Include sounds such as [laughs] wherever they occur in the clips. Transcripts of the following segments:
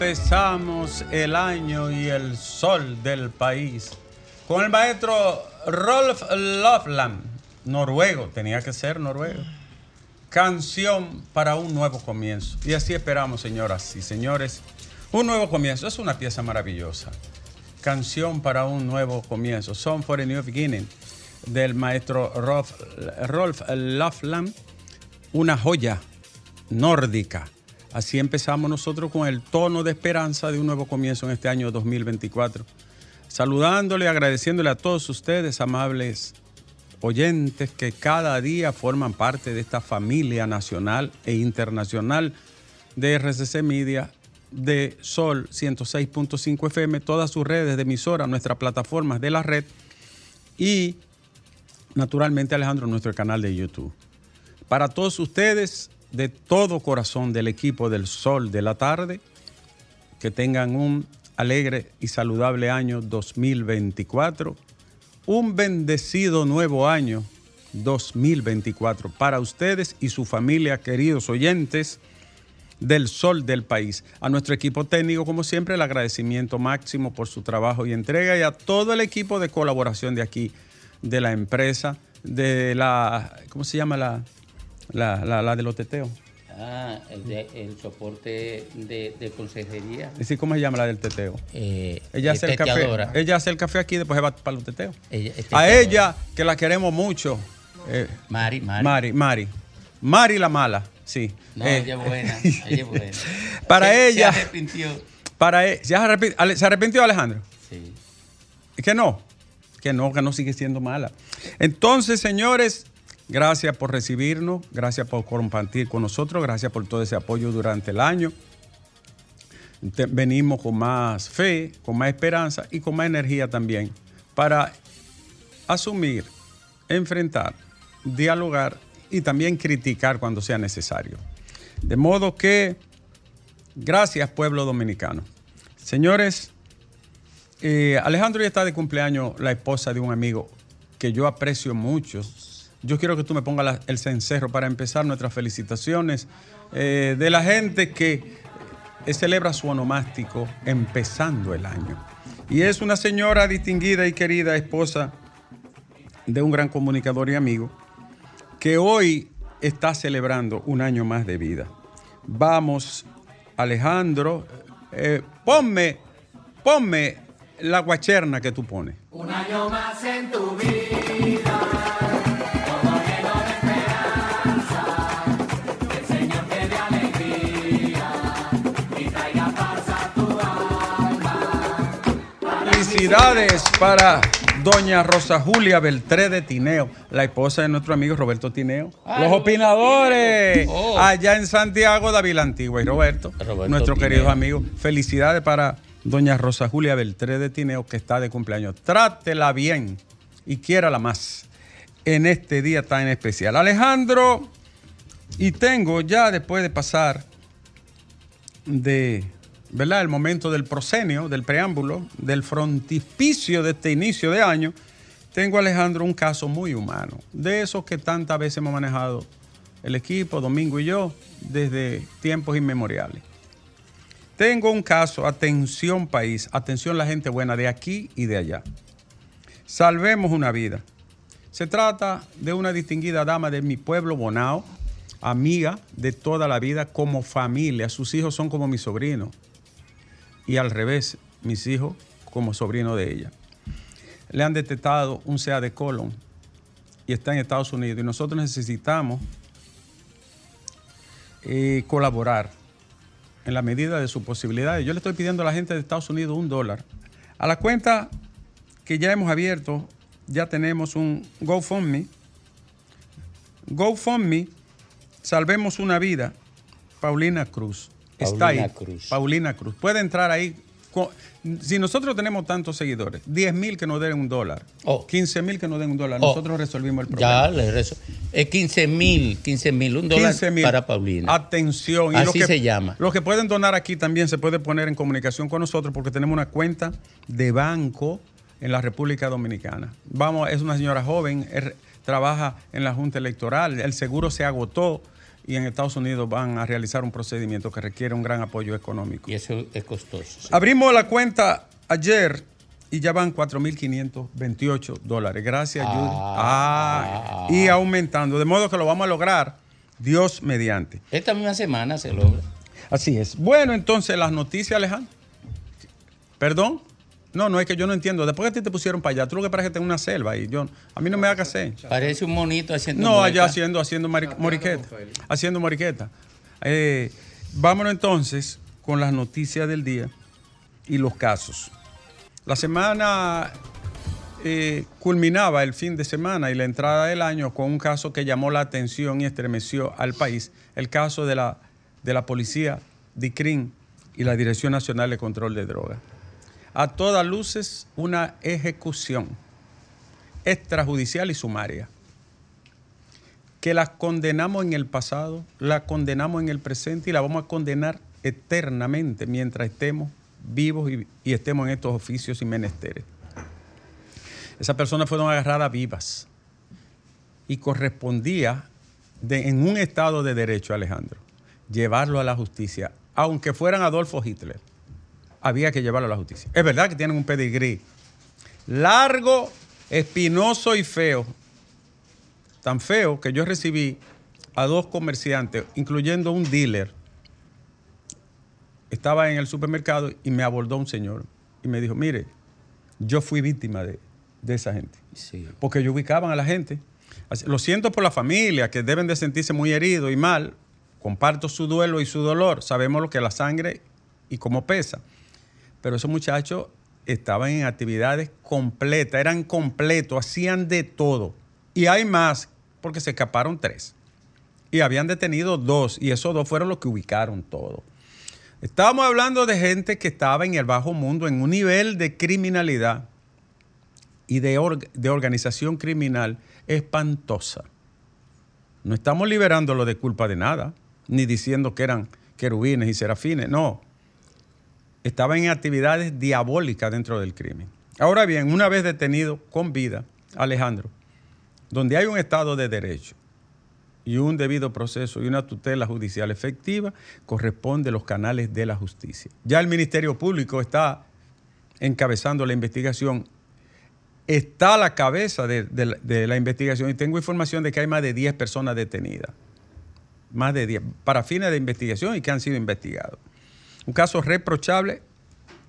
empezamos el año y el sol del país. Con el maestro Rolf Lofland, noruego, tenía que ser noruego. Canción para un nuevo comienzo. Y así esperamos, señoras y señores, un nuevo comienzo. Es una pieza maravillosa. Canción para un nuevo comienzo. Song for a New Beginning del maestro Rolf, Rolf. Una joya nórdica. Así empezamos nosotros con el tono de esperanza de un nuevo comienzo en este año 2024. Saludándole, agradeciéndole a todos ustedes, amables oyentes, que cada día forman parte de esta familia nacional e internacional de RCC Media, de Sol 106.5 FM, todas sus redes de emisora, nuestras plataformas de la red y naturalmente Alejandro, nuestro canal de YouTube. Para todos ustedes, de todo corazón del equipo del Sol de la Tarde, que tengan un alegre y saludable año 2024, un bendecido nuevo año 2024 para ustedes y su familia, queridos oyentes del Sol del país. A nuestro equipo técnico, como siempre, el agradecimiento máximo por su trabajo y entrega y a todo el equipo de colaboración de aquí, de la empresa, de la, ¿cómo se llama la, la, la, la de los teteos? Ah, el, de- el soporte de, de consejería. Es decir, ¿cómo se llama la del teteo? Eh, Ella hace el café. Ella hace el café aquí y después se va para los teteos. Ella A ella, que la queremos mucho. eh, Mari, Mari. Mari, Mari. Mari la mala, sí. No, Eh, ella es buena, [laughs] ella es buena. Para Se- ella. Se arrepintió. Para e- ¿se, arrepi- Ale- ¿Se arrepintió Alejandro? Sí. Que no, que no, que no sigue siendo mala. Entonces, señores, gracias por recibirnos, gracias por compartir con nosotros, gracias por todo ese apoyo durante el año. Venimos con más fe, con más esperanza y con más energía también para asumir, enfrentar, dialogar y también criticar cuando sea necesario. De modo que, gracias pueblo dominicano. Señores, eh, Alejandro ya está de cumpleaños, la esposa de un amigo que yo aprecio mucho. Yo quiero que tú me pongas el cencerro para empezar nuestras felicitaciones eh, de la gente que eh, celebra su onomástico empezando el año. Y es una señora distinguida y querida esposa de un gran comunicador y amigo que hoy está celebrando un año más de vida. Vamos, Alejandro, eh, ponme, ponme la guacherna que tú pones. Un año más en tu vida, Felicidades para doña Rosa Julia Beltré de Tineo, la esposa de nuestro amigo Roberto Tineo. Los opinadores. Oh. allá en Santiago, David Antigua y Roberto, Tineo. queridos amigos. Felicidades para doña Rosa Julia Beltré de Tineo, que está de cumpleaños. Trátela bien y quiérala más. en este día tan especial. Alejandro, y tengo ya después de pasar de, ¿verdad? El momento del proscenio, del preámbulo, del frontispicio de este inicio de año, tengo, Alejandro, un caso muy humano, de esos que tantas veces hemos manejado el equipo, Domingo y yo, desde tiempos inmemoriales. Tengo un caso, atención país, atención la gente buena de aquí y de allá. Salvemos una vida. Se trata de una distinguida dama de mi pueblo, Bonao, amiga de toda la vida como familia. Sus hijos son como mis sobrinos. Y al revés, mis hijos como sobrino de ella. Le han detectado un CA de colon y está en Estados Unidos. Y nosotros necesitamos eh, colaborar en la medida de sus posibilidades. Yo le estoy pidiendo a la gente de Estados Unidos un dólar. A la cuenta que ya hemos abierto, ya tenemos un GoFundMe. GoFundMe, Salvemos una vida. Paulina Cruz. Está Paulina ahí. Cruz. Paulina Cruz. Puede entrar ahí. Si nosotros tenemos tantos seguidores, 10 mil que nos den un dólar, Oh. 15 mil que nos den un dólar, Oh. nosotros resolvimos el problema. Ya le rezo. Es 15 mil, 15 mil, un dólar 15,000. para Paulina. Atención. Así los que, se llama. Los que pueden donar aquí también se puede poner en comunicación con nosotros porque tenemos una cuenta de banco en la República Dominicana. Vamos, es una señora joven, es- trabaja en la Junta Electoral, el seguro se agotó y en Estados Unidos van a realizar un procedimiento que requiere un gran apoyo económico. Y eso es costoso. sí. Abrimos la cuenta ayer y ya van 4.528 dólares. Gracias, Ah. Judy. Ah, y aumentando. De modo que lo vamos a lograr, Dios mediante. Esta misma semana se logra. Así es. Bueno, entonces las noticias, Alejandro. ¿Perdón? No, no es que yo no entiendo. Después que a ti te pusieron para allá, tú lo que parece que tenés una selva y yo, a mí no me haga hacer. Parece un monito haciendo No, allá haciendo, haciendo mari- moriqueta. Haciendo moriqueta. Eh, vámonos entonces con las noticias del día y los casos. La semana eh, culminaba el fin de semana y la entrada del año con un caso que llamó la atención y estremeció al país, el caso de la, de la policía, DICRIN y la Dirección Nacional de Control de Drogas. A todas luces, una ejecución extrajudicial y sumaria que las condenamos en el pasado, la condenamos en el presente y la vamos a condenar eternamente mientras estemos vivos y, estemos en estos oficios y menesteres. Esas personas fueron agarradas vivas y correspondía en un estado de derecho, Alejandro, llevarlo a la justicia, aunque fueran Adolfo Hitler, había que llevarlo a la justicia. Es verdad que tienen un pedigrí largo, espinoso y feo, tan feo que yo recibí a dos comerciantes, incluyendo un dealer. Estaba en el supermercado y me abordó un señor y me dijo, mire, yo fui víctima de, de esa gente. Sí. Porque ellos ubicaban a la gente. Lo siento por la familia, que deben de sentirse muy heridos y mal. Comparto su duelo y su dolor. Sabemos lo que es la sangre y cómo pesa. Pero esos muchachos estaban en actividades completas, eran completos, hacían de todo. Y hay más, porque se escaparon tres. Y habían detenido dos, y esos dos fueron los que ubicaron todo. Estábamos hablando de gente que estaba en el bajo mundo, en un nivel de criminalidad y de, de organización criminal espantosa. No estamos liberándolo de culpa de nada, ni diciendo que eran querubines y serafines, no. Estaban en actividades diabólicas dentro del crimen. Ahora bien, una vez detenido con vida, Alejandro, donde hay un Estado de Derecho y un debido proceso y una tutela judicial efectiva, corresponde a los canales de la justicia. Ya el Ministerio Público está encabezando la investigación está a la cabeza de, de la- de la investigación y tengo información de que hay más de 10 personas detenidas. Más de 10, para fines de investigación y que han sido investigados. Un caso reprochable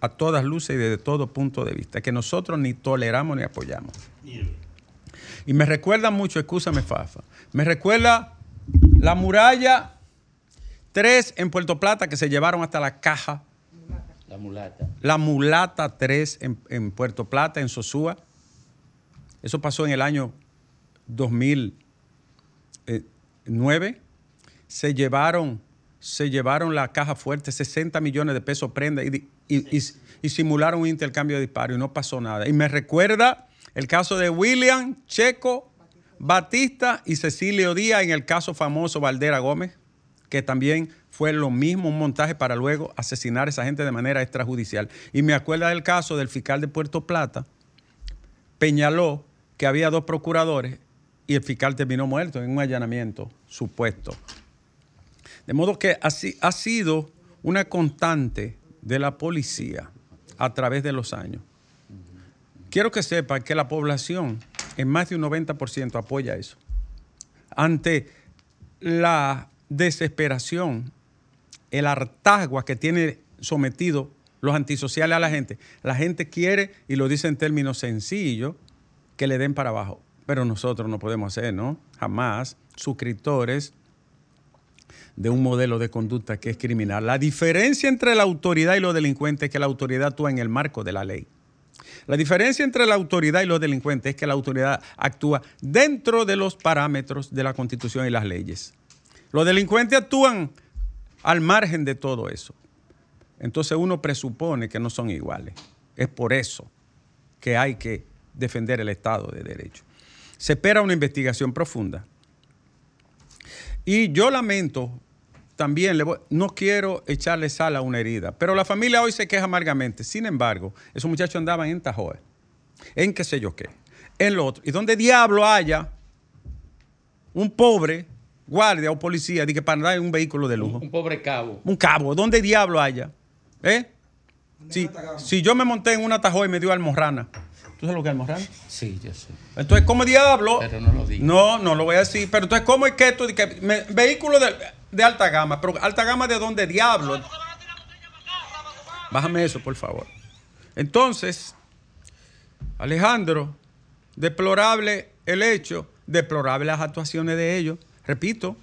a todas luces y desde todo punto de vista, que nosotros ni toleramos ni apoyamos. Y me recuerda mucho, escúchame Fafa, me recuerda la muralla 3 en Puerto Plata que se llevaron hasta la caja La mulata. la mulata 3 en, en Puerto Plata, en Sosúa. Eso pasó en el año 2009. Se llevaron, se llevaron la caja fuerte, 60 millones de pesos prenda y, di- y- y- y simularon un intercambio de disparos y no pasó nada. Y me recuerda el caso de William Checo Batista y Cecilio Díaz en el caso famoso Valdera Gómez, que también fue lo mismo, un montaje para luego asesinar a esa gente de manera extrajudicial. Y me acuerda del caso del fiscal de Puerto Plata, Peñaló, que había dos procuradores y el fiscal terminó muerto en un allanamiento supuesto. De modo que así ha sido una constante de la policía a través de los años. Quiero que sepa que la población en más de un 90% apoya eso. Ante la desesperación, el hartazgo que tiene sometido los antisociales a la gente, la gente quiere, y lo dice en términos sencillos, que le den para abajo. Pero nosotros no podemos hacer, ¿no? Jamás suscriptores de un modelo de conducta que es criminal. La diferencia entre la autoridad y los delincuentes es que la autoridad actúa en el marco de la ley. La diferencia entre la autoridad y los delincuentes es que la autoridad actúa dentro de los parámetros de la Constitución y las leyes. Los delincuentes actúan al margen de todo eso. Entonces uno presupone que no son iguales. Es por eso que hay que defender el Estado de Derecho. Se espera una investigación profunda. Y yo lamento también, le voy- no quiero echarle sal a una herida, pero la familia hoy se queja amargamente. Sin embargo, esos muchachos andaban en Tajoe, en qué sé yo qué, en lo otro. Y donde diablo haya un pobre guardia o policía de que para andar en un vehículo de lujo, Un pobre cabo. un cabo, donde diablo haya, ¿eh? Si, si yo me monté en una Tajoe y me dio almorrana, ¿tú sabes lo que es almorrana? Sí, yo sé. Entonces, ¿cómo diablo? Pero no lo digas. No, no lo voy a decir. Pero entonces, ¿cómo es que esto? que me- vehículo de, de alta gama. Pero alta gama de dónde diablo. Bájame eso, por favor. Entonces, Alejandro, deplorable el hecho, deplorable las actuaciones de ellos. Repito,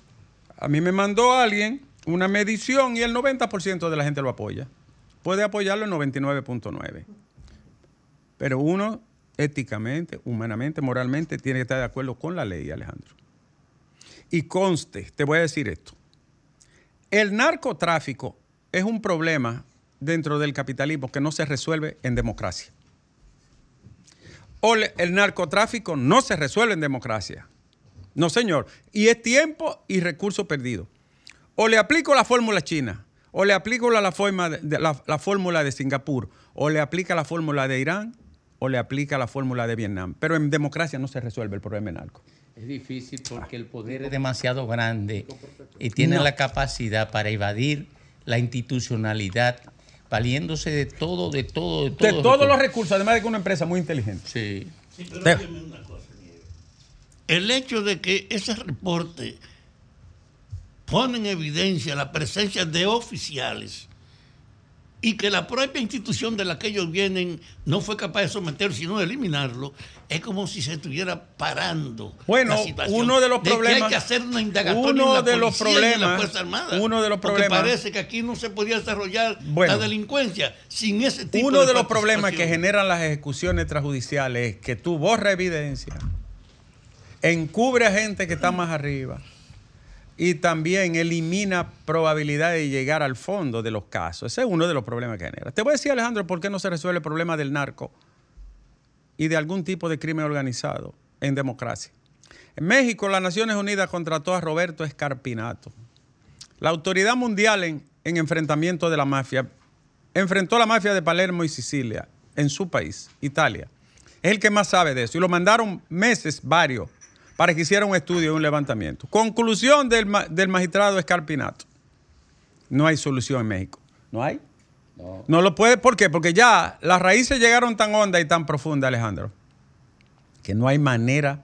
a mí me mandó alguien una medición y el 90% de la gente lo apoya. Puede apoyarlo el 99.9%. Pero uno, éticamente, humanamente, moralmente, tiene que estar de acuerdo con la ley, Alejandro. Y conste, te voy a decir esto. El narcotráfico es un problema dentro del capitalismo que no se resuelve en democracia. O el narcotráfico no se resuelve en democracia. No, señor. Y es tiempo y recurso perdido. O le aplico la fórmula china, o le aplico la, la- la fórmula de Singapur, o le aplica la fórmula de Irán, o le aplica la fórmula de Vietnam. Pero en democracia no se resuelve el problema del narco. Es difícil porque el poder es demasiado grande y tiene la capacidad para evadir la institucionalidad, valiéndose de todo, de todo, de todo. De todos los recursos, además de que es una empresa muy inteligente. Sí. Sí, pero una cosa. El hecho de que ese reporte pone en evidencia la presencia de oficiales y que la propia institución de la que ellos vienen no fue capaz de someterlo, sino de eliminarlo, es como si se estuviera parando. Bueno, la situación. uno de los que problemas- hay que hacer una indagatoria uno en la de los en la problemas- Fuerza Armada. uno de los Porque problemas- parece que aquí no se podía desarrollar Bueno. la delincuencia sin ese tipo Uno de de los problemas que generan las ejecuciones extrajudiciales es que tú borras evidencia, encubre a gente que está más arriba y también elimina probabilidad de llegar al fondo de los casos. Ese es uno de los problemas que genera. Te voy a decir, Alejandro, por qué no se resuelve el problema del narco y de algún tipo de crimen organizado en democracia. En México, las Naciones Unidas contrató a Roberto Escarpinato. La autoridad mundial en, en enfrentamiento de la mafia enfrentó a la mafia de Palermo y Sicilia en su país, Italia. Es el que más sabe de eso. Y lo mandaron meses, varios, para que hiciera un estudio y un levantamiento. Conclusión del, ma- del magistrado Escarpinato. No hay solución en México. ¿No hay? No. No lo puede, ¿por qué? Porque ya las raíces llegaron tan hondas y tan profundas, Alejandro, que no hay manera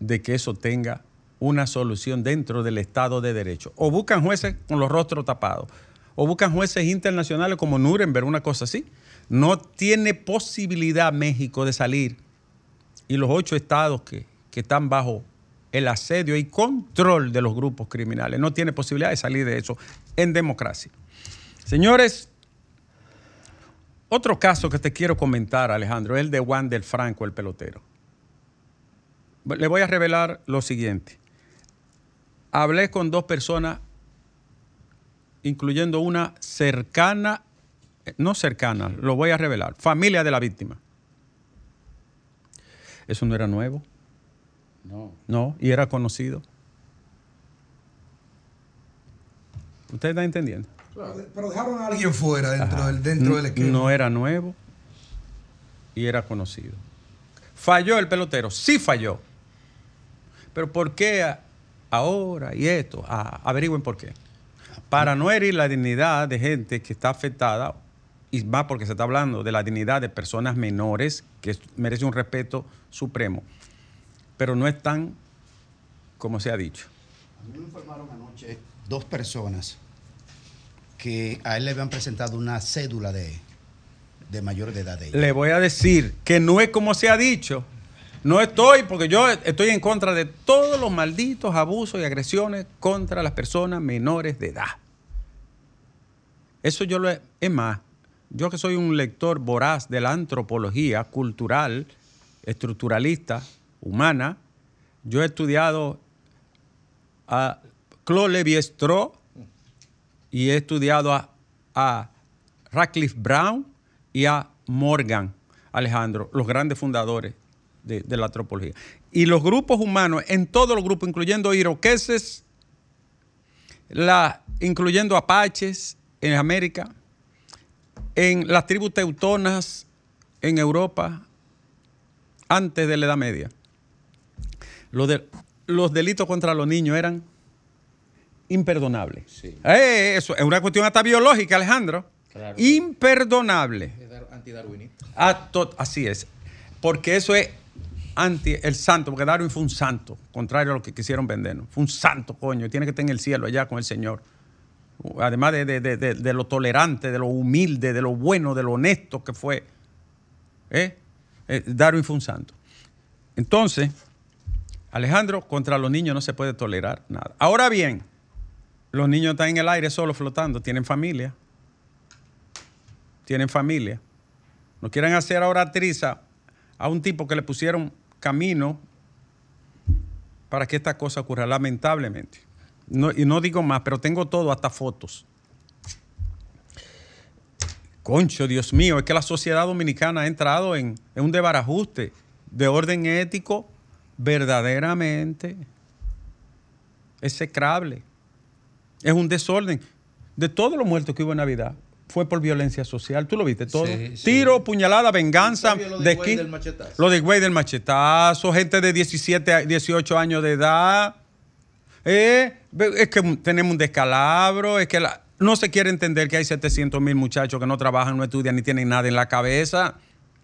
de que eso tenga una solución dentro del Estado de Derecho. O buscan jueces con los rostros tapados, o buscan jueces internacionales como Nuremberg, una cosa así. No tiene posibilidad México de salir y los ocho estados que, que están bajo el asedio y control de los grupos criminales. No tiene posibilidad de salir de eso en democracia. Señores, otro caso que te quiero comentar, Alejandro, es el de Juan del Franco, el pelotero. Le voy a revelar lo siguiente. Hablé con dos personas, incluyendo una cercana, eh, no cercana, lo voy a revelar, familia de la víctima. Eso no era nuevo. No. No, y era conocido. ¿Usted está entendiendo? Pero dejaron a alguien fuera dentro, del, dentro del esquema. No era nuevo y era conocido. Falló el pelotero, sí falló. Pero ¿por qué ahora y esto? Ah, averigüen por qué. Para no herir la dignidad de gente que está afectada, y más porque se está hablando de la dignidad de personas menores, que merece un respeto supremo. Pero no es tan como se ha dicho. A mí me informaron anoche dos personas que a él le habían presentado una cédula de, de mayor de edad de ella. Le voy a decir que no es como se ha dicho. No estoy, porque yo estoy en contra de todos los malditos abusos y agresiones contra las personas menores de edad. Eso yo lo he, es más, yo que soy un lector voraz de la antropología cultural, estructuralista, humana, yo he estudiado a Claude Lévi-Strauss y he estudiado a, a Radcliffe Brown y a Morgan Alejandro, los grandes fundadores de, la antropología. Y los grupos humanos, en todos los grupos, incluyendo iroqueses, incluyendo apaches en América, en las tribus teutonas en Europa, antes de la Edad Media. Los, de- los delitos contra los niños eran imperdonables. Sí. Eh, eso es una cuestión hasta biológica, Alejandro. Claro. Imperdonable. Antidarwinista. Ah, así es. Porque eso es anti el santo, porque Darwin fue un santo, contrario a lo que quisieron vendernos. Fue un santo, coño, tiene que estar en el cielo allá con el Señor. Además de, de- de- de- de lo tolerante, de lo humilde, de lo bueno, de lo honesto que fue. ¿Eh? Eh, Darwin fue un santo. Entonces, Alejandro, contra los niños no se puede tolerar nada. Ahora bien, los niños están en el aire solo flotando, tienen familia. Tienen familia. No quieren hacer ahora triza a un tipo que le pusieron camino para que esta cosa ocurra, lamentablemente. Y no digo más, pero tengo todo, hasta fotos. Concho, Dios mío, es que la sociedad dominicana ha entrado en, en un desbarajuste de orden ético verdaderamente execrable. Es un desorden. De todos los muertos que hubo en Navidad, fue por violencia social. ¿Tú lo viste todo? Sí, sí. Tiro, puñalada, venganza. ¿Usted vio lo de de Güey del machetazo? Lo de güey del machetazo, gente de 17, a 18 años de edad. Eh, es que tenemos un descalabro, es que la- no se quiere entender que hay 700 mil muchachos que no trabajan, no estudian ni tienen nada en la cabeza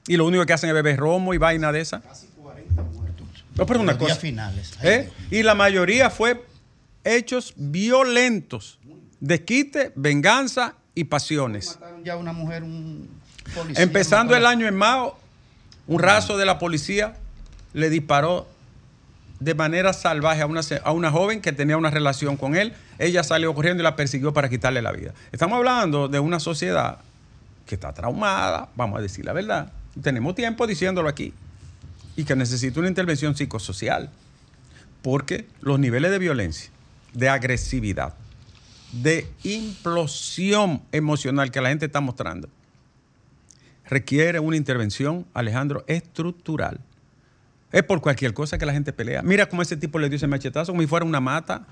y lo único que hacen es beber romo y vaina de esa. Casi 40 muertos. No, pero una cosa. finales. ¿Eh? Y la mayoría fue hechos violentos, desquite, venganza y pasiones. Mataron ya una mujer, un policía. Empezando el año en Mao, un raso de la policía le disparó de manera salvaje a una, a una joven que tenía una relación con él. Ella salió corriendo y la persiguió para quitarle la vida. Estamos hablando de una sociedad que está traumada, vamos a decir la verdad. Tenemos tiempo diciéndolo aquí. Y que necesita una intervención psicosocial. Porque los niveles de violencia, de agresividad, de implosión emocional que la gente está mostrando, requiere una intervención, Alejandro, estructural. Es por cualquier cosa que la gente pelea. Mira cómo ese tipo le dio ese machetazo, como si fuera una mata.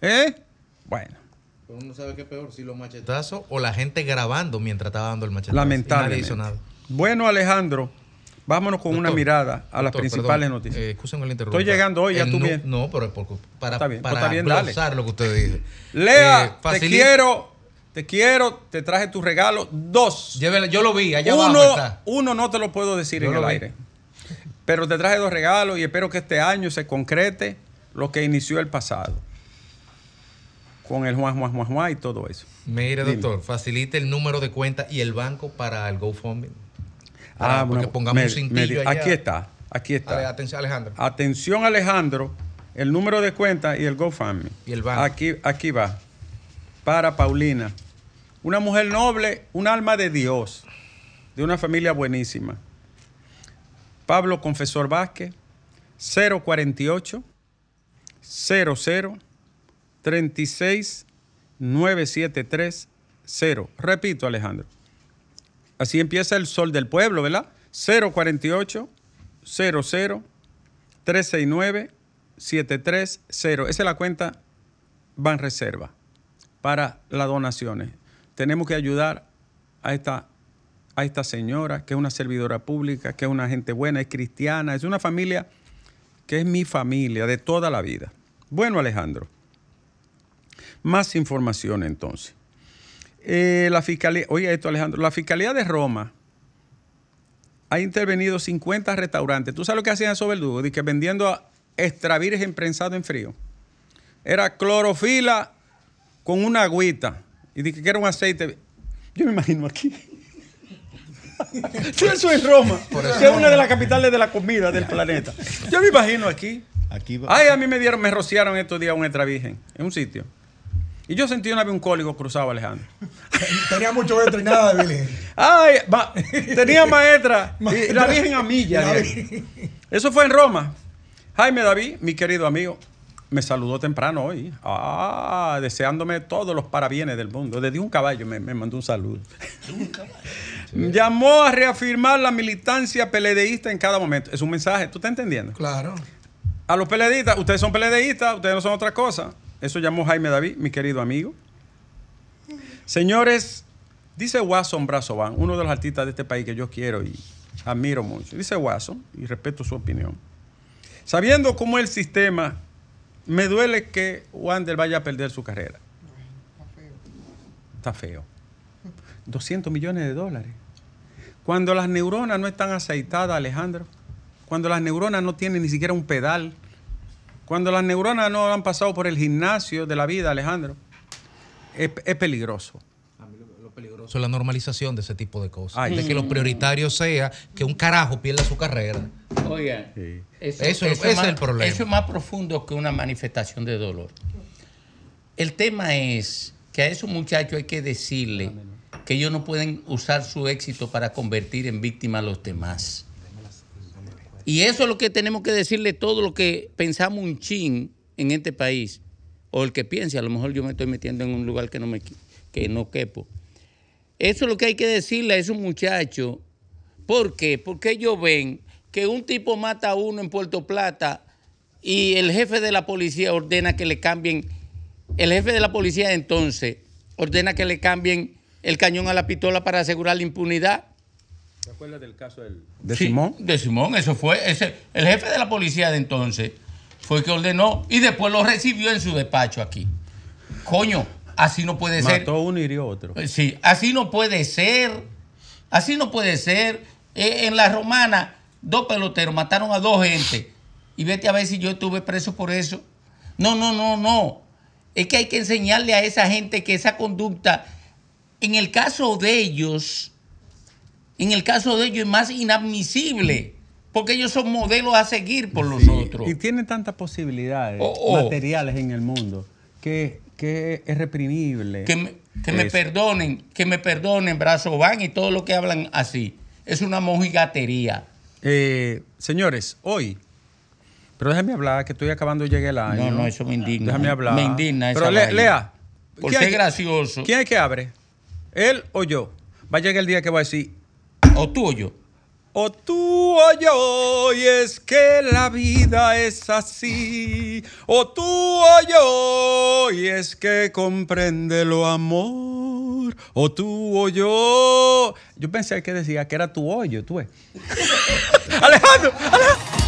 ¿Eh? Bueno, Pero uno sabe qué es peor, si los machetazos o la gente grabando mientras estaba dando el machetazo. Lamentablemente. Bueno, Alejandro, vámonos con una mirada a las doctor, principales perdón, noticias. eh, la. Estoy llegando hoy, ya El tú bien. No, pero para, Está bien, pues para bien, dale. lo que usted dice. Lea, Eh, te quiero, te quiero, te traje tu regalo. Dos. Yo lo vi, allá uno, abajo está. uno no te lo puedo decir Yo en el vi. aire. Pero te traje dos regalos y espero que este año se concrete lo que inició el pasado. Con el Juan, Juan, Juan, Juan y todo eso. Mire, Dime. doctor, facilite el número de cuenta y el banco para el GoFundMe. Para- Ah, bueno, pongamos me- un cintillo allá. Aquí está, aquí está. Ale- atención, Alejandro. Atención Alejandro, el número de cuenta y el GoFundMe. Y el banco. Aquí, aquí va. Para Paulina. Una mujer noble, un alma de Dios, de una familia buenísima. Pablo Confesor Vázquez, 048 00 36 973 0. Repito, Alejandro. Así empieza el sol del pueblo, ¿verdad? 048 00 369-730. Esa es la cuenta Banreserva para las donaciones. Tenemos que ayudar a esta, a esta señora, que es una servidora pública, que es una gente buena, es cristiana, es una familia que es mi familia de toda la vida. Bueno, Alejandro, más información entonces. Eh, la fiscalía, oye esto, Alejandro, la fiscalía de Roma ha intervenido 50 restaurantes. ¿Tú sabes lo que hacían esos verdugos? Dice que vendiendo extra virgen prensado en frío. Era clorofila con una agüita. Y dije que era un aceite. Yo me imagino aquí. [laughs] Sí, eso es Roma, que es una de las capitales de la comida del planeta. Yo me imagino aquí. Aquí va- Ay, a mí me dieron, me rociaron estos días un extra virgen en un sitio. Y yo sentí una vez un cólico cruzado, Alejandro. [laughs] Tenía mucho extra y nada de virgen. Ay, va, tenía maestra [laughs] y la Virgen a milla. Eso fue en Roma. Jaime David, mi querido amigo, me saludó temprano hoy. Ah, deseándome todos los parabienes del mundo. Desde un caballo me, me mandó un saludo. [laughs] Llamó a reafirmar la militancia peledeísta en cada momento. Es un mensaje, ¿tú estás entendiendo? Claro. A los peledeístas, ustedes son peledeístas, ustedes no son otra cosa. Eso llamó Jaime David, mi querido amigo. Señores, dice Watson Brazovan, uno de los artistas de este país que yo quiero y admiro mucho. Dice Watson, y respeto su opinión. Sabiendo cómo el sistema, me duele que Wander vaya a perder su carrera. Está feo. 200 millones de dólares. Cuando las neuronas no están aceitadas, Alejandro, cuando las neuronas no tienen ni siquiera un pedal, cuando las neuronas no han pasado por el gimnasio de la vida, Alejandro, es, es peligroso. Lo peligroso es la normalización de ese tipo de cosas. Ay, de sí. que lo prioritario sea que un carajo pierda su carrera. Oigan, Sí. eso, Eso- eso ese es más- el problema. Eso es más profundo que una manifestación de dolor. El tema es que a esos muchachos hay que decirle que ellos no pueden usar su éxito para convertir en víctima a los demás. Y eso es lo que tenemos que decirle todo lo que pensamos un chin en este país. O el que piense, a lo mejor yo me estoy metiendo en un lugar que no, me, que no quepo. Eso es lo que hay que decirle a esos muchachos. ¿Por qué? Porque ellos ven que un tipo mata a uno en Puerto Plata y el jefe de la policía ordena que le cambien, el jefe de la policía entonces ordena que le cambien el cañón a la pistola para asegurar la impunidad. ¿Te acuerdas del caso del, de Sí, Simón? De Simón, eso fue. Ese, el jefe de la policía de entonces fue el que ordenó y después lo recibió en su despacho aquí. Coño, así no puede ser. Mató uno y hirió otro. Eh, Sí, así no puede ser. Así no puede ser. Eh, en la romana, dos peloteros mataron a dos gente. Y vete a ver si yo estuve preso por eso. No, no, no, no. Es que hay que enseñarle a esa gente que esa conducta, en el caso de ellos, en el caso de ellos es más inadmisible. Porque ellos son modelos a seguir por los otros. Y tienen tantas posibilidades Oh, oh. materiales en el mundo que, que es reprimible. Que me, que me Eso. perdonen, que me perdonen, brazo van y todo lo que hablan así. Es una mojigatería. Eh, señores, hoy, pero déjame hablar, que estoy acabando de llegar el año. No, no, eso me indigna. Déjame hablar. Me indigna esa Pero Le-. Lea. Por ¿quién ser gracioso. ¿Quién es que abre? ¿Él o yo? Va a llegar el día que va a decir, O tú o yo. O tú o yo, y es que la vida es así. O tú o yo, y es que comprende lo amor. O tú o yo. Yo pensé que decía que era tu hoyo, tú. [laughs] Alejandro, Alejandro.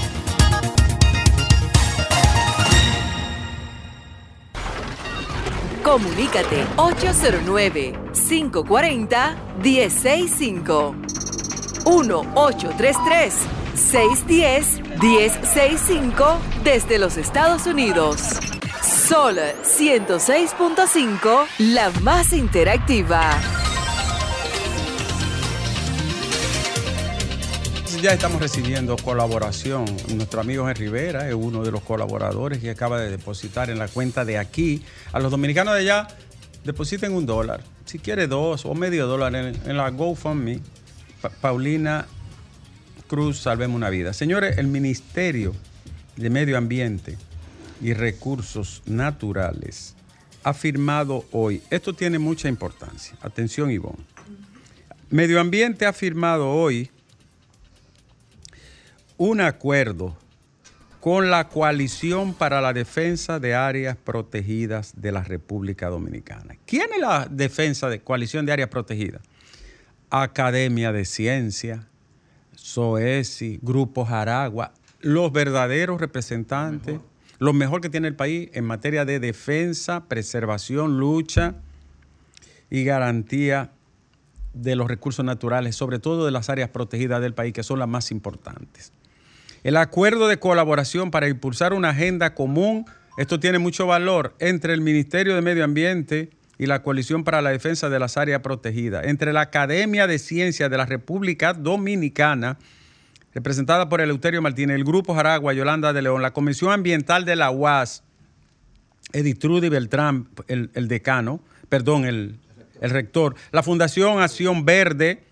Comunícate 809-540-1065. 1-833-610-1065 desde los Estados Unidos. Sol 106.5, la más interactiva. Ya estamos recibiendo colaboración. Nuestro amigo Henry Rivera es uno de los colaboradores que acaba de depositar en la cuenta de aquí. A los dominicanos de allá, depositen un dólar. Si quiere dos o medio dólar en, en la GoFundMe. Pa- Paulina Cruz, Salvemos una Vida. Señores, el Ministerio de Medio Ambiente y Recursos Naturales ha firmado hoy, esto tiene mucha importancia, atención Ivonne, Medio Ambiente ha firmado hoy un acuerdo con la coalición para la defensa de áreas protegidas de la República Dominicana. ¿Quién es la defensa de coalición de áreas protegidas? Academia de Ciencia, SOESI, Grupo Jaragua, los verdaderos representantes, lo mejor que tiene el país en materia de defensa, preservación, lucha y garantía de los recursos naturales, sobre todo de las áreas protegidas del país, que son las más importantes. El acuerdo de colaboración para impulsar una agenda común, esto tiene mucho valor, entre el Ministerio de Medio Ambiente y la Coalición para la Defensa de las Áreas Protegidas, entre la Academia de Ciencias de la República Dominicana, representada por Eleuterio Martínez, el Grupo Jaragua, Yolanda de León, la Comisión Ambiental de la UAS, Editrudy Beltrán, el, el decano, perdón, el, el rector, la Fundación Acción Verde,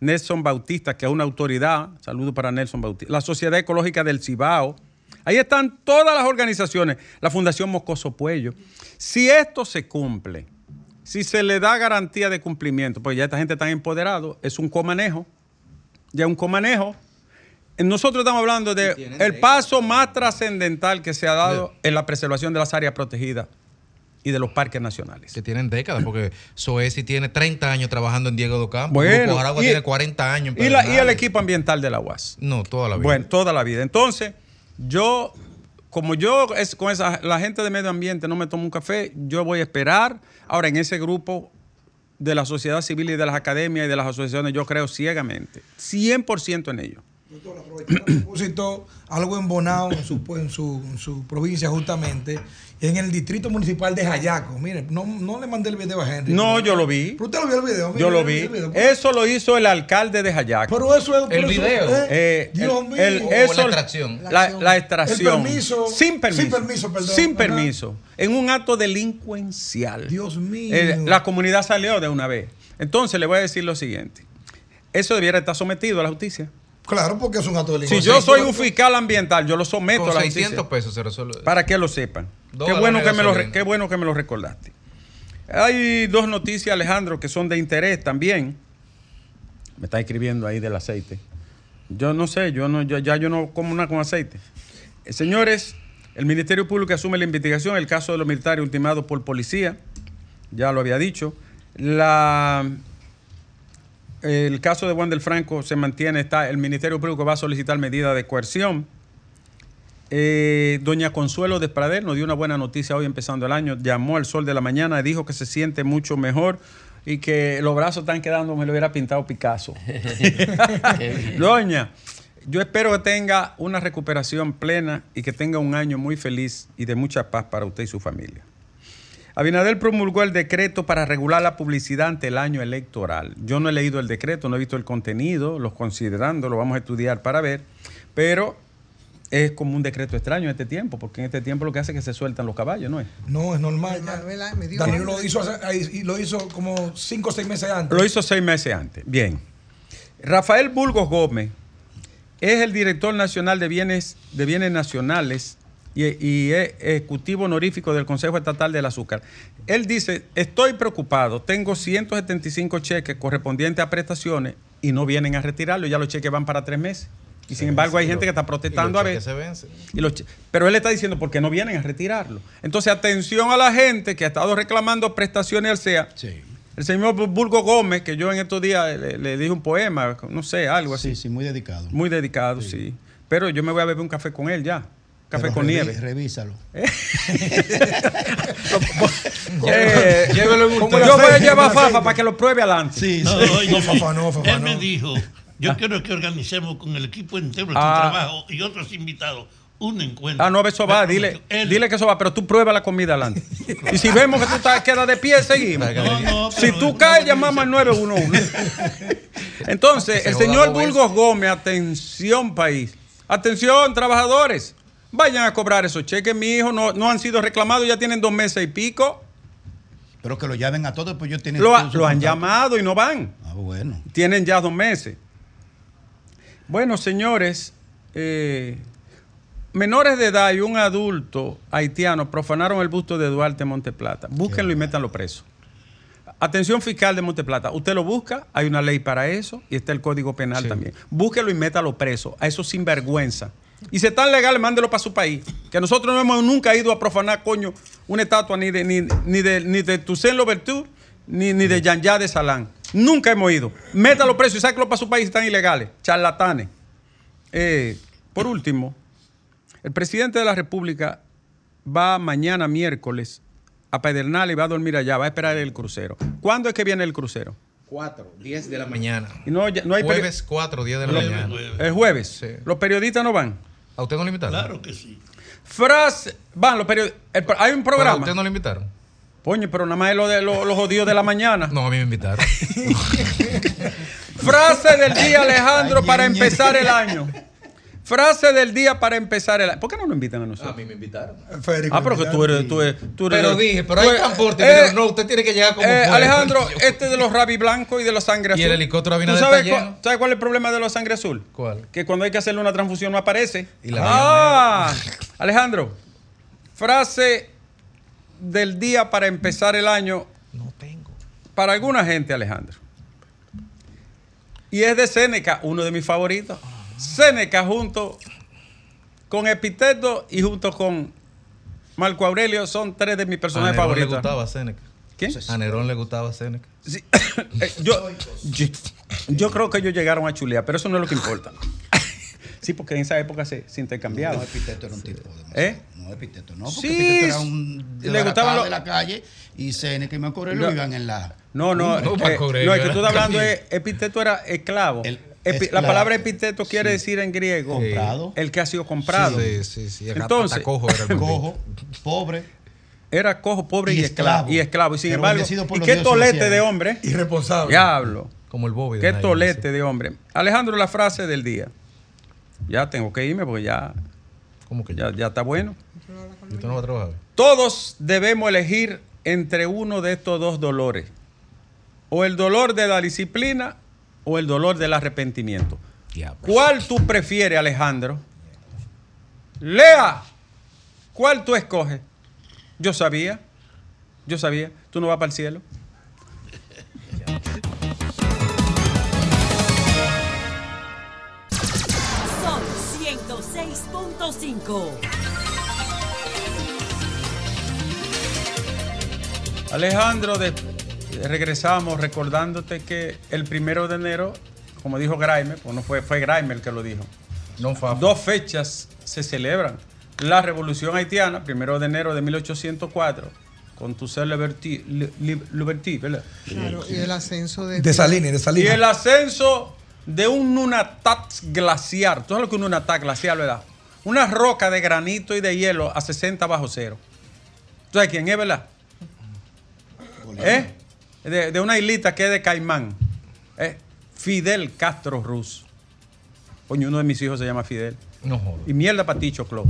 Nelson Bautista, que es una autoridad, saludo para Nelson Bautista, la Sociedad Ecológica del Cibao, ahí están todas las organizaciones, la Fundación Moscoso Puello. Si esto se cumple, si se le da garantía de cumplimiento, pues ya esta gente está empoderado, es un comanejo, ya un comanejo. Nosotros estamos hablando de el paso más trascendental que se ha dado en la preservación de las áreas protegidas y de los parques nacionales. Que tienen décadas, porque Soesi tiene 30 años trabajando en Diego do Campo. Bueno, tiene 40 años. en Y, la- y el equipo ambiental de la UAS. No, toda la vida. Bueno, toda la vida. Entonces, yo, como yo es, con esa, la gente de medio ambiente no me tomo un café, yo voy a esperar. Ahora, en ese grupo de la sociedad civil y de las academias y de las asociaciones, yo creo ciegamente, 100% en ello. Doctor, aprovechando a propósito, algo en Bonao, en su, en, su, en su provincia justamente, en el distrito municipal de Jayaco. Mire, no, no le mandé el video a Henry. No, yo lo vi. Pero usted lo vio el video. Yo lo vi. video. Eso lo hizo el alcalde de Jayaco. Pero eso es... El eso- video. eh, Eh, Dios el- mío. el- eso- la extracción. La, la extracción. El permiso. Sin permiso. Sin permiso, perdón. Sin Ajá. permiso. En un acto delincuencial. Dios mío. Eh, la comunidad salió de una vez. Entonces le voy a decir lo siguiente. Eso debiera estar sometido a la justicia. Claro, porque es un acto de Si yo soy un fiscal ambiental, yo lo someto Con a la 600 justicia. pesos se resuelve. Para que lo sepan. Qué bueno, que me lo, qué bueno que me lo recordaste. Hay dos noticias, Alejandro, que son de interés también. Me está escribiendo ahí del aceite. Yo no sé, yo no, yo- ya yo no como nada con aceite. Eh, señores, el Ministerio Público asume la investigación el caso de los militares ultimados por policía. Ya lo había dicho. La, el caso de Juan del Franco se mantiene, está, el Ministerio Público va a solicitar medidas de coerción. Eh, doña Consuelo Desprader nos dio una buena noticia hoy empezando el año. Llamó al sol de la mañana y dijo que se siente mucho mejor y que los brazos están quedando, me lo hubiera pintado Picasso. [laughs] Doña, yo espero que tenga una recuperación plena y que tenga un año muy feliz y de mucha paz para usted y su familia. Abinader promulgó el decreto para regular la publicidad ante el año electoral. Yo no he leído el decreto, no he visto el contenido, los considerando, lo vamos a estudiar para ver, pero es como un decreto extraño en este tiempo, porque en este tiempo lo que hace es que se sueltan los caballos, ¿no es? No, es normal. dio Daniel lo hizo, hace- lo hizo como cinco o seis meses antes. Lo hizo seis meses antes. Bien. Rafael Burgos Gómez es el director nacional de bienes, de bienes nacionales y, y es ejecutivo honorífico del Consejo Estatal del Azúcar. Él dice, estoy preocupado, tengo 175 cheques correspondientes a prestaciones y no vienen a retirarlo, ya los cheques van para tres meses. Y sin embargo hay gente que está protestando a che- pero él está diciendo por qué no vienen a retirarlo. Entonces, atención a la gente que ha estado reclamando prestaciones al SEA. Sí. El señor Burgo Gómez, que yo en estos días le, le dije un poema, no sé, algo así. Sí, sí, muy dedicado. Muy dedicado, sí. Pero yo me voy a beber un café con él ya. Café Pero con revi- nieve. Revísalo. [laughs] Eh, Llévelo en un como té. yo voy a llevar aceite. Fafa para que lo pruebe adelante. Sí, No, oye, No, Fafa, no, Fafa, Él me dijo, yo quiero que organicemos con el equipo entero tu Ah. trabajo y otros invitados un encuentro. Ah, no, eso va, dile. Él- dile que eso va, pero tú prueba la comida adelante. Y si vemos que tú estás- quedas de pie, seguimos. No, no, Si tú es caes, llamamos al buena 911. Entonces, Se el señor. Burgos Gómez, atención país, atención trabajadores, vayan a cobrar esos cheques, mi hijo, no, no han sido reclamados, ya tienen dos meses y pico, Pero que lo llamen a todos, pues yo tienen. lo, lo han llamado y no van, Ah, bueno. tienen ya dos meses. Bueno, señores, eh, menores de edad y un adulto haitiano profanaron el busto de Duarte en Monteplata. Búsquenlo y métanlo preso. Atención fiscal de Monteplata. Usted lo busca, hay una ley para eso y está el Código Penal Sí. también. Búsquelo y métalo preso. A esos sinvergüenza Y si están legales, mándelo para su país. Que nosotros no hemos nunca ido a profanar, coño, una estatua ni de, ni, ni de, ni de Toussaint Louverture, ni, ni de Yanyá de Salán. Nunca hemos ido. Métalo preso y sáquelo para su país, están ilegales. Charlatanes. Eh, por último, el presidente de la República va mañana miércoles a Pedernal y va a dormir allá, va a esperar el crucero. ¿Cuándo es que viene el crucero? 4, 10 de la mañana. Y no, ya- no hay Jueves 4, 10 de la mañana. jueves. el jueves. Sí. Los periodistas no van. ¿A usted no lo invitaron? Claro que sí. Frase, van los periodistas. Hay un ¿Pero a programa. usted no lo invitaron? Coño, pero nada más es lo de lo- los jodidos de la mañana. No, a mí me invitaron. [laughs] Frase del día, Alejandro, para empezar el año. Frase del día para empezar el año. ¿Por qué no nos invitan a nosotros? me invitaron. Federico, Ah, pero que tú eres, tú eres, tú eres- Pero dije, pero tú hay transporte. eh, no, usted tiene que llegar como eh. Alejandro, este de los rabi blancos y de los sangre azul. Y el helicóptero ¿Tú Abinader sabes, lleno. ¿Sabes cuál es el problema de los sangre azul? ¿Cuál? Que cuando hay que hacerle una transfusión no aparece. Y la ah, Alejandro, frase del día para empezar el año No tengo. para alguna gente, Alejandro. Y es de Séneca, uno de mis favoritos. Séneca junto con Epiteto y junto con Marco Aurelio son tres de mis A personajes Nerón le favoritos. gustaba Séneca. ¿Quién? A Nerón le gustaba Séneca. Sí. [coughs] Eh, yo, yo, yo creo que ellos llegaron a chulear, pero eso no es lo que importa. [coughs] Sí, porque en esa época se, se intercambiaba. No, Epiteto era un tipo de ¿Eh? No, Epiteto no, porque Sí, Epiteto era un le de, gustaban la, los- de la calle y Seneca y Marco Aurelio No. iban en la... No, no, No, eh, no, el que era tú estás hablando es epíteto era esclavo. El- Epi- la palabra epíteto quiere decir en griego Comprado. el que ha sido comprado. Sí, sí, sí. Entonces- cojo era. [laughs] Cojo, pobre. Era cojo, pobre y, Y esclavo. Y esclavo. Y sin Pero embargo, ¿y qué tolete de hombre? Irresponsable. Diablo. Como el Bobby. Qué tolete de hombre. Alejandro, la frase del día. Ya tengo que irme porque ya, ¿Cómo que ya, ya? ya está bueno. ¿Y usted no va a trabajar? Todos debemos elegir entre uno de estos dos dolores. O el dolor de la disciplina o el dolor del arrepentimiento. ¿Cuál tú prefieres, Alejandro? Lea. ¿Cuál tú escoges? Yo sabía. Yo sabía. Tú no vas para el cielo. Sol 106.5. Alejandro, de- regresamos recordándote que el primero de enero, como dijo Graeme, pues no fue, fue Graeme el que lo dijo, No fa. dos fechas se celebran. La revolución haitiana, primero de enero de 1804, con Toussaint Louverture, Li- Li- Louverture, ¿verdad? Claro, y el ascenso de... De Salines, de Y el ascenso de un Nunatak glaciar. ¿Tú sabes lo que es un Nunatak glaciar, verdad? Una roca de granito y de hielo a 60 bajo cero. ¿Tú sabes quién es, verdad? ¿Eh? De, de una islita que es de Caimán. ¿Eh? Fidel Castro Ruz. Coño, uno de mis hijos se llama Fidel. No. Y mierda paticho, Clo.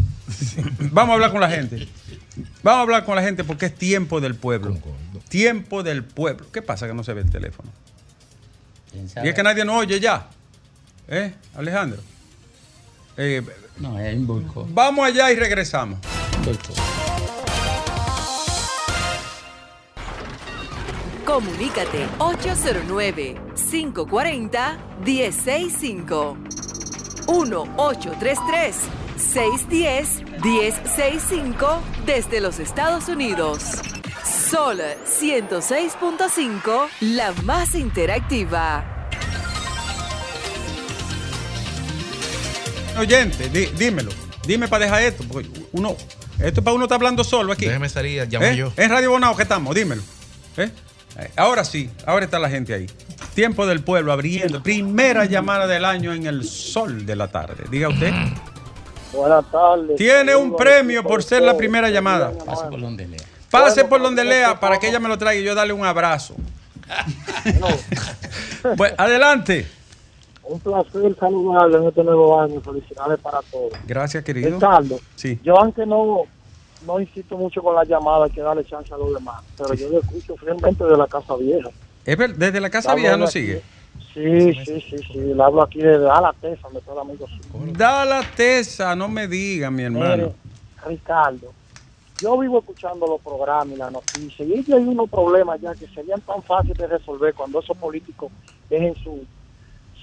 Vamos a hablar con la gente. Vamos a hablar con la gente porque es tiempo del pueblo. Concordo. Tiempo del pueblo. ¿Qué pasa que no se ve el teléfono? ¿Quién Y es que nadie nos oye ya. ¿Eh, Alejandro? Eh, No, es un vamos allá y regresamos. Comunícate 809-540-1065. 1-833-610-1065 desde los Estados Unidos. Sol 106.5, la más interactiva. Oyente, di- dímelo. Dime para dejar esto. Porque uno, esto es para uno estar hablando solo aquí. Déjeme salir, llame ¿Eh? yo. En Radio Bonao que estamos, dímelo. ¿Eh? Eh, Ahora sí, ahora está la gente ahí. Tiempo del pueblo abriendo. Primera llamada del año en el sol de la tarde. Diga usted. Buenas tardes. Tiene un premio por ser la primera llamada. Pase por donde lea. Pase Bueno, por donde pues, lea para que ella me lo traiga y yo darle un abrazo. No, Pues, [laughs] adelante. un placer saludarle en este nuevo año. Felicidades para todos. Gracias, querido. Ricardo, Sí. yo aunque no no insisto mucho con la llamada, hay que darle chance a los demás, pero yo lo escucho fielmente de la Casa Vieja. Desde la casa vieja no sigue. Sí, sí, sí, sí. Le hablo aquí de la Tesa, me todo amigo suyo. Da la tesa, no me diga, mi hermano. Ricardo, yo vivo escuchando los programas y las noticias y hay unos problemas ya que serían tan fáciles de resolver cuando esos políticos dejen su,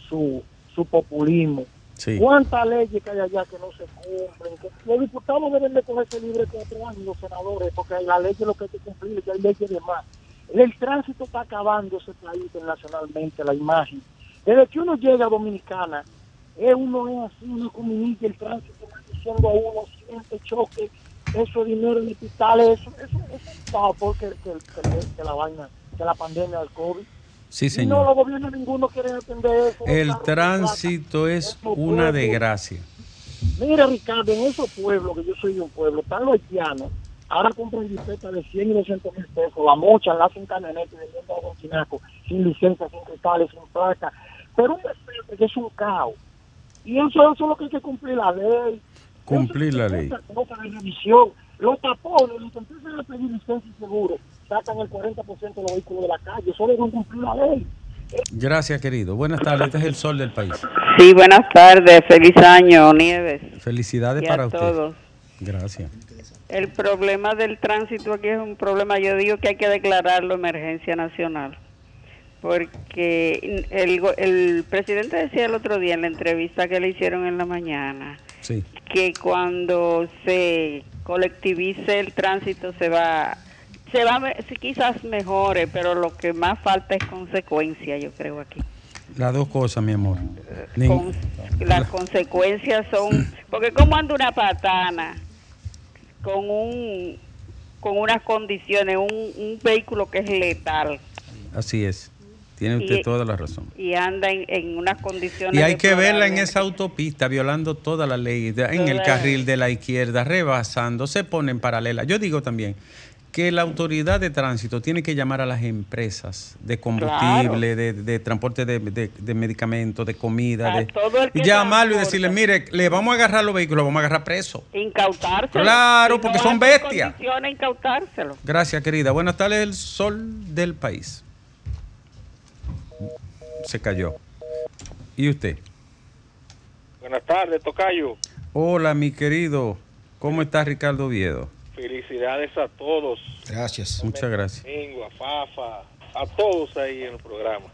su, su populismo ¿Cuántas leyes que hay allá que no se cumplen? Que los diputados deben de cogerse libre cuatro años, los senadores, porque la ley es lo que hay que cumplir, que hay leyes de más. El tránsito está acabando ese país internacionalmente, la imagen. Desde que uno llega a Dominicana, eh, uno es así, uno comunica el tránsito, diciendo a uno, siente choque, eso es dinero en hospitales, eso, eso, eso es favor que, que, que- que la vaina, que la pandemia del COVID. Sí, Y no, señor. los gobiernos ninguno quieren atender eso. El tránsito es una desgracia. Mira, Ricardo, en esos pueblos, que yo soy de un pueblo, están los haitianos, ahora compran jipetas de 100 y 200 mil pesos, la mochan, la hacen camioneta vendiendo a un chinaco, sin licencia, sin cristales, sin placa. Pero un que es un caos. Y eso, eso es lo que hay que cumplir la ley. Cumplir la ley. De revisión. Los tapones, los que empiezan a pedir licencia y seguro, sacan el 40% de los vehículos de la calle. Eso deben cumplir la ley. Gracias, querido. Buenas tardes. Este es el sol del país. Sí, buenas tardes. Feliz año, Nieves. Felicidades Y a para usted. todos. Gracias. El problema del tránsito aquí es un problema, yo digo que hay que declararlo emergencia nacional. Porque el, go- el presidente decía el otro día en la entrevista que le hicieron en la mañana Sí. que cuando se colectivice el tránsito se va se va sí, quizás mejore, pero lo que más falta es consecuencia, yo creo aquí. Las dos cosas, mi amor. Las consecuencias son porque cómo anda una patana con un con unas condiciones, un, un vehículo que es letal Así es. Tiene usted Y- toda la razón. y anda en, en unas condiciones Y hay que verla en esa autopista, violando toda la ley, de- en el carril de la izquierda, rebasando, se pone en paralela. Yo digo también que la autoridad de tránsito tiene que llamar a las empresas de combustible, de, de transporte de, de- de medicamentos, de comida, A de, todo el que y llamarlo y decirle, mire, le vamos a agarrar los vehículos, los vamos a agarrar preso. incautárselo. Claro, Si porque no son bestias. incautárselo. Gracias, querida. Buenas tardes, el sol del país. Se cayó. ¿Y usted? Buenas tardes, Tocayo. Hola, mi querido. ¿Cómo está Ricardo Viedo? Felicidades a todos. Gracias. Muchas gracias. Domingo, a Fafa, a todos ahí en el programa.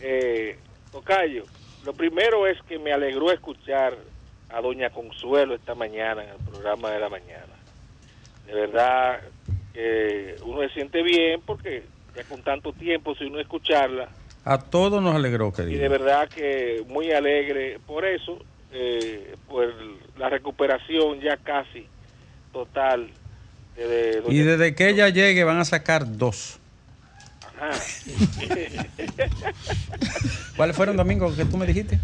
Eh, Tocayo, lo primero es que me alegró escuchar a Doña Consuelo esta mañana en el programa de la mañana. De verdad que uno se siente bien porque ya con tanto tiempo sin uno escucharla A todos nos alegró, y de querido. verdad que muy alegre por eso, eh, por la recuperación ya casi total de, de doña Y desde que ella llegue van a sacar dos. Ajá. [laughs] ¿Cuáles fueron, Domingo, que tú me dijiste?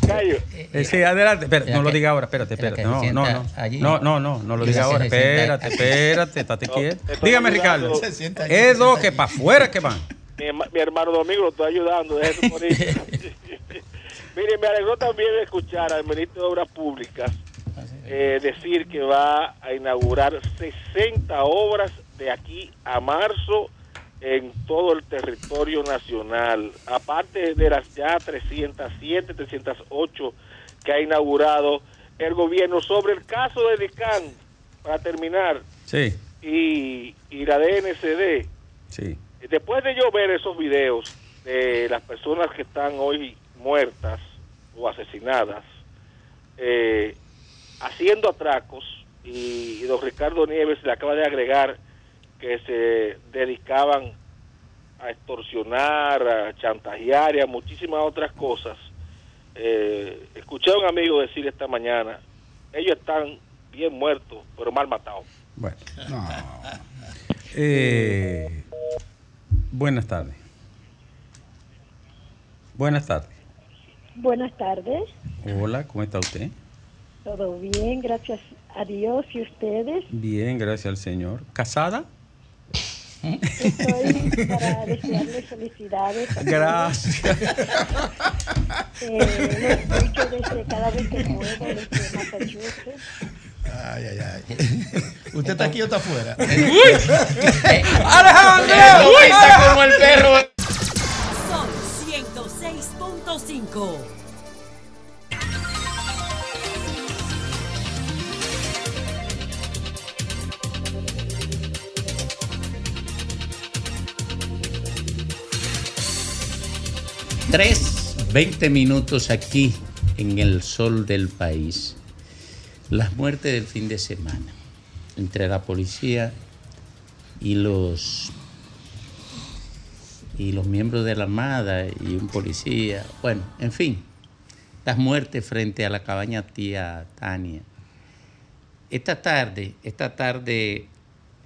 Tocayo. Eh, sí, adelante. No lo diga ahora, espérate, espérate. No, no, no. allí. No, no, no, no lo diga ahora. Espérate, espérate, estate quieto. Dígame. Ricardo. Es dos que para afuera que van. Mi, herma- mi hermano Domingo lo estoy ayudando. [laughs] [laughs] Mire, me alegró también escuchar al ministro de Obras Públicas eh, decir que va a inaugurar 60 obras de aquí a marzo en todo el territorio nacional, aparte de las ya 307, 308 que ha inaugurado el gobierno. Sobre el caso de DICAN, para terminar, Sí, y, y la DNCD, sí. después de yo ver esos videos de las personas que están hoy muertas o asesinadas, eh, haciendo atracos, y, y don Ricardo Nieves le acaba de agregar que se dedicaban a extorsionar, a chantajear y a muchísimas otras cosas. Eh, escuché a un amigo decir esta mañana, ellos están bien muertos, pero mal matados. Bueno. [laughs] Eh, buenas tardes. Buenas tardes. Buenas tardes, Hola, ¿cómo está usted? Todo bien, gracias a Dios y ustedes. Bien, gracias al Señor. ¿Casada? Estoy [laughs] para desearles felicidades. a. Gracias. Eh, lo escucho desde cada vez que puedo, desde Massachusetts. Ay, ay, ay. ¿Usted está aquí o está afuera? [laughs] Alejandro, Uy, está como el perro. Son 106.5. Tres, 20 minutos aquí en el sol del país. Las muertes del fin de semana entre la policía y los y los miembros de la Armada y un policía, bueno, en fin, las muertes frente a la cabaña tía Tania. Esta tarde, esta tarde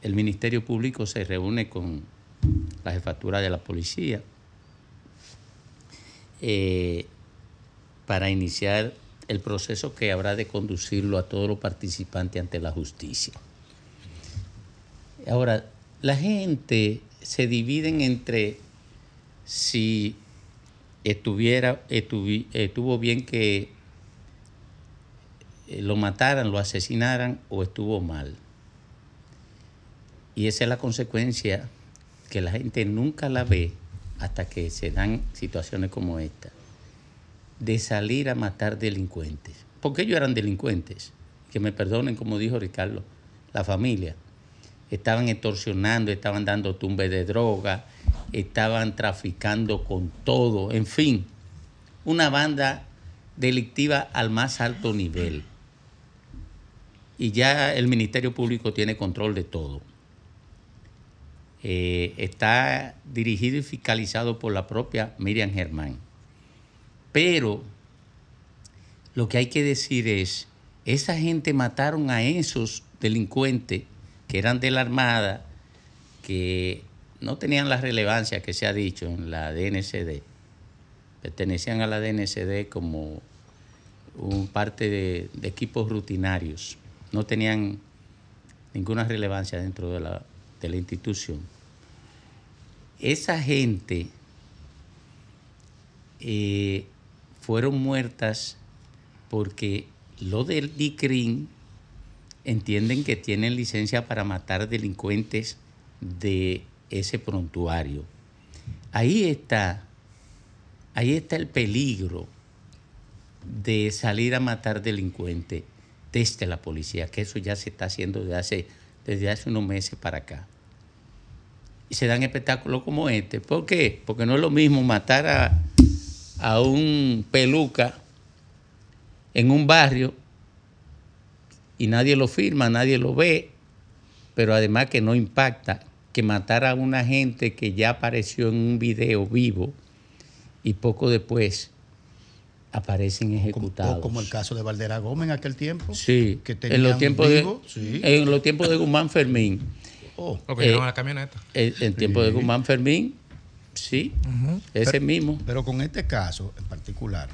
el Ministerio Público se reúne con la jefatura de la policía eh, para iniciar el proceso que habrá de conducirlo a todos los participantes ante la justicia. Ahora, la gente se dividen entre si estuviera, estuvi- estuvo bien que eh, lo mataran, lo asesinaran o estuvo mal. Y esa es la consecuencia que la gente nunca la ve hasta que se dan situaciones como esta, de salir a matar delincuentes. Porque ellos eran delincuentes, que me perdonen, como dijo Ricardo, la familia. Estaban extorsionando, estaban dando tumbes de droga, estaban traficando con todo, en fin, una banda delictiva al más alto nivel. Y ya el Ministerio Público tiene control de todo. Eh, está dirigido y fiscalizado por la propia Miriam Germán. Pero lo que hay que decir es, esa gente mataron a esos delincuentes que eran de la Armada, que no tenían la relevancia que se ha dicho en la DNCD. Pertenecían a la DNCD como un parte de, de equipos rutinarios. No tenían ninguna relevancia dentro de la, de la institución. Esa gente eh, fueron muertas porque lo del DICRIN entienden que tienen licencia para matar delincuentes de ese prontuario. Ahí está, ahí está el peligro de salir a matar delincuentes desde la policía, que eso ya se está haciendo desde hace, desde hace unos meses para acá. Y se dan espectáculos como este. ¿Por qué? Porque no es lo mismo matar a, a un peluca en un barrio y nadie lo firma, nadie lo ve, pero además que no impacta, que matar a una gente que ya apareció en un video vivo y poco después aparecen ejecutados. O como el caso de Valdera Gómez en aquel tiempo. Sí, que en los tiempos de, sí. en los tiempos de Guzmán Fermín. Oh. Lo que llevaban a la camioneta. En el tiempo de. Guzmán Fermín, sí, ese Pero- mismo. Pero con este caso en particular,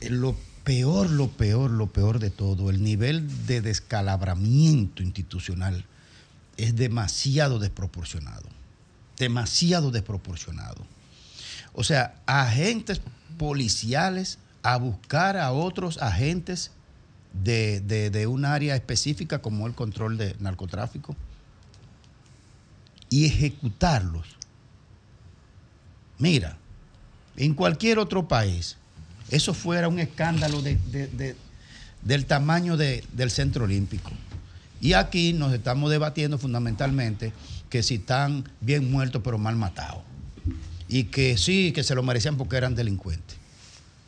eh, lo peor, lo peor, lo peor de todo, el nivel de descalabramiento institucional es demasiado desproporcionado. Demasiado desproporcionado. O sea, agentes policiales a buscar a otros agentes de, de- un área específica como el control de narcotráfico y ejecutarlos. Mira, en cualquier otro país, eso fuera un escándalo de- de- de- del tamaño de- del centro olímpico. Y aquí nos estamos debatiendo fundamentalmente que si están bien muertos pero mal matados. Y que sí, que se lo merecían porque eran delincuentes.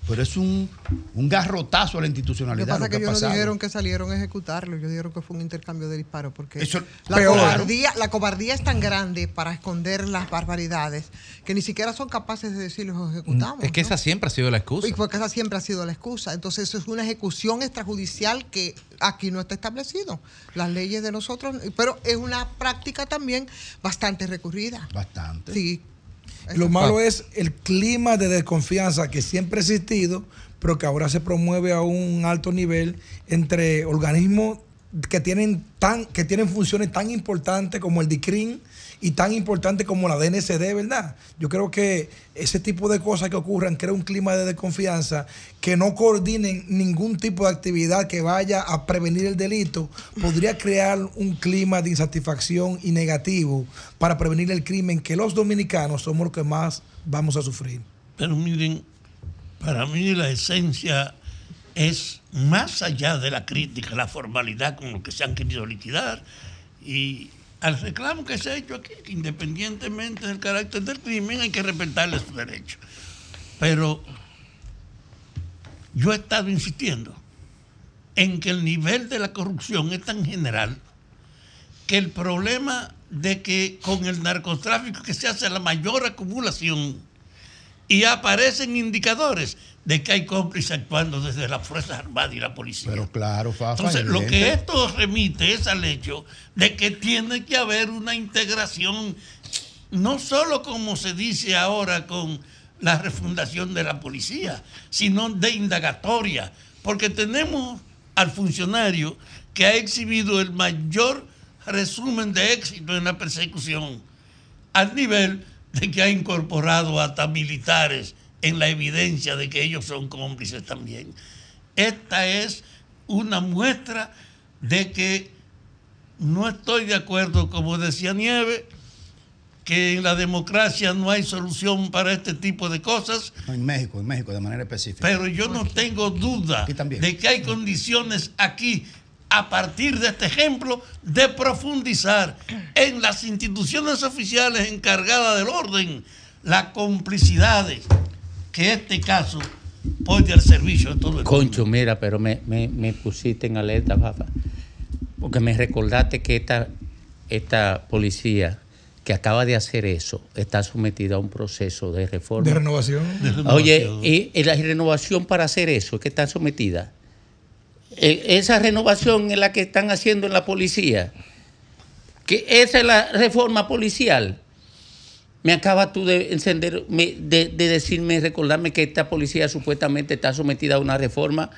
Pero es un, un garrotazo a la Lo que institucionalidad. pasa lo es que ellos no dijeron que salieron a ejecutarlo, ellos dijeron que fue un intercambio de disparos, porque Eso- la, peor. cobardía, la cobardía es tan grande para esconder las barbaridades que ni siquiera son capaces de decir los ejecutamos. Es que esa siempre ha sido la excusa. Y porque esa siempre ha sido la excusa. Entonces, eso es una ejecución extrajudicial que aquí no está establecido. Las leyes de nosotros, pero es una práctica también bastante recurrida. Bastante. Sí. Lo malo es el clima de desconfianza que siempre ha existido, pero que ahora se promueve a un alto nivel entre organismos que tienen tan que tienen funciones tan importantes como el DICRIN y tan importantes como la DNCD, ¿verdad? Yo creo que ese tipo de cosas que ocurran crea un clima de desconfianza que no coordinen ningún tipo de actividad que vaya a prevenir el delito, podría crear un clima de insatisfacción y negativo para prevenir el crimen que los dominicanos somos los que más vamos a sufrir. Pero miren, para mí la esencia es más allá de la crítica, la formalidad con lo que se han querido liquidar y al reclamo que se ha hecho aquí, que independientemente del carácter del crimen hay que respetarle sus derechos. Pero yo he estado insistiendo en que el nivel de la corrupción es tan general que el problema de que con el narcotráfico que se hace la mayor acumulación y aparecen indicadores de que hay cómplices actuando desde las Fuerzas Armadas y la policía. Pero claro, Fafa. Entonces, lo que esto remite es al hecho de que tiene que haber una integración, no solo como se dice ahora con la refundación de la policía, sino de indagatoria, porque tenemos al funcionario que ha exhibido el mayor resumen de éxito en la persecución, al nivel de que ha incorporado hasta militares en la evidencia de que ellos son cómplices también. Esta es una muestra de que no estoy de acuerdo, como decía Nieve, que en la democracia no hay solución para este tipo de cosas, No, en México, en México, de manera específica. pero yo no tengo duda de que hay condiciones aquí, a partir de este ejemplo, de profundizar en las instituciones oficiales encargadas del orden las complicidades que este caso pone al servicio de todo el Concho, mira, pero me, me, me pusiste en alerta, papá. Porque me recordaste que esta, esta policía que acaba de hacer eso está sometida a un proceso de reforma. De renovación. Oye, y, y la renovación para hacer eso es que está sometida. Eh, esa renovación es la que están haciendo en la policía. Que esa es la reforma policial. Me acabas tú de encender, de, de decirme, recordarme que esta policía supuestamente está sometida a una reforma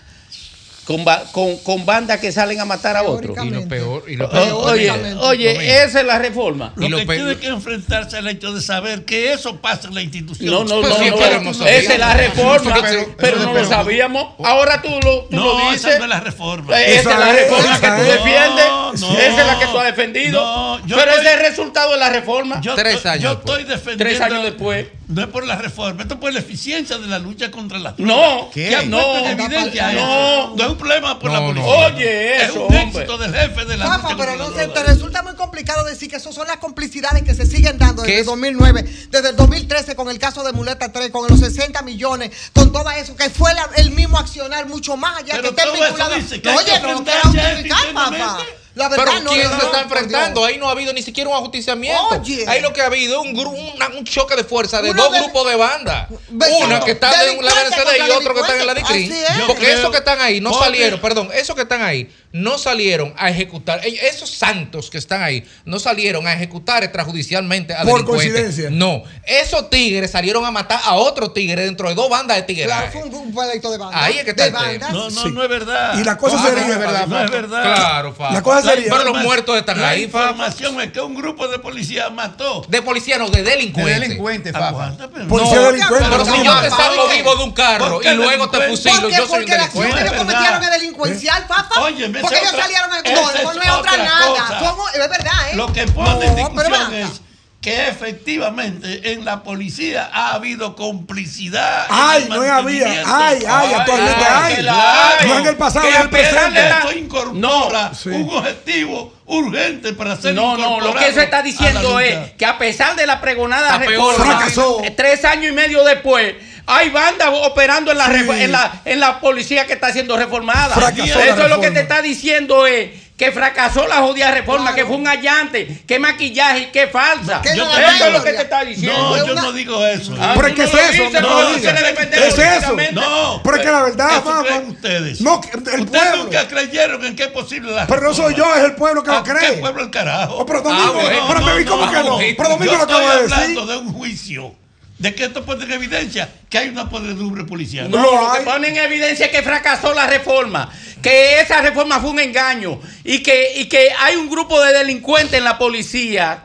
con, ba- con, con bandas que salen a matar a otros. Y lo peor, y lo O- peor- oye, oye, esa es la reforma. Lo que tiene que enfrentarse al hecho de saber que eso pasa en la institución. No, no, Pues no, sí, no, pero no, no esa es la reforma, Pero- pero, no lo pero- sabíamos. Ahora tú lo, tú No, lo esa dices. no es la reforma. Esa es la reforma que tú No, defiendes. no. esa es la que tú has defendido. Pero estoy- ese es el resultado de la reforma. Yo estoy- yo estoy defendiendo. Tres años después. No es por la reforma, esto es por la eficiencia de la lucha contra las No, drogas. ¿qué? Que No, evidencia no. No es un problema por la No, no. policía. Oye, es eso, un hombre. éxito del jefe de la Rafa, lucha pero contra no la sé, droga. te resulta muy complicado decir que eso son las complicidades que se siguen dando ¿Qué desde es? 2009, desde el 2013 con el caso de Muleta 3, con los 60 millones, con todo eso, que fue la- el mismo accionar mucho más allá Pero que esté vinculado. que Oye, que no te enfrentarse a esto justificar, papá. Internamente. La verdad Pero no. ¿quién no, se está enfrentando? Ahí no ha habido ni siquiera un ajusticiamiento. Oye. Ahí lo que ha habido es un, gru- una- un choque de fuerza de Uno dos de- grupos de banda. Vecino, Una que está en la DNCD y otro que está en la. DICRI. Porque esos que están ahí no salieron, perdón, esos que están ahí no salieron a ejecutar. Esos santos que están ahí no salieron a ejecutar extrajudicialmente a Por delincuentes. coincidencia. No, esos tigres salieron a matar a otro tigre dentro de dos bandas de tigres. Claro, fue un, un pleito de banda. Ahí es que está de el tema. bandas. No, no, Sí. no es verdad. Y la cosa Ah, sería- No es verdad. No es Fafa. verdad. Claro, Fafa. La cosa sería- Pero los muertos están la ahí, Fafa. información es que un grupo de policías mató. De policía, no, de delincuentes. De delincuente, Fafa. Aguanta, pero- Policía No, delincuente. Pero si yo te salgo vivo de un carro ¿Por y luego te fusilo, ¿Por qué? yo soy un Porque la acción que delincuente. ellos Es cometieron es delincuencial, papá. Óyeme, Porque ellos otra- salieron en. esa No, es no, no es otra otra nada. Somos- es verdad, ¿eh? Lo que pone en No, pero discusión es que efectivamente en la policía ha habido complicidad. en Ay, no había. Ay, ay, actualmente ay, hay. hay. No en el pasado, en el a pesar presente. Esto incorpora No, sí. un objetivo urgente para ser No, no, lo que se está diciendo es que a pesar de la pregonada reforma, fracasó. tres años y medio después, hay bandas operando en la, Sí. en la, en la policía que está siendo reformada. Fracasó Eso la es lo que reforma. te está diciendo es que fracasó la jodida reforma, que fue un allante, que maquillaje, que falsa. Que Eso no es lo que te está diciendo. No, Es yo una- no digo eso. Ah, Pero es que no es eso, dices, no no Es eso. No. Pero es que la verdad, mamá. ustedes. No, el ustedes pueblo. nunca creyeron en que es posible la Pero no soy reforma. yo, es el pueblo que lo Ah, ¿Qué cree. pueblo el carajo? Oh, pero Domingo, bueno, pero no, me vi como no, que no. no. Pero Domingo Yo lo acaba de estoy hablando decir. de un juicio. De que esto pone en evidencia que hay una podredumbre policial. No, No lo que pone en evidencia es que fracasó la reforma, que esa reforma fue un engaño y que, y que hay un grupo de delincuentes en la policía,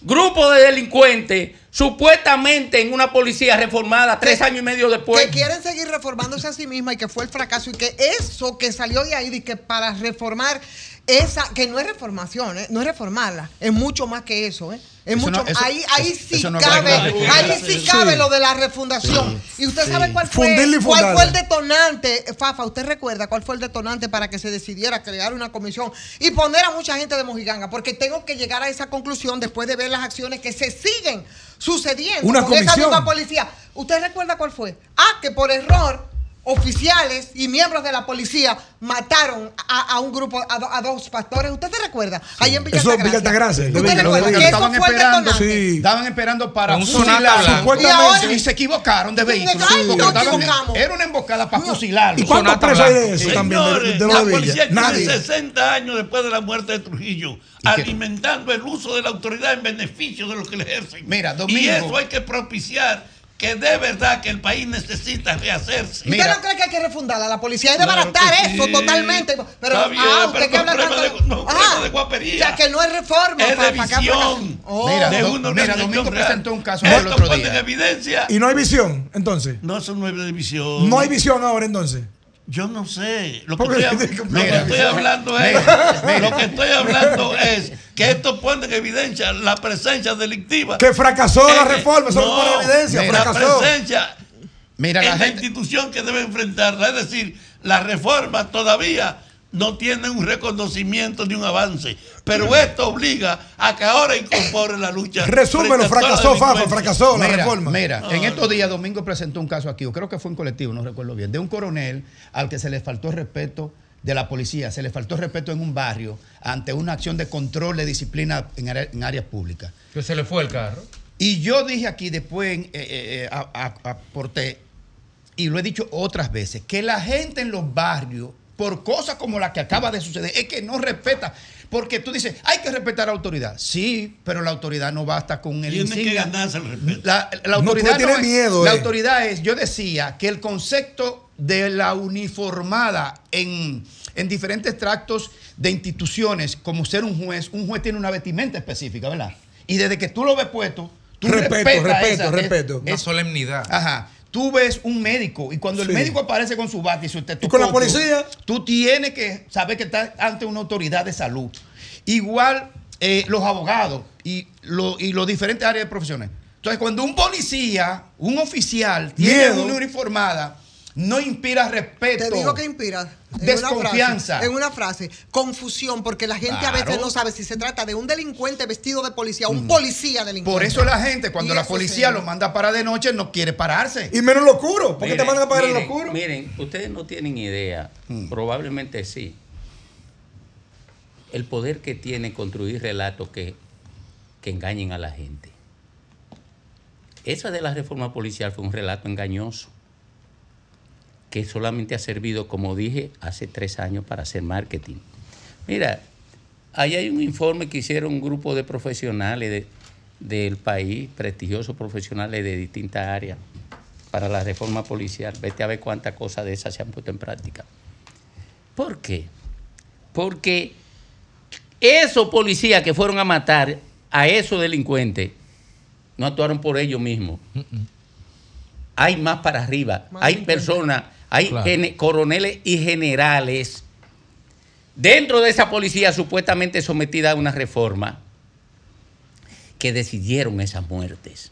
grupo de delincuentes, supuestamente en una policía reformada tres años y medio después. que quieren seguir reformándose a sí misma y que fue el fracaso y que eso que salió de ahí de que para reformar esa que no es reformación, ¿eh? no es reformarla, es mucho más que eso, ¿eh? Es Eso mucho no- eso- ahí ahí eso- sí no cabe, ahí sí Sí. cabe lo de la refundación. Y usted sabe cuál fue cuál fue el detonante, Fafa, usted recuerda cuál fue el detonante para que se decidiera crear una comisión y poner a mucha gente de Mojiganga, porque tengo que llegar a esa conclusión después de ver las acciones que se siguen sucediendo Una con esa comisión. misma policía. ¿Usted recuerda cuál fue? Ah, que por error oficiales y miembros de la policía mataron a, a un grupo, a, do- a dos pastores. ¿Usted se recuerda? Ahí en Villa Eso es. Villa Altagracia, ¿Usted Villa- recuerda Villa- que eso estaban fue el esperando, detonante? Sí. estaban esperando para Un fusilarlo. blanco. Supuestamente. Y se equivocaron de Sí, vehículo. equivocamos. Era una emboscada para fusilarlo. ¿Y cuántos presos hay de eso también? De, Señores, de la de policía Villa? tiene Nadie. 60 años después de la muerte de Trujillo, qué? alimentando el uso de la autoridad en beneficio de los que le ejercen. Mira, y Domingo. eso hay que propiciar que de verdad que el país necesita rehacerse. ¿Usted Mira. no cree que hay que refundarla? La policía hay de Claro baratar que eso totalmente. Pero, Está bien, ah, usted pero que habla tanto. de- no, ah, de guapería. O sea, que no es reforma. Es de visión. Oh. Mira, de una mira, Domingo real. presentó un caso Esto el otro en día. evidencia. Y no hay visión, entonces. No, eso no es de visión. No hay visión ahora, entonces. Yo no sé. Lo que, estoy, lo que Mira, estoy hablando es. Lo que estoy hablando es que esto pone en evidencia la presencia delictiva. Que fracasó la reforma, eso no, pone en evidencia, La fracasó. presencia Mira, la es la institución que debe enfrentarla. Es decir, la reforma todavía no tiene un reconocimiento ni un avance. Pero esto obliga a que ahora incorpore la lucha. [coughs] Resúmelo, fracasó, Fafa, fracasó la mira, reforma. Mira, en estos días Domingo presentó un caso aquí, o creo que fue un colectivo, no recuerdo bien, de un coronel al que se le faltó respeto de la policía, se le faltó respeto en un barrio ante una acción de control de disciplina en, área- en áreas públicas. Que se le fue el carro. Y yo dije aquí después, eh, eh, eh, aporté, y lo he dicho otras veces, que la gente en los barrios, por cosas como la que acaba de suceder, es que no respeta. Porque tú dices, hay que respetar a la autoridad. Sí, pero la autoridad no basta con el Tiene que insignia. ganarse el respeto. La, autoridad no es- miedo, La eh. autoridad es, yo decía, que el concepto de la uniformada en, en diferentes tractos de instituciones, como ser un juez, un juez tiene una vestimenta específica, ¿verdad? Y desde que tú lo ves puesto, tú Respeto, respeto, esa- respeto. Una es- solemnidad. Ajá. Tú ves un médico y cuando Sí. el médico aparece con su bata y su ¿Y con la policía? Tú tienes que saber que estás ante una autoridad de salud. Igual eh, los abogados y, lo- y los diferentes áreas de profesiones. Entonces, cuando un policía, un oficial, tiene Miedo. una uniformada, no inspira respeto. Te digo que inspira. En Una Desconfianza. frase, en una frase, confusión, porque la gente a veces no sabe si se trata de un delincuente vestido de policía o un policía delincuente. Por eso la gente, cuando la policía lo manda para de noche, no quiere pararse. Y menos lo oscuro. ¿Por qué te Miren, mandan a pagar en lo miren, oscuro? Miren, ustedes no tienen idea, Mm. probablemente sí, el poder que tiene construir relatos que, que engañen a la gente. Esa de la reforma policial fue un relato engañoso, que solamente ha servido, como dije, hace tres años para hacer marketing. Mira, ahí hay un informe que hicieron un grupo de profesionales de- del país, prestigiosos profesionales de distintas áreas, para la reforma policial. Vete a ver cuántas cosas de esas se han puesto en práctica. ¿Por qué? Porque esos policías que fueron a matar a esos delincuentes no actuaron por ellos mismos. Hay más para arriba. Más hay personas, hay Claro. coroneles y generales dentro de esa policía supuestamente sometida a una reforma que decidieron esas muertes.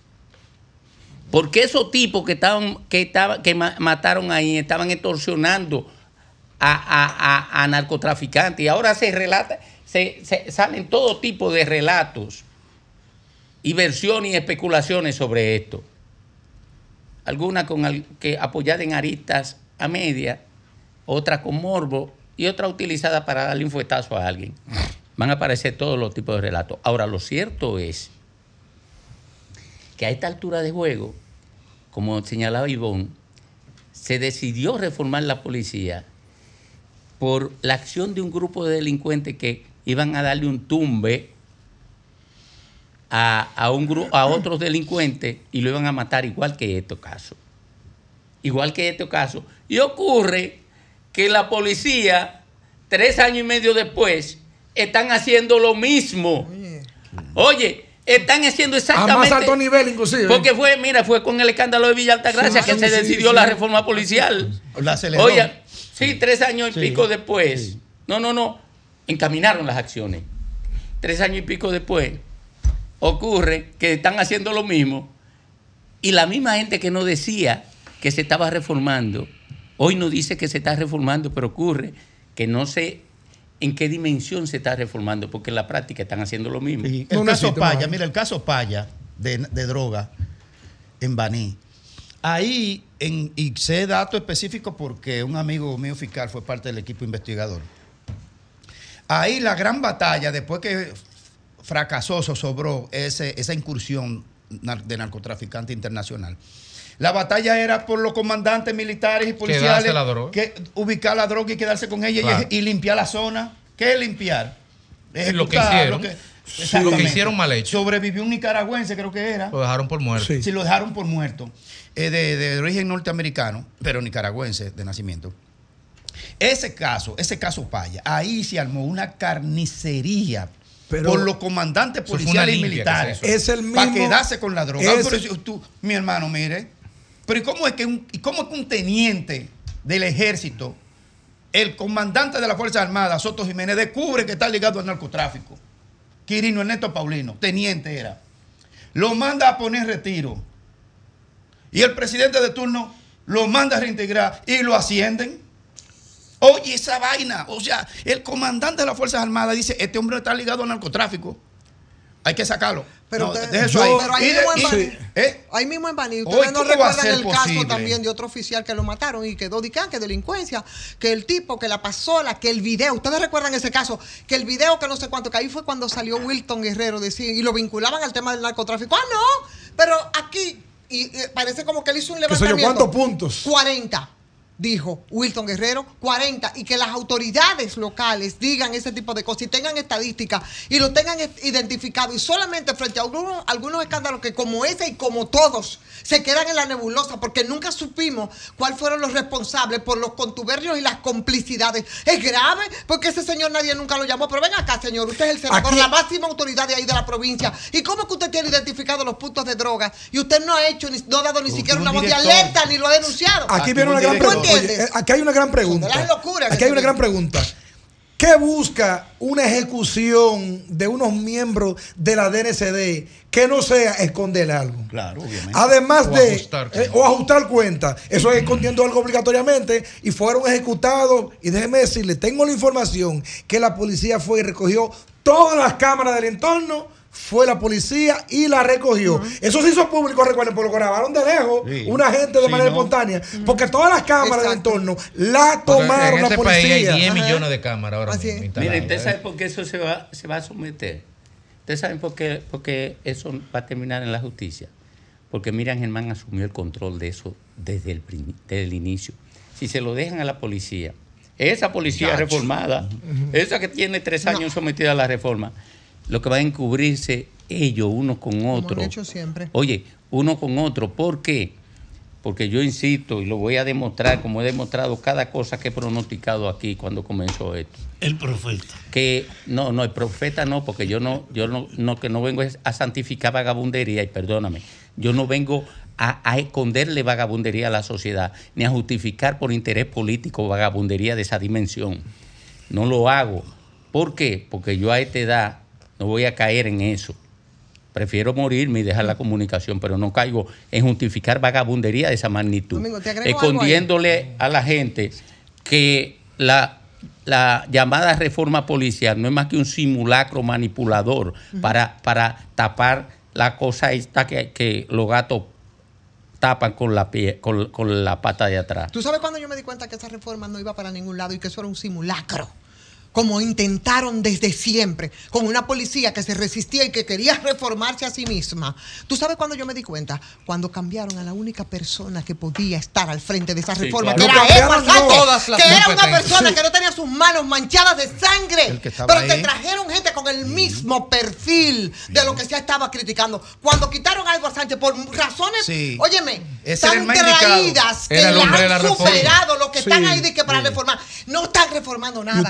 Porque esos tipos que estaban, que estaban, que ma- mataron ahí, estaban extorsionando a, a- a- a narcotraficantes. Y ahora se relata, se, se- salen todo tipo de relatos y versiones y especulaciones sobre esto. Algunas con que apoyadas en aristas a media, otras con morbo y otra utilizada para darle un fuetazo a alguien. Van a aparecer todos los tipos de relatos. Ahora, lo cierto es que a esta altura de juego, como señalaba Ivonne, se decidió reformar la policía por la acción de un grupo de delincuentes que iban a darle un tumbe a, a un a otros delincuentes y lo iban a matar igual que estos casos. Igual que estos casos. Y ocurre que la policía, tres años y medio después, están haciendo lo mismo. Oye, están haciendo A exactamente... más alto nivel, inclusive. Porque fue, mira, fue con el escándalo de Villa Altagracia Sí, que se sí, decidió sí. la reforma policial. La aceleró. Oye, sí, tres años y Sí, pico después. No, no, no. Encaminaron las acciones. Tres años y pico después ocurre que están haciendo lo mismo y la misma gente que no decía que se estaba reformando, hoy no dice que se está reformando, pero ocurre que no sé en qué dimensión se está reformando, porque en la práctica están haciendo lo mismo. Sí, No el caso necesito Paya, mira, el caso Paya de, de droga en Baní. Ahí, en, y sé datos específicos porque un amigo mío fiscal fue parte del equipo investigador. Ahí la gran batalla, después que fracasó, sobró ese, esa incursión de narcotraficante internacional. La batalla era por los comandantes militares y policiales la droga. que ubicar la droga y quedarse con ella y- Claro. y, limpiar la zona. ¿Qué es limpiar? Es lo que Ejecutar, hicieron. que- Sí. Lo que hicieron mal hecho. Sobrevivió un nicaragüense, creo que era. Lo dejaron por muerto. Sí, lo dejaron por muerto. Eh, de, de origen norteamericano, pero nicaragüense de nacimiento. Ese caso, ese caso Paya, ahí se armó una carnicería Pero- por los comandantes policiales y militares. Es el Para mismo- quedarse con la droga. es- Pero si tú, mi hermano, mire. Pero ¿y cómo es que un, cómo es que un teniente del ejército, el comandante de las Fuerzas Armadas, Soto Jiménez, descubre que está ligado al narcotráfico? Quirino Ernesto Paulino, teniente era. Lo manda a poner retiro. Y el presidente de turno lo manda a reintegrar y lo ascienden. Oye, esa vaina. O sea, el comandante de las Fuerzas Armadas dice, este hombre está ligado al narcotráfico. Hay que sacarlo. Pero, No, usted- deje eso yo- ahí. pero ahí Y de- mismo en y- Baní- ¿eh? ahí mismo en Baní, Oye, ustedes no ¿cómo va a recuerdan el caso también de otro oficial que lo mataron y quedó de que, que delincuencia, que el tipo, que la pasola, que el video, ustedes recuerdan ese caso, que el video que no sé cuánto, que ahí fue cuando salió Wilton Guerrero y lo vinculaban al tema del narcotráfico. Ah, no, pero aquí y, eh, parece como que él hizo un ¿Qué sé yo, levantamiento. cuántos puntos? 40 dijo Wilton Guerrero, 40, y que las autoridades locales digan ese tipo de cosas y tengan estadísticas y lo tengan identificado y solamente frente a algunos, algunos escándalos que como ese y como todos se quedan en la nebulosa porque nunca supimos cuáles fueron los responsables por los contubernios y las complicidades. Es grave porque ese señor nadie nunca lo llamó, pero ven acá señor, usted es el senador, la máxima autoridad de ahí de la provincia. ¿Y cómo que usted tiene identificado los puntos de droga y usted no ha hecho, ni, no ha dado ni siquiera un una voz de alerta ni lo ha denunciado? Aquí viene una gran ¿Tú pregunta. Entiendes? eh, aquí hay una gran pregunta. Las locuras Aquí hay una gran pregunta. ¿Qué busca una ejecución de unos miembros de la DNCD que no sea esconder algo? Claro, obviamente. Además O de. ajustar eh, o ajustar cuentas. Eso es escondiendo algo obligatoriamente. Y fueron ejecutados. Y déjeme decirle, tengo la información que la policía fue y recogió todas las cámaras del entorno. Fue la policía y la recogió. Eso se hizo público, recuerden, porque lo grabaron de lejos, Sí. una gente de Sí, manera ¿no? espontánea. Porque todas las cámaras del entorno la tomaron en la este policía. país hay 10 millones de cámaras ahora mismo Miren, instaladas. ¿usted sabe por qué eso se va, se va a someter? ¿Ustedes saben por qué, eso va a terminar en la justicia? Porque Miriam Germán asumió el control de eso desde el, prin- desde el inicio. Si se lo dejan a la policía, esa policía reformada, esa que tiene tres años sometida a la reforma, lo que va a encubrirse ellos uno con Como otro. han hecho siempre. Oye, uno con otro. ¿Por qué? Porque yo insisto y lo voy a demostrar, como he demostrado cada cosa que he pronosticado aquí cuando comenzó esto. El profeta. Que no, no, el profeta no, porque yo no, yo no, no que no vengo a santificar vagabundería, y perdóname, yo no vengo a, a esconderle vagabundería a la sociedad, ni a justificar por interés político vagabundería de esa dimensión. No lo hago. ¿Por qué? Porque yo a esta edad no voy a caer en eso. Prefiero morirme y dejar la comunicación, pero no caigo en justificar vagabundería de esa magnitud. Domingo. Escondiéndole a la gente que la, la llamada reforma policial no es más que un simulacro manipulador para, para tapar la cosa esta que, que los gatos tapan con la, pie, con, con la pata de atrás. ¿Tú sabes cuando yo me di cuenta que esa reforma no iba para ningún lado y que eso era un simulacro? Como intentaron desde siempre, con una policía que se resistía y que quería [laughs] reformarse a sí misma. ¿Tú sabes cuándo yo me di cuenta? Cuando cambiaron a la única persona que podía estar al frente de esa Sí, reforma, claro. que era Edward cambiaron Sánchez, todas las que era una persona Sí. que no tenía sus manos manchadas de sangre. Pero te trajeron gente con el mismo perfil de lo que se estaba criticando. Cuando quitaron a Edward Sánchez por razones, Sí. óyeme, tan traídas que la han superado los que están ahí de que para reformar. No están reformando nada. Y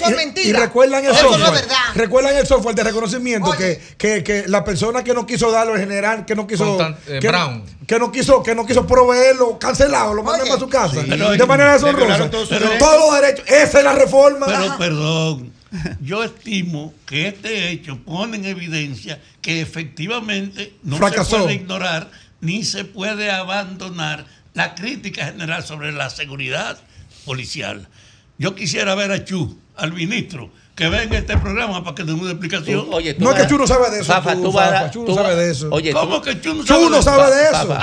eso es y- mentira. y recuerdan el eso no es software. verdad. recuerdan el software de reconocimiento que, que, que la persona que no quiso darlo el general, que no quiso. Eh, que, Brown. que no quiso, que no quiso proveerlo, cancelado, lo mandan para su casa. Sí. de manera deshonrosa. todos todos los derechos. Esa es la reforma. Pero perdón, yo estimo que este hecho pone en evidencia que efectivamente no Fracasó. se puede ignorar ni se puede abandonar la crítica general sobre la seguridad policial. Yo quisiera ver a Chu, al ministro, que venga este programa para que dé una explicación. Tú- oye, tú No es que vas- Chuno sabe de eso. Fafa, tú, Fafa, Chuno tú sabe de eso. Oye, tú- ¿Cómo que Chuno Chuno sabe de eso.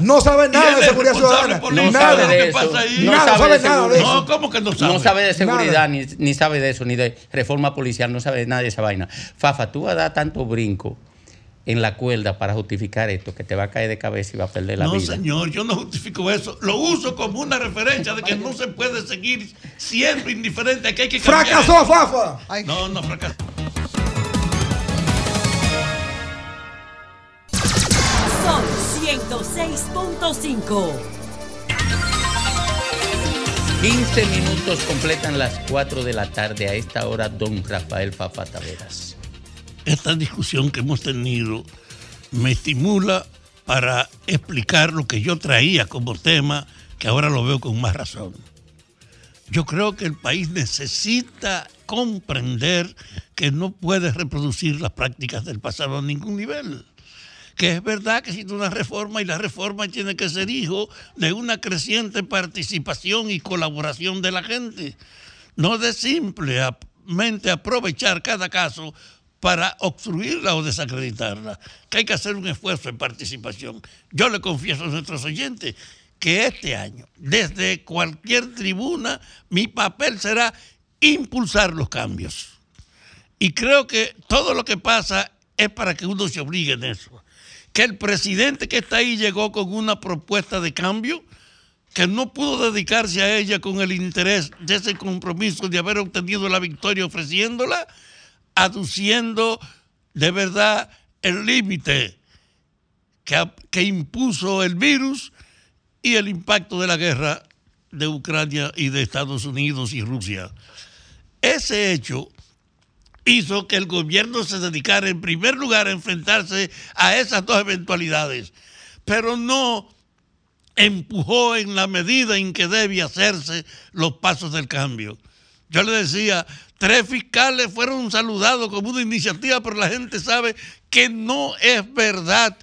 No sabe nada de seguridad ciudadana. no Nada. sabe de ¿Qué eso. pasa ahí? No Nada, sabe, sabe de nada de seguridad. No, ¿cómo que no sabe? No sabe de seguridad, ni, ni sabe de eso, ni de reforma policial, no sabe nada de esa vaina. Fafa, tú vas a dar tanto brinco en la cuerda para justificar esto que te va a caer de cabeza y va a perder la No, vida. señor, yo no justifico eso. Lo uso como una referencia de que no se puede seguir siendo indiferente, que hay que cambiar. Fracasó. Fafa. No, no fracasó. Son 106.5. 15 minutos completan las 4 de la tarde. A esta hora, don Rafael Fafa Taveras. Esta discusión que hemos tenido me estimula para explicar lo que yo traía como tema, que ahora lo veo con más razón. Yo creo que el país necesita comprender que no puede reproducir las prácticas del pasado a ningún nivel. Que es verdad que existe una reforma y la reforma tiene que ser hijo de una creciente participación y colaboración de la gente. No de simplemente aprovechar cada caso para obstruirla o desacreditarla, que hay que hacer un esfuerzo en participación. Yo le confieso a nuestros oyentes que este año, desde cualquier tribuna, mi papel será impulsar los cambios. Y creo que todo lo que pasa es para que uno se obligue en eso. Que el presidente que está ahí llegó con una propuesta de cambio, que no pudo dedicarse a ella con el interés de ese compromiso de haber obtenido la victoria ofreciéndola, aduciendo de verdad el límite que, que impuso el virus y el impacto de la guerra de Ucrania y de Estados Unidos y Rusia. Ese hecho hizo que el gobierno se dedicara en primer lugar a enfrentarse a esas dos eventualidades, pero no empujó en la medida en que debe hacerse los pasos del cambio. Yo le decía, tres fiscales fueron saludados como una iniciativa, pero la gente sabe que no es verdad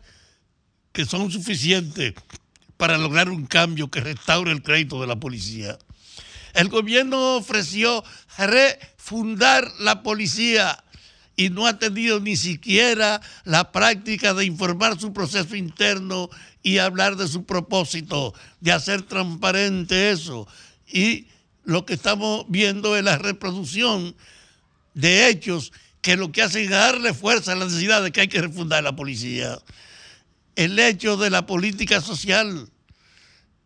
que son suficientes para lograr un cambio que restaure el crédito de la policía. El gobierno ofreció refundar la policía y no ha tenido ni siquiera la práctica de informar su proceso interno y hablar de su propósito, de hacer transparente eso. Y lo que estamos viendo es la reproducción de hechos que lo que hacen es darle fuerza a la necesidad de que hay que refundar la policía. El hecho de la política social,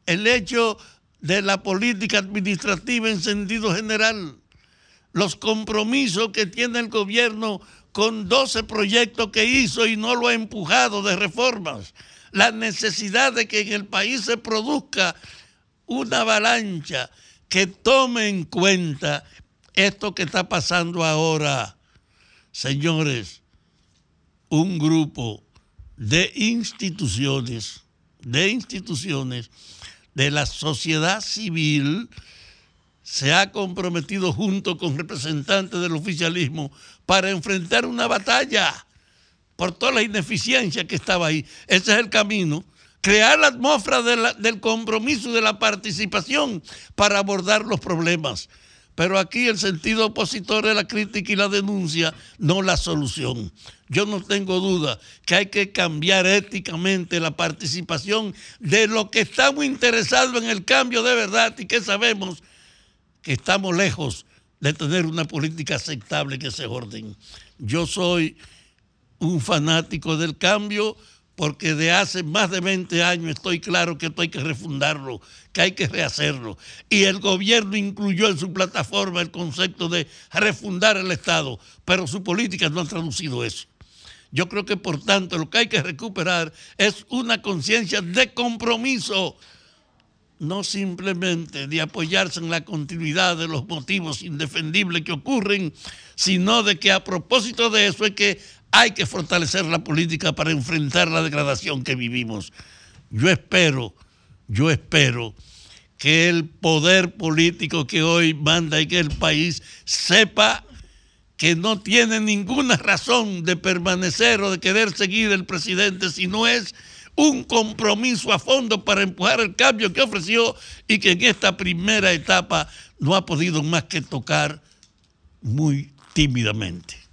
el hecho de la política administrativa en sentido general, los compromisos que tiene el gobierno con 12 proyectos que hizo y no lo ha empujado de reformas, la necesidad de que en el país se produzca una avalancha que tome en cuenta esto que está pasando ahora. Señores, un grupo de instituciones, de instituciones de la sociedad civil se ha comprometido junto con representantes del oficialismo para enfrentar una batalla por toda la ineficiencia que estaba ahí. Ese es el camino. Crear la atmósfera del compromiso de la participación para abordar los problemas. Pero aquí el sentido opositor es la crítica y la denuncia, no la solución. Yo no tengo duda que hay que cambiar éticamente la participación de los que estamos interesados en el cambio de verdad y que sabemos que estamos lejos de tener una política aceptable que se orden. Yo soy un fanático del cambio porque de hace más de 20 años estoy claro que esto hay que refundarlo, que hay que rehacerlo. Y el gobierno incluyó en su plataforma el concepto de refundar el Estado, pero su política no ha traducido eso. Yo creo que por tanto lo que hay que recuperar es una conciencia de compromiso no simplemente de apoyarse en la continuidad de los motivos indefendibles que ocurren, sino de que a propósito de eso es que hay que fortalecer la política para enfrentar la degradación que vivimos. Yo espero, yo espero que el poder político que hoy manda y que el país sepa que no tiene ninguna razón de permanecer o de querer seguir el presidente, si no es un compromiso a fondo para empujar el cambio que ofreció y que en esta primera etapa no ha podido más que tocar muy tímidamente.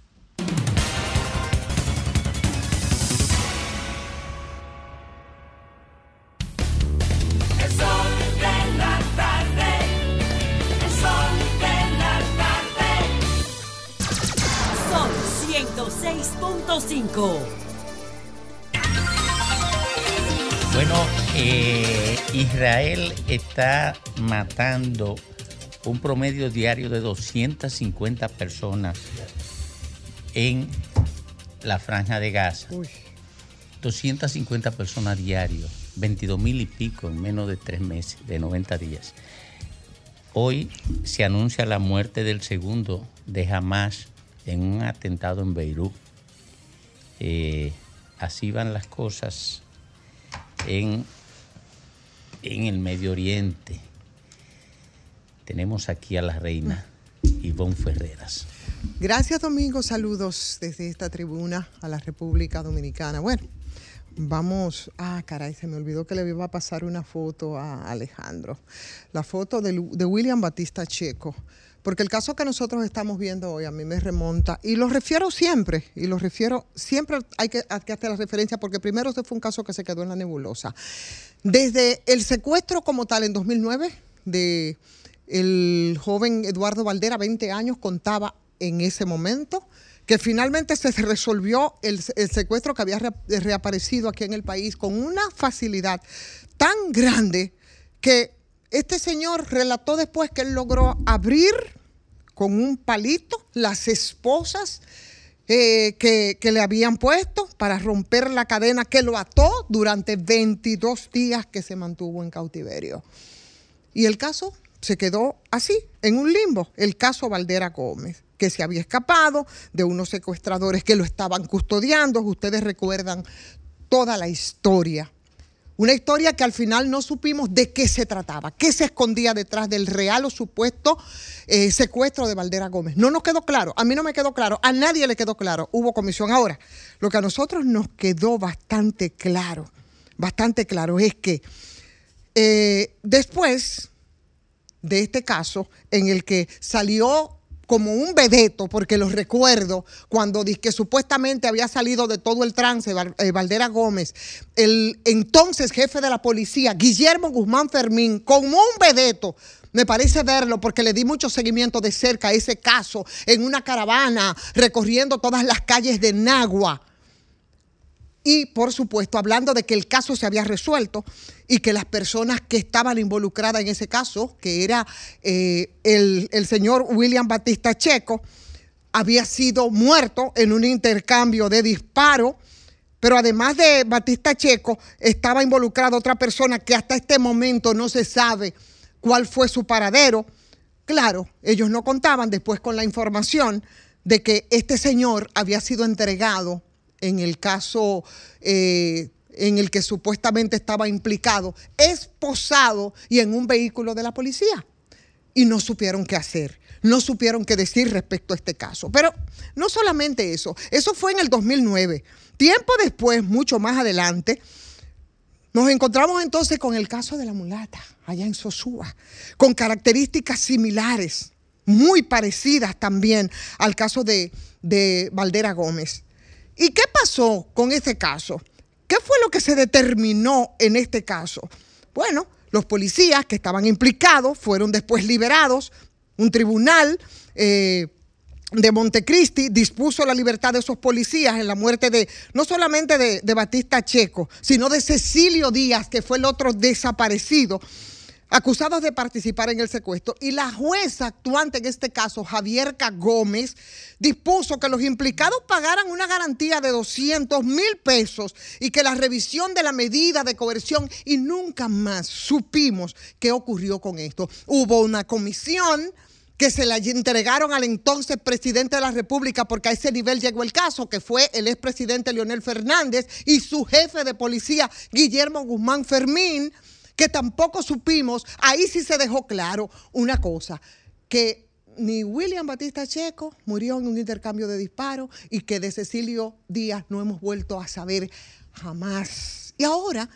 Bueno, eh, Israel está matando un promedio diario de 250 personas en la franja de Gaza. 250 personas diario, 22 mil y pico en menos de tres meses, de 90 días. Hoy se anuncia la muerte del segundo de Hamas en un atentado en Beirut. Eh, así van las cosas en, en el Medio Oriente. Tenemos aquí a la reina Ivonne Ferreras. Gracias, Domingo. Saludos desde esta tribuna a la República Dominicana. Bueno, vamos. Ah, caray, se me olvidó que le iba a pasar una foto a Alejandro. La foto de, William Batista Checo. Porque el caso que nosotros estamos viendo hoy a mí me remonta, y lo refiero siempre, y lo refiero, siempre hay que, hacer la referencia, porque primero este fue un caso que se quedó en la nebulosa. Desde el secuestro como tal en 2009 de el joven Eduardo Valdera, 20 años, contaba en ese momento que finalmente se resolvió el, secuestro que había re- reaparecido aquí en el país con una facilidad tan grande que este señor relató después que él logró abrir con un palito las esposas eh, que, que le habían puesto para romper la cadena que lo ató durante 22 días que se mantuvo en cautiverio. Y el caso se quedó así, en un limbo, el caso Valdera Gómez, que se había escapado de unos secuestradores que lo estaban custodiando. Ustedes recuerdan toda la historia. Una historia que al final no supimos de qué se trataba, qué se escondía detrás del real o supuesto eh, secuestro de Valdera Gómez. No nos quedó claro, a mí no me quedó claro, a nadie le quedó claro. Hubo comisión. Ahora, lo que a nosotros nos quedó bastante claro, bastante claro, es que eh, después de este caso en el que salió como un vedeto, porque lo recuerdo, cuando que supuestamente había salido de todo el trance eh, Valdera Gómez, el entonces jefe de la policía, Guillermo Guzmán Fermín, como un vedeto, me parece verlo porque le di mucho seguimiento de cerca a ese caso en una caravana recorriendo todas las calles de Nagua. Y por supuesto, hablando de que el caso se había resuelto y que las personas que estaban involucradas en ese caso, que era eh, el, el señor William Batista Checo, había sido muerto en un intercambio de disparo. Pero además de Batista Checo, estaba involucrada otra persona que hasta este momento no se sabe cuál fue su paradero. Claro, ellos no contaban después con la información de que este señor había sido entregado en el caso eh, en el que supuestamente estaba implicado, esposado y en un vehículo de la policía. Y no supieron qué hacer, no supieron qué decir respecto a este caso. Pero no solamente eso, eso fue en el 2009. Tiempo después, mucho más adelante, nos encontramos entonces con el caso de la mulata, allá en Sosúa, con características similares, muy parecidas también al caso de, de Valdera Gómez. ¿Y qué pasó con este caso? ¿Qué fue lo que se determinó en este caso? Bueno, los policías que estaban implicados fueron después liberados. Un tribunal eh, de Montecristi dispuso la libertad de esos policías en la muerte de no solamente de, de Batista Checo, sino de Cecilio Díaz, que fue el otro desaparecido, acusados de participar en el secuestro. Y la jueza actuante en este caso, Javier K. Gómez, dispuso que los implicados pagaran una garantía de 200 mil pesos y que la revisión de la medida de coerción y nunca más supimos qué ocurrió con esto. Hubo una comisión que se la entregaron al entonces presidente de la República, porque a ese nivel llegó el caso, que fue el expresidente Leonel Fernández y su jefe de policía, Guillermo Guzmán Fermín, que tampoco supimos, ahí sí se dejó claro una cosa, que ni William Batista Checo murió en un intercambio de disparos y que de Cecilio Díaz no hemos vuelto a saber jamás. Y ahora,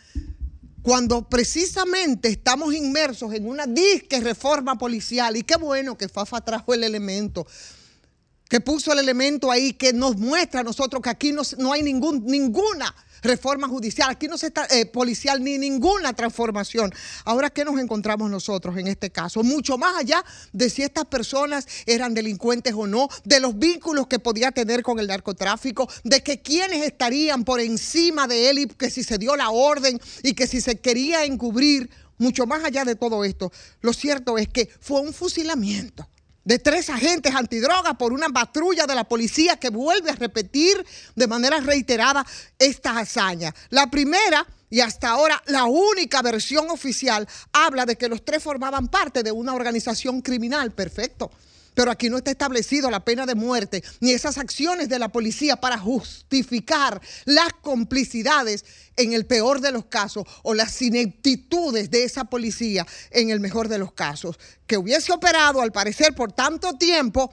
cuando precisamente estamos inmersos en una disque reforma policial, y qué bueno que Fafa trajo el elemento, que puso el elemento ahí que nos muestra a nosotros que aquí no, no hay ningún, ninguna reforma judicial, aquí no se está eh, policial ni ninguna transformación. Ahora, ¿qué nos encontramos nosotros en este caso? Mucho más allá de si estas personas eran delincuentes o no, de los vínculos que podía tener con el narcotráfico, de que quienes estarían por encima de él y que si se dio la orden y que si se quería encubrir, mucho más allá de todo esto, lo cierto es que fue un fusilamiento de tres agentes antidrogas por una patrulla de la policía que vuelve a repetir de manera reiterada esta hazaña. La primera y hasta ahora la única versión oficial habla de que los tres formaban parte de una organización criminal. Perfecto. Pero aquí no está establecido la pena de muerte ni esas acciones de la policía para justificar las complicidades en el peor de los casos o las ineptitudes de esa policía en el mejor de los casos. Que hubiese operado, al parecer, por tanto tiempo,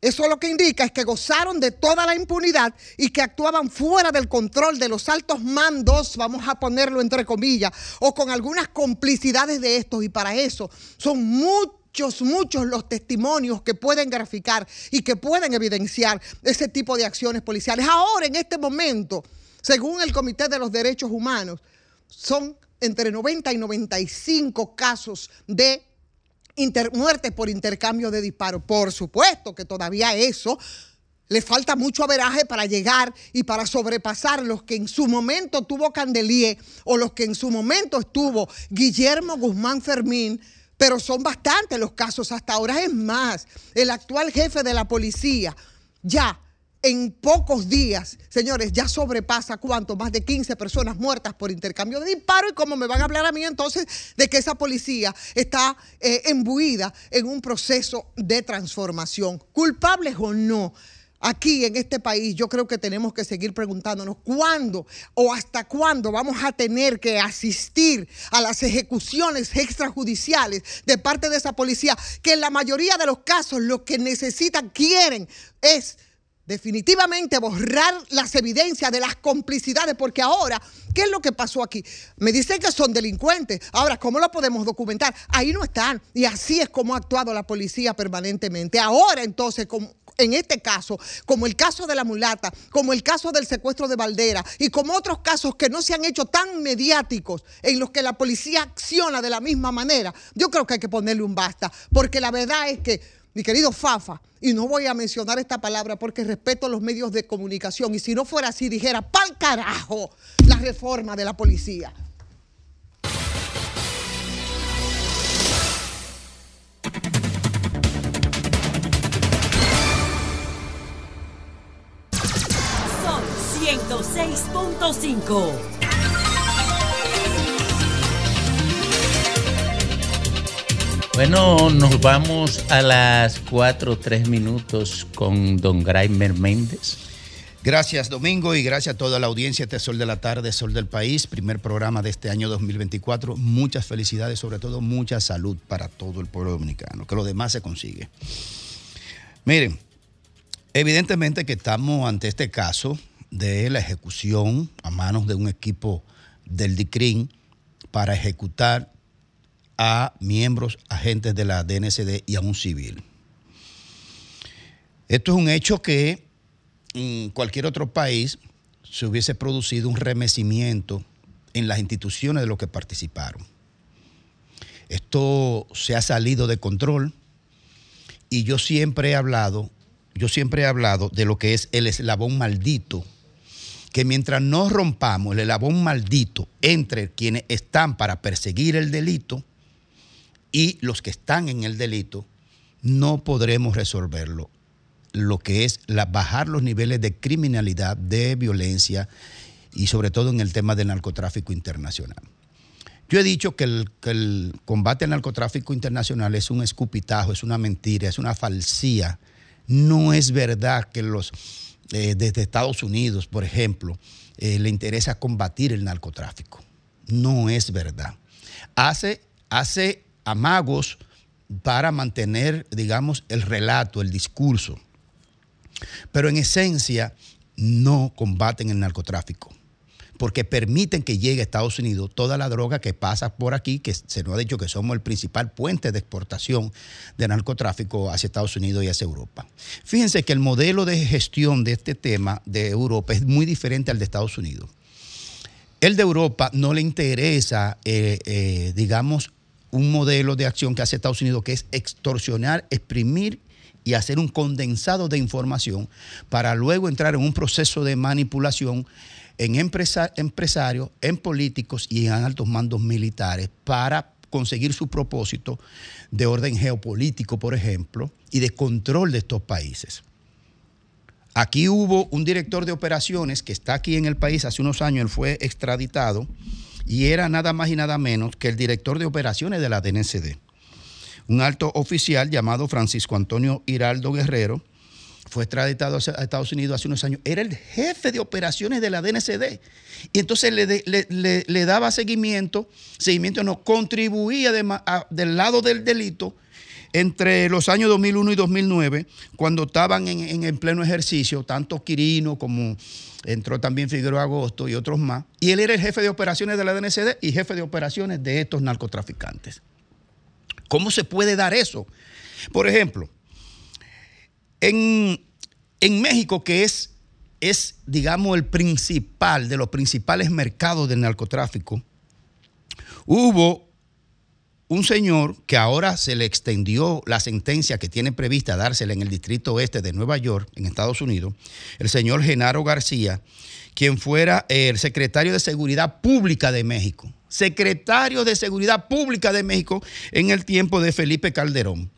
eso lo que indica es que gozaron de toda la impunidad y que actuaban fuera del control de los altos mandos, vamos a ponerlo entre comillas, o con algunas complicidades de estos. Y para eso son muchos muchos, muchos los testimonios que pueden graficar y que pueden evidenciar ese tipo de acciones policiales. Ahora, en este momento, según el Comité de los Derechos Humanos, son entre 90 y 95 casos de muertes por intercambio de disparos. Por supuesto que todavía eso le falta mucho averaje para llegar y para sobrepasar los que en su momento tuvo Candelier o los que en su momento estuvo Guillermo Guzmán Fermín, pero son bastantes los casos hasta ahora. Es más, el actual jefe de la policía ya en pocos días, señores, ya sobrepasa cuánto, más de 15 personas muertas por intercambio de disparos y cómo me van a hablar a mí entonces de que esa policía está eh, embuida en un proceso de transformación, culpables o no. Aquí en este país yo creo que tenemos que seguir preguntándonos cuándo o hasta cuándo vamos a tener que asistir a las ejecuciones extrajudiciales de parte de esa policía, que en la mayoría de los casos lo que necesitan, quieren, es definitivamente borrar las evidencias de las complicidades, porque ahora, ¿qué es lo que pasó aquí? Me dicen que son delincuentes. Ahora, ¿cómo lo podemos documentar? Ahí no están. Y así es como ha actuado la policía permanentemente. Ahora, entonces, como en este caso, como el caso de la mulata, como el caso del secuestro de Valdera y como otros casos que no se han hecho tan mediáticos en los que la policía acciona de la misma manera, yo creo que hay que ponerle un basta, porque la verdad es que, mi querido Fafa, y no voy a mencionar esta palabra porque respeto los medios de comunicación, y si no fuera así, dijera, pa'l carajo, la reforma de la policía. 106.5. Bueno, nos vamos a las 4 3 minutos con don Graimer Méndez. Gracias Domingo y gracias a toda la audiencia de Sol de la Tarde, Sol del País, primer programa de este año 2024. Muchas felicidades, sobre todo mucha salud para todo el pueblo dominicano, que lo demás se consigue. Miren, evidentemente que estamos ante este caso de la ejecución a manos de un equipo del DICRIN para ejecutar a miembros, agentes de la DNCD y a un civil. Esto es un hecho que en cualquier otro país se hubiese producido un remecimiento en las instituciones de los que participaron. Esto se ha salido de control y yo siempre he hablado, yo siempre he hablado de lo que es el eslabón maldito, que mientras no rompamos el eslabón maldito entre quienes están para perseguir el delito y los que están en el delito, no podremos resolverlo lo que es bajar los niveles de criminalidad, de violencia y sobre todo en el tema del narcotráfico internacional. Yo he dicho que el, que el combate al narcotráfico internacional es un escupitajo, es una mentira, es una falsía. No es verdad que los eh, desde Estados Unidos, por ejemplo, eh, le interesa combatir el narcotráfico. No es verdad. Hace, hace amagos para mantener, digamos, el relato, el discurso pero en esencia no combaten el narcotráfico. Porque permiten que llegue a Estados Unidos toda la droga que pasa por aquí, que se nos ha dicho que somos el principal puente de exportación de narcotráfico hacia Estados Unidos y hacia Europa. Fíjense que el modelo de gestión de este tema de Europa es muy diferente al de Estados Unidos. El de Europa no le interesa, eh, eh, digamos, un modelo de acción que hace Estados Unidos, que es extorsionar, exprimir y hacer un condensado de información para luego entrar en un proceso de manipulación en empresa- empresarios, en políticos y en altos mandos militares para conseguir su propósito de orden geopolítico, por ejemplo, y de control de estos países. Aquí hubo un director de operaciones que está aquí en el país hace unos años, él fue extraditado y era nada más y nada menos que el director de operaciones de la DNCD. Un alto oficial llamado Francisco Antonio Hiraldo Guerrero fue extraditado a Estados Unidos hace unos años. Era el jefe de operaciones de la DNCD. Y entonces le, le- daba seguimiento, seguimiento no, contribuía del lado del delito entre los años 2001 y 2009, cuando estaban en, en- en pleno ejercicio, tanto Quirino como entró también Figueroa Agosto y otros más. Y él era el jefe de operaciones de la DNCD y jefe de operaciones de estos narcotraficantes. ¿Cómo se puede dar eso? Por ejemplo, en, México, que es, es, digamos, el principal de los principales mercados del narcotráfico, hubo un señor que ahora se le extendió la sentencia que tiene prevista dársela en el distrito oeste de Nueva York, en Estados Unidos, el señor Genaro García, quien fuera el secretario de Seguridad Pública de México. Secretario de Seguridad Pública de México en el tiempo de Felipe Calderón.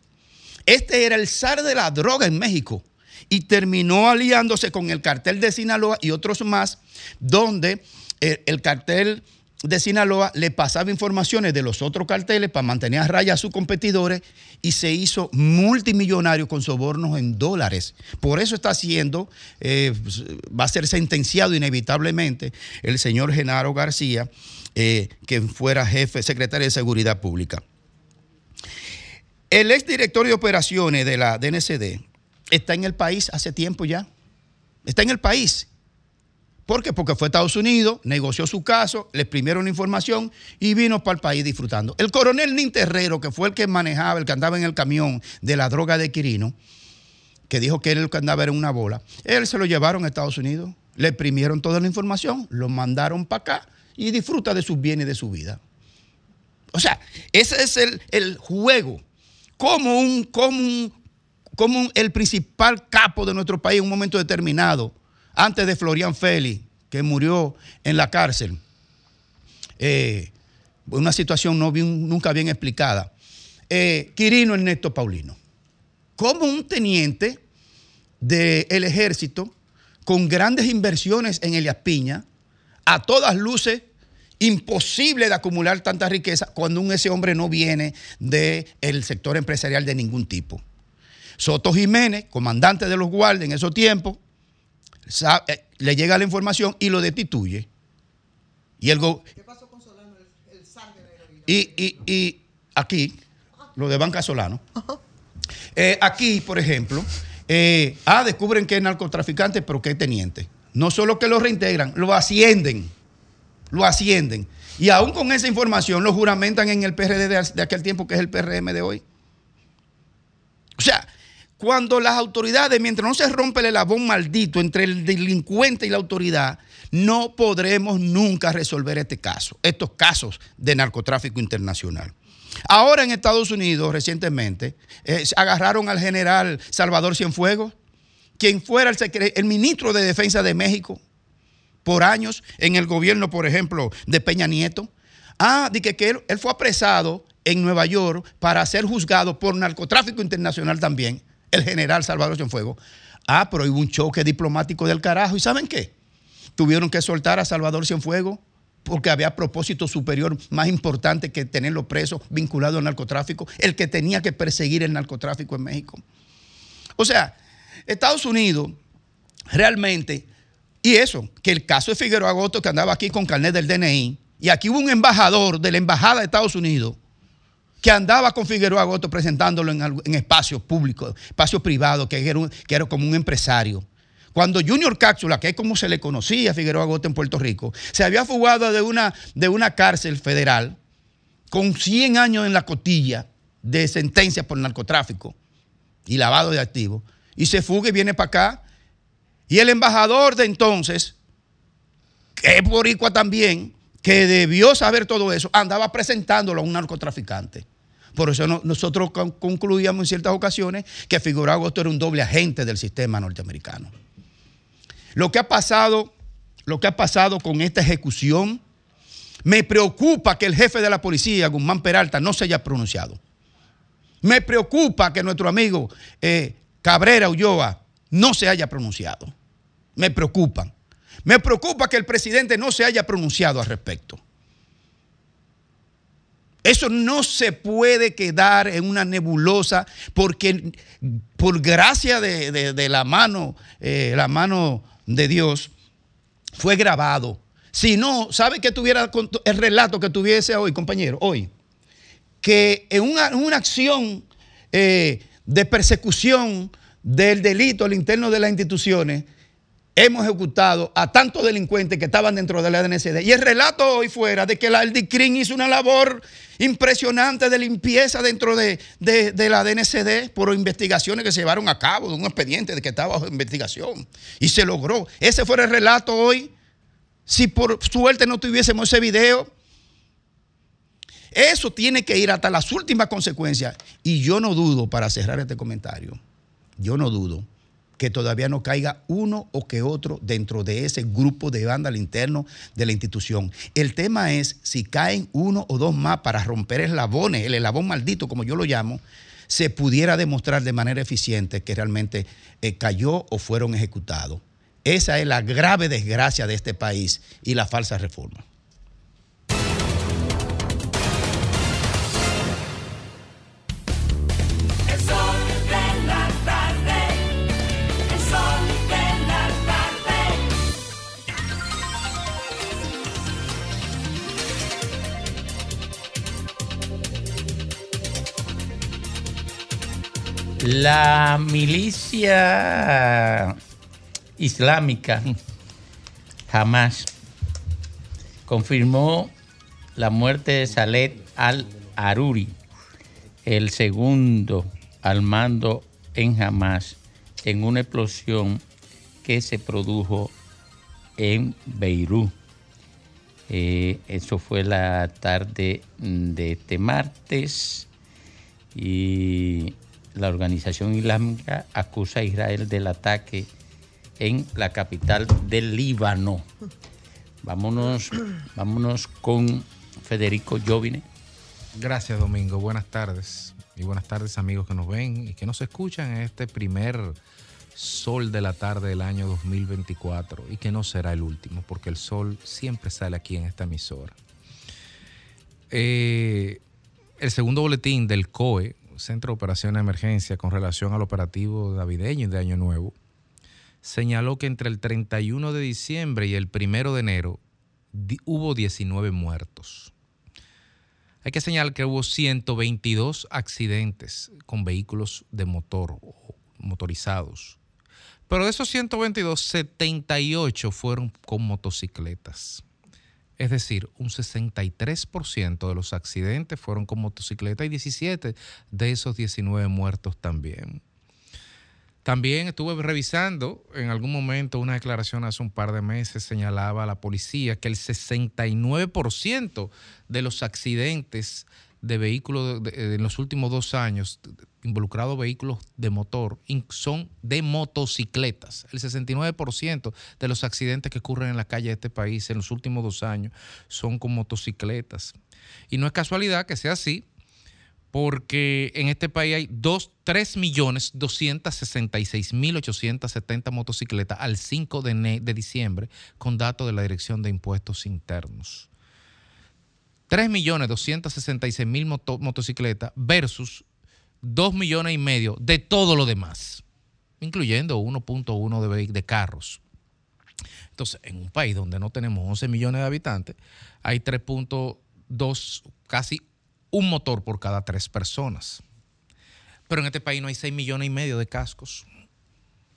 Este era el zar de la droga en México y terminó aliándose con el cartel de Sinaloa y otros más, donde el, el cartel de Sinaloa le pasaba informaciones de los otros carteles para mantener a raya a sus competidores y se hizo multimillonario con sobornos en dólares. Por eso está siendo, eh, va a ser sentenciado inevitablemente el señor Genaro García, eh, que fuera jefe, secretario de Seguridad Pública. El exdirector de operaciones de la DNCD está en el país hace tiempo ya. Está en el país. ¿Por qué? Porque fue a Estados Unidos, negoció su caso, le exprimieron la información y vino para el país disfrutando. El coronel Ninterrero, que fue el que manejaba, el que andaba en el camión de la droga de Quirino, que dijo que él el que andaba era una bola, él se lo llevaron a Estados Unidos, le exprimieron toda la información, lo mandaron para acá y disfruta de sus bienes y de su vida. O sea, ese es el, el juego. Como, un, como, como el principal capo de nuestro país en un momento determinado, antes de Florian Félix, que murió en la cárcel, eh, una situación no nunca bien explicada, eh, Quirino Ernesto Paulino. Como un teniente del ejército con grandes inversiones en Elias Piña, a todas luces imposible de acumular tanta riqueza cuando un, ese hombre no viene del sector empresarial de ningún tipo. Soto Jiménez, comandante de los guardias en esos tiempos, eh, le llega la información y lo destituye. Y el go- y, y- y aquí, lo de Banca Solano. Eh, aquí, por ejemplo, eh, ah, descubren que es narcotraficante, pero que es teniente. No solo que lo reintegran, lo ascienden. Lo ascienden. Y aún con esa información lo juramentan en el PRD de, aquel tiempo, que es el PRM de hoy. O sea, cuando las autoridades, mientras no se rompe el elabón maldito entre el delincuente y la autoridad, no podremos nunca resolver este caso, estos casos de narcotráfico internacional. Ahora en Estados Unidos, recientemente, eh, agarraron al general Salvador Cienfuegos, quien fuera el ministro de Defensa de México por años en el gobierno, por ejemplo, de Peña Nieto. Ah, de que, él, él fue apresado en Nueva York para ser juzgado por narcotráfico internacional también, el general Salvador Cienfuegos. Ah, pero hubo un choque diplomático del carajo. ¿Y saben qué? Tuvieron que soltar a Salvador Cienfuegos porque había propósito superior más importante que tenerlo preso vinculado al narcotráfico, el que tenía que perseguir el narcotráfico en México. O sea, Estados Unidos realmente, y eso, que el caso de Figueroa Agosto que andaba aquí con carnet del DNI, y aquí hubo un embajador de la Embajada de Estados Unidos que andaba con Figueroa Agosto presentándolo en, espacios públicos, espacios privados, que era, como un empresario, cuando Junior Cápsula, que es como se le conocía a Figueroa Gote en Puerto Rico, se había fugado de una, de una cárcel federal con 100 años en la cotilla de sentencia por narcotráfico y lavado de activos, y se fuga y viene para acá. Y el embajador de entonces, que es boricua también, que debió saber todo eso, andaba presentándolo a un narcotraficante. Por eso no- nosotros con- concluíamos en ciertas ocasiones que Figueroa Agosto era un doble agente del sistema norteamericano. Lo que ha pasado, lo que ha pasado con esta ejecución, me preocupa que el jefe de la policía, Guzmán Peralta, no se haya pronunciado. Me preocupa que nuestro amigo eh, Cabrera Ulloa no se haya pronunciado. Me preocupan. Me preocupa que el presidente no se haya pronunciado al respecto. Eso no se puede quedar en una nebulosa porque por gracia de, la mano, eh, la mano de Dios, fue grabado. Si no, ¿sabe que tuviera el relato que tuviese hoy, compañero? Hoy. Que en una, en una acción eh, de persecución del delito al interno de las instituciones, hemos ejecutado a tantos delincuentes que estaban dentro de la DNCD. Y el relato hoy fuera de que la, el DICRIN hizo una labor impresionante de limpieza dentro de, de- la DNCD por investigaciones que se llevaron a cabo, de un expediente de que estaba bajo investigación. Y se logró. Ese fue el relato hoy. Si por suerte no tuviésemos ese video, eso tiene que ir hasta las últimas consecuencias. Y yo no dudo, para cerrar este comentario, yo no dudo que todavía no caiga uno o que otro dentro de ese grupo de banda al interno de la institución. El tema es si caen uno o dos más para romper eslabones, el eslabón maldito, como yo lo llamo, se pudiera demostrar de manera eficiente que realmente eh, cayó o fueron ejecutados. Esa es la grave desgracia de este país y la falsa reforma. La milicia islámica jamás confirmó la muerte de Saleh al-Aruri, el segundo al mando en Hamas, en una explosión que se produjo en Beirut. Eh, eso fue la tarde de este martes y la organización islámica acusa a Israel del ataque en la capital del Líbano. Vámonos, vámonos con Federico Jovine. Gracias, Domingo. Buenas tardes. Y buenas tardes, amigos que nos ven y que nos escuchan en este primer sol de la tarde del año 2024 y que no será el último, porque el sol siempre sale aquí en esta emisora. Eh, el segundo boletín del COE, Centro de Operaciones de Emergencia, con relación al operativo navideño de Año Nuevo, señaló que entre el 31 de diciembre y el 1 de enero hubo 19 muertos. Hay que señalar que hubo 122 accidentes con vehículos de motor o motorizados. Pero de esos 122, 78 fueron con motocicletas. Es decir, un 63% de los accidentes fueron con motocicleta y 17 de esos 19 muertos también. También estuve revisando en algún momento una declaración hace un par de meses, señalaba a la policía que el 69% de los accidentes de vehículos en los últimos dos años involucrados vehículos de motor son de motocicletas. El 69% de los accidentes que ocurren en la calle de este país en los últimos dos años son con motocicletas. Y no es casualidad que sea así, porque en este país hay 3.266.870 motocicletas al 5 de, de diciembre con datos de la Dirección de Impuestos Internos. 3.266.000 moto- motocicletas versus 2 millones y medio de todo lo demás, incluyendo 1.1 de, de carros. Entonces, en un país donde no tenemos 11 millones de habitantes, hay 3.2, casi un motor por cada tres personas. Pero en este país no hay 6 millones y medio de cascos.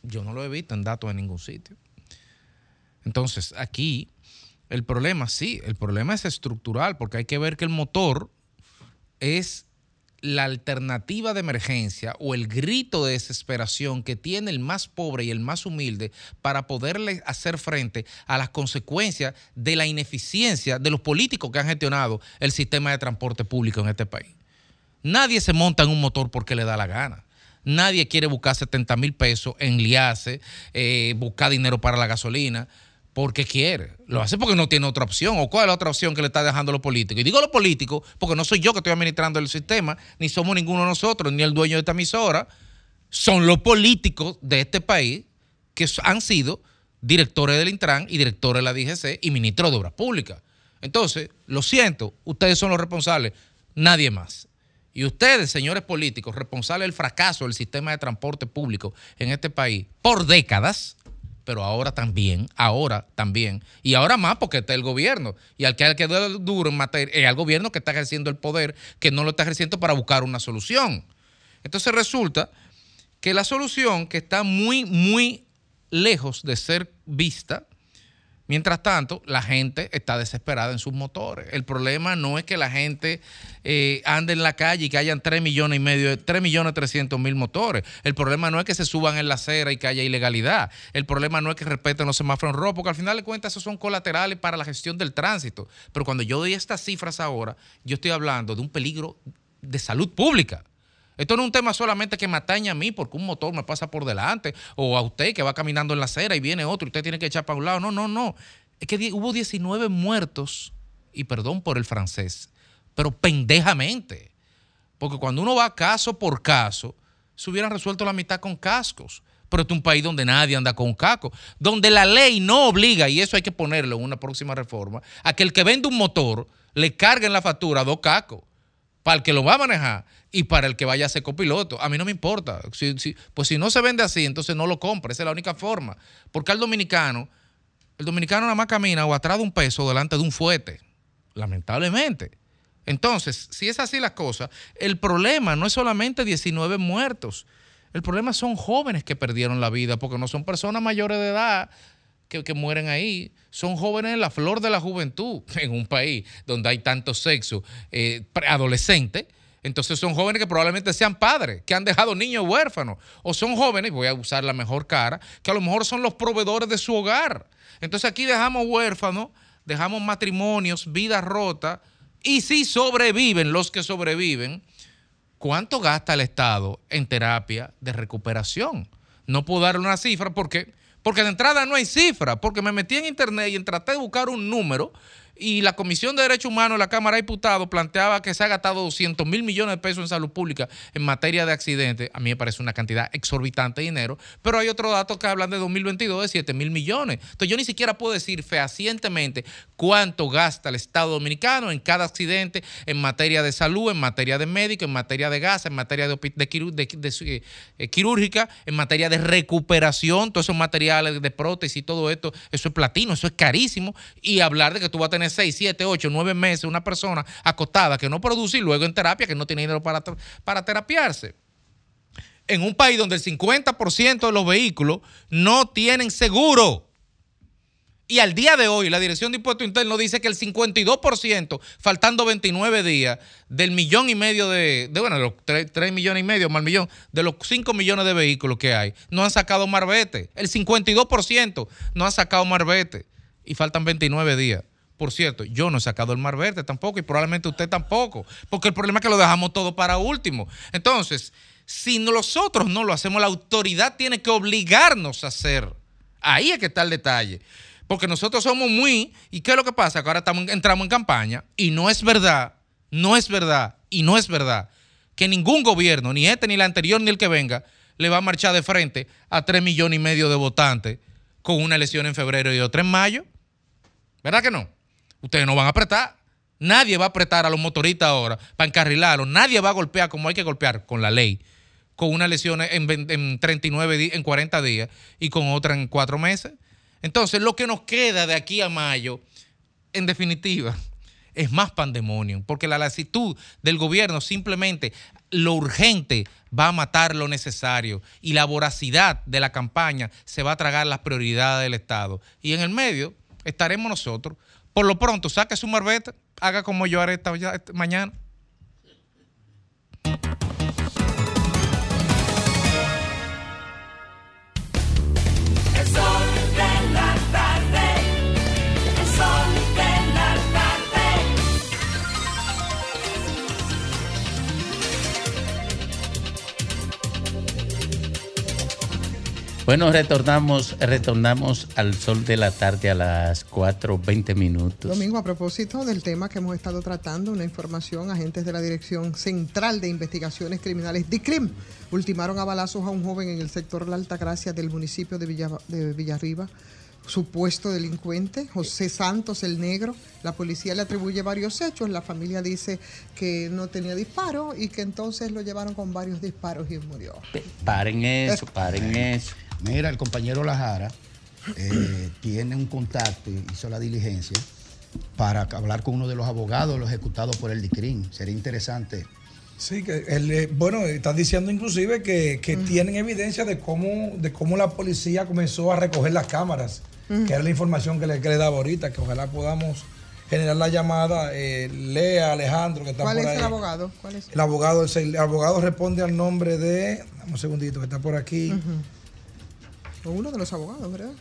Yo no lo he visto en datos en ningún sitio. Entonces, aquí el problema, sí, el problema es estructural, porque hay que ver que el motor es la alternativa de emergencia o el grito de desesperación que tiene el más pobre y el más humilde para poderle hacer frente a las consecuencias de la ineficiencia de los políticos que han gestionado el sistema de transporte público en este país. Nadie se monta en un motor porque le da la gana. Nadie quiere buscar 70 mil pesos en liase, eh, buscar dinero para la gasolina porque quiere. Lo hace porque no tiene otra opción. ¿O cuál es la otra opción que le está dejando a los políticos? Y digo los políticos porque no soy yo que estoy administrando el sistema, ni somos ninguno de nosotros, ni el dueño de esta emisora. Son los políticos de este país que han sido directores del Intran y directores de la DGC y ministros de Obras Públicas. Entonces, lo siento, ustedes son los responsables, nadie más. Y ustedes, señores políticos, responsables del fracaso del sistema de transporte público en este país por décadas, pero ahora también, ahora también, y ahora más porque está el gobierno, y al que hay que duro en materia, es al gobierno que está ejerciendo el poder, que no lo está ejerciendo para buscar una solución. Entonces resulta que la solución que está muy, muy lejos de ser vista, Mientras tanto, la gente está desesperada en sus motores. El problema no es que la gente eh, ande en la calle y que hayan 3 millones y medio, 3 millones 300 mil motores. El problema no es que se suban en la acera y que haya ilegalidad. El problema no es que respeten los semáforos rojos, porque al final de cuentas esos son colaterales para la gestión del tránsito. Pero cuando yo doy estas cifras ahora, yo estoy hablando de un peligro de salud pública. Esto no es un tema solamente que me atañe a mí porque un motor me pasa por delante o a usted que va caminando en la acera y viene otro y usted tiene que echar para un lado. No, no, no. Es que hubo 19 muertos, y perdón por el francés, pero pendejamente. Porque cuando uno va caso por caso, se hubieran resuelto la mitad con cascos. Pero este es un país donde nadie anda con un casco, donde la ley no obliga, y eso hay que ponerlo en una próxima reforma, a que el que vende un motor le cargue en la factura dos cascos para el que lo va a manejar y para el que vaya a ser copiloto. A mí no me importa. pues si no se vende así, entonces no lo compre. Esa es la única forma. Porque al dominicano, el dominicano nada más camina o atrás de un peso delante de un fuete. Lamentablemente. Entonces, si es así las cosas, el problema no es solamente 19 muertos. El problema son jóvenes que perdieron la vida, porque no son personas mayores de edad que, que, mueren ahí. Son jóvenes en la flor de la juventud [laughs] en un país donde hay tanto sexo eh, adolescente. Entonces son jóvenes que probablemente sean padres, que han dejado niños huérfanos. O son jóvenes, voy a usar la mejor cara, que a lo mejor son los proveedores de su hogar. Entonces aquí dejamos huérfanos, dejamos matrimonios, vidas rotas. Y si sobreviven los que sobreviven, ¿cuánto gasta el Estado en terapia de recuperación? No puedo darle una cifra porque porque de entrada no hay cifra, porque me metí en internet y traté de buscar un número y la Comisión de Derechos Humanos de la Cámara de Diputados planteaba que se ha gastado 200 mil millones de pesos en salud pública en materia de accidentes. A mí me parece una cantidad exorbitante de dinero, pero hay otros datos que hablan de 2022 de 7 mil millones. Entonces yo ni siquiera puedo decir fehacientemente cuánto gasta el Estado Dominicano en cada accidente en materia de salud, en materia de médico, en materia de gas, en materia de, eh, quirúrgica, en materia de recuperación, todos esos materiales de prótesis y todo esto, eso es platino, eso es carísimo. Y hablar de que tú vas a tener 6, 7, 8, 9 meses una persona acostada que no produce y luego en terapia que no tiene dinero para, para terapiarse. En un país donde el 50% de los vehículos no tienen seguro. Y al día de hoy, la Dirección de Impuestos Internos dice que el 52%, faltando 29 días, del millón y medio de, bueno, de los 3, millones y medio, más millón, de los 5 millones de vehículos que hay, no han sacado marbete. El 52% no han sacado marbete. Y faltan 29 días. Por cierto, yo no he sacado el mar verde tampoco y probablemente usted tampoco, porque el problema es que lo dejamos todo para último. Entonces, si nosotros no lo hacemos, la autoridad tiene que obligarnos a hacer. Ahí es que está el detalle. Porque nosotros somos muy... ¿Y qué es lo que pasa? Que ahora estamos, entramos en campaña y no es verdad, no es verdad y no es verdad que ningún gobierno, ni este, ni el anterior, ni el que venga, le va a marchar de frente a 3 millones y medio de votantes con una elección en febrero y otra en mayo. ¿Verdad que no? Ustedes no van a apretar. Nadie va a apretar a los motoristas ahora para encarrilarlos. Nadie va a golpear como hay que golpear con la ley, con una lesión en, en 39 en 40 días y con otra en 4 meses. Entonces, lo que nos queda de aquí a mayo, en definitiva, [laughs] es más pandemonio, porque la lasitud del gobierno simplemente lo urgente va a matar lo necesario y la voracidad de la campaña se va a tragar las prioridades del Estado. Y en el medio estaremos nosotros. Por lo pronto, saque su marbeta, haga como yo haré esta, mañana. Bueno, retornamos, retornamos al sol de la tarde a las 4.20 minutos. Domingo, a propósito del tema que hemos estado tratando, una información, agentes de la Dirección Central de Investigaciones Criminales, DICRIM, ultimaron a balazos a un joven en el sector La Altagracia del municipio de, Villa- de Villarriba, supuesto delincuente, José Santos el Negro. La policía le atribuye varios hechos, la familia dice que no tenía disparo y que entonces lo llevaron con varios disparos y murió. Paren eso, paren eso. Mira, el compañero Lajara eh, [coughs] tiene un contacto, hizo la diligencia para hablar con uno de los abogados, los ejecutados por el DICRIM. Sería interesante. Sí, que él, eh, bueno, están diciendo inclusive que, que tienen evidencia de cómo, de cómo la policía comenzó a recoger las cámaras, que era la información que le, que le daba ahorita, que ojalá podamos generar la llamada. Eh, Lea, Alejandro, que está ¿Cuál por es ahí. el abogado? ¿Cuál es? El abogado, el abogado responde al nombre de. Dame un segundito, que está por aquí. O Uno de los abogados, ¿verdad?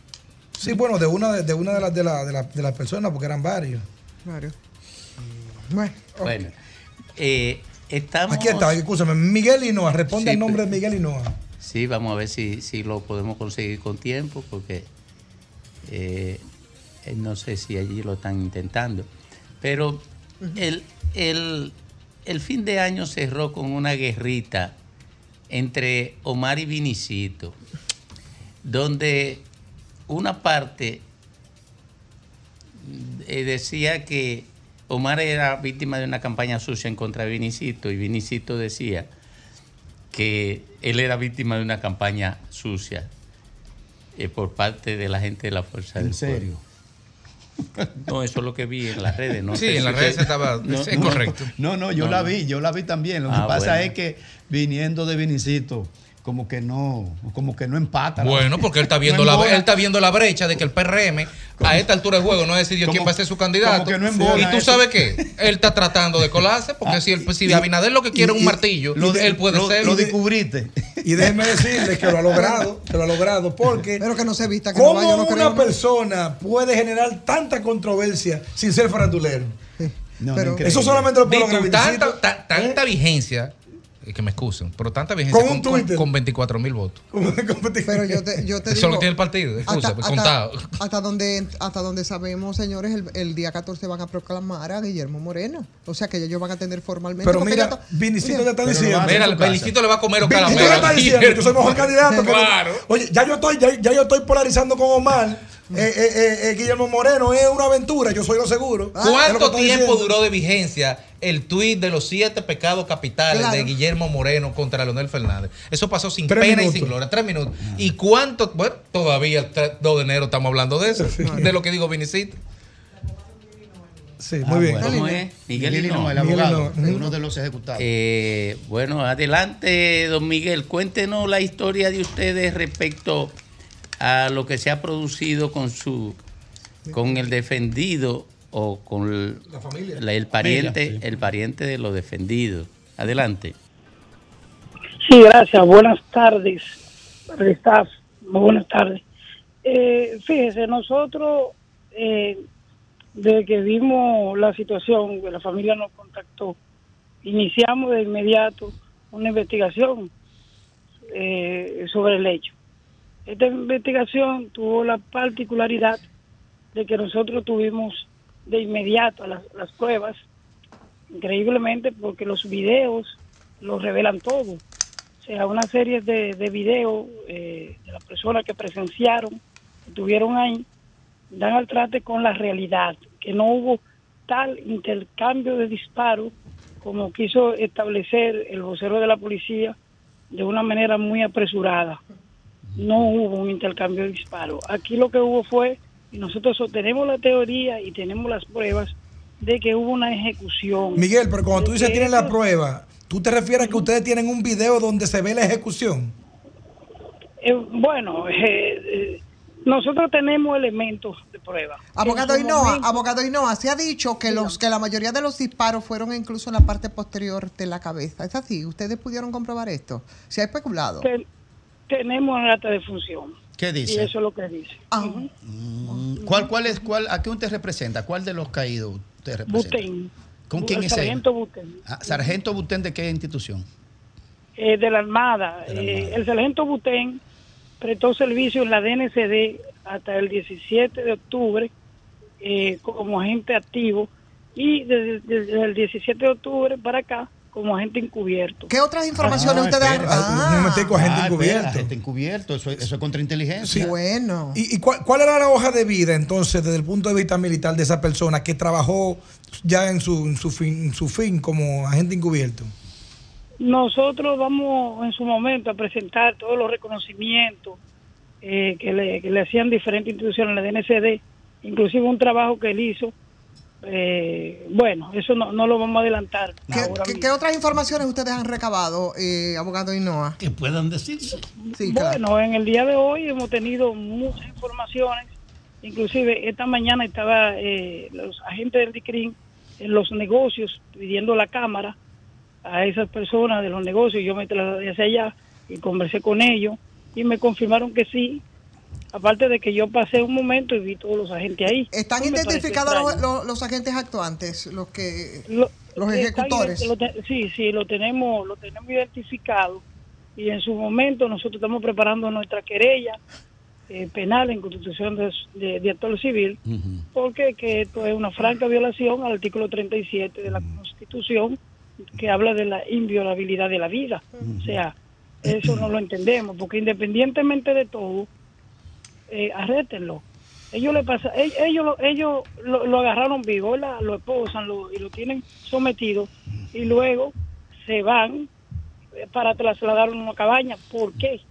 Sí, bueno, de una de, de una de las de la- de la- de las personas, porque eran varios. Varios. Bueno, Bueno, eh, estamos... Aquí está, escúchame, Miguel Hinoa, responde Sí, al nombre de Miguel Hinoa. Sí, vamos a ver si, si lo podemos conseguir con tiempo, porque eh, eh, no sé si allí lo están intentando. Pero el, el- el fin de año cerró con una guerrita entre Omar y Vinicito, donde una parte eh, decía que Omar era víctima de una campaña sucia en contra de Vinicito y Vinicito decía que él era víctima de una campaña sucia eh, por parte de la gente de la Fuerza ¿En del serio? Pueblo. [laughs] No, eso es lo que vi en las redes. No Sí, en las redes estaba- [laughs] es correcto. No, no, yo No, la no. vi, yo la vi también. Lo Ah, que pasa bueno. es que viniendo de Vinicito, como que no, como que no empata. Bueno, porque él está [laughs] viendo No la, él está viendo la brecha de que el PRM a esta altura del juego no ha decidido quién va a ser su candidato. que no y tú eso. sabes qué, él está tratando de [laughs] colarse porque si, el, si Abinader lo que quiere es un y- martillo, lo él puede lo- ser. lo de- descubriste. Y déjeme [laughs] decirle que lo ha logrado, que lo ha logrado, porque Pero que no se vista, que no ¿cómo no una creo. persona puede generar tanta controversia sin ser farandulero? No, Pero-. Eso solamente lo lograr tanta, tanta vigencia, eh, que me excusen, pero tanta vigencia Con con, un con, Twitter. con 24 mil votos. [laughs] Pero yo te, yo te Eso digo. lo tiene el partido, excusa, contado. hasta donde, hasta donde sabemos, señores, el, el día 14 van a proclamar a Guillermo Moreno. O sea que ellos van a tener formalmente. Pero mira, Vinicito mira, ya está diciendo. Mira, el. Belicito le va a comer los Vinicito caramelos. ya está diciendo que soy mejor candidato. [laughs] Claro. Oye, ya yo estoy, ya, ya yo estoy polarizando con Omar. Eh, eh, eh, Guillermo Moreno es una aventura, yo soy lo seguro. Lo que ¿Cuánto tiempo diciendo. duró de vigencia el tuit de los siete pecados capitales Claro. de Guillermo Moreno contra Leonel Fernández? Eso pasó sin Tres pena y sin gloria, tres minutos. ¿Y cuánto? Bueno, todavía el 3 2 de enero estamos hablando de eso, de lo que digo Vinicito. Sí, Ah, muy bien. bueno. ¿Cómo es? Miguel Miguel Hinoa, el Miguel abogado, Hinoa. uno de los ejecutados. Eh, bueno, adelante, don Miguel, cuéntenos la historia de ustedes respecto a lo que se ha producido con su, con el defendido o con el, La familia. la- el pariente, Familia, sí. el pariente de los defendidos. Adelante. Sí, gracias. Buenas tardes staff. Muy buenas tardes. Eh, fíjese, nosotros, eh, desde que vimos la situación, que la familia nos contactó, iniciamos de inmediato una investigación eh, sobre el hecho. Esta investigación tuvo la particularidad de que nosotros tuvimos de inmediato las, las pruebas, increíblemente porque los videos lo revelan todo. O sea, una serie de, de videos eh, de las personas que presenciaron, que estuvieron ahí, dan al trate con la realidad, que no hubo tal intercambio de disparos como quiso establecer el vocero de la policía de una manera muy apresurada. No hubo un intercambio de disparos. Aquí lo que hubo fue, y nosotros sostenemos la teoría y tenemos las pruebas, de que hubo una ejecución. Miguel, pero cuando tú dices que tienen la prueba, ¿tú te refieres a que ustedes tienen un video donde se ve la ejecución? eh, bueno, [laughs] eh, eh, nosotros tenemos elementos de prueba. Abogado Hinoa, abogado Hinoa, se ha dicho que los que la mayoría de los disparos fueron incluso en la parte posterior de la cabeza. ¿Es así? ¿Ustedes pudieron comprobar esto? Se ha especulado. Ten- tenemos el acta de función. ¿Qué Y dice? eso es lo que dice. Ujú. Mm, ¿Cuál, cuál es, cuál, ¿A qué usted representa? ¿Cuál de los caídos usted representa? Butén. ¿Con quién es él? sargento Butén. Ah, ¿Sargento Butén de qué institución? eh, de la Armada. Eh, el sargento Butén prestó servicio en la DNCD hasta el 17 de octubre eh, como agente activo y desde, desde el 17 de octubre para acá como agente encubierto. ¿Qué otras informaciones Ah, ustedes han espera, Ah. un momentico, agente Ah, encubierto. espera, Agente encubierto, eso, eso es contrainteligencia. Bueno. ¿Y, y cuál, cuál era la hoja de vida entonces desde el punto de vista militar de esa persona que trabajó ya en su, en su, fin, en su fin como agente encubierto? Nosotros vamos en su momento a presentar todos los reconocimientos eh, que, le, que le hacían diferentes instituciones la DNCD, inclusive un trabajo que él hizo. Eh, bueno, eso no, no lo vamos a adelantar. ¿Qué, ahora qué- mismo. qué otras informaciones ustedes han recabado, eh, abogado Hinoa? Que puedan decirse. Sí, claro. Bueno, en el día de hoy hemos tenido muchas informaciones. Inclusive esta mañana estaba eh, los agentes del DICRIN en los negocios pidiendo la cámara a esas personas de los negocios. Yo me trasladé hacia allá y conversé con ellos y me confirmaron que sí. Aparte de que yo pasé un momento y vi todos los agentes ahí. ¿Están identificados los, los- los agentes actuantes, los que Lo- los ejecutores? ident- lo te- sí, sí, lo tenemos, lo tenemos identificado y en su momento nosotros estamos preparando nuestra querella eh, penal en constitución de, de, de actor civil porque que esto es una franca violación al artículo 37 de la Constitución que habla de la inviolabilidad de la vida. O sea, eso no lo entendemos porque independientemente de todo, eh, arrétenlo. Ellos le pasa, ellos, ellos, lo- ellos lo, lo agarraron vivo, lo esposan lo, y lo tienen sometido y luego se van eh, para trasladarlo a una cabaña. ¿Por qué?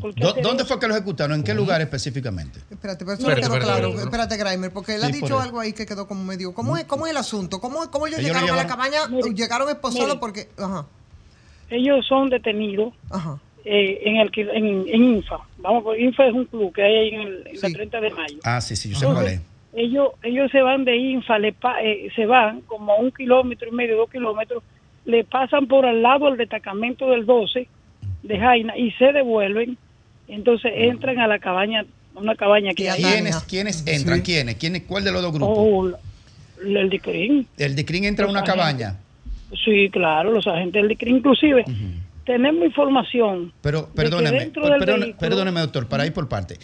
¿Por qué ¿Dó- hacer ¿Dónde fue que lo ejecutaron? ¿En qué lugar específicamente? Espérate, pero eso no Espérate, quedó espérate, claro. espérate. Espérate, porque él ha dicho por algo ahí que quedó como medio. ¿Cómo es, cómo es el asunto? ¿Cómo, cómo ellos, Ellos lo llegaron a la cabaña? Mire, llegaron esposados mire. porque. Ajá. Ellos son detenidos Ajá. Eh, en, el, que- en, en INFA. Vamos, por INFA es un club que hay ahí en, el, en la 30 de mayo. Ah, sí, sí, yo sé cuál es. ellos ellos se van de Infa, le pa- eh, se van como a un kilómetro y medio, dos kilómetros, le pasan por al lado del destacamento del 12 de Jaina y se devuelven, entonces entran a la cabaña, a una cabaña que hay. ¿Quiénes, quiénes entran? ¿Quiénes? ¿Quiénes? ¿Cuál de los dos grupos? Oh, el DICRIN. ¿El DICRIN entra a una agentes. cabaña? Sí, claro, los agentes del DICRIN. Inclusive, tenemos información. Pero de perdóneme, dentro del perdone- vehículo- perdóneme, doctor, para ir por parte.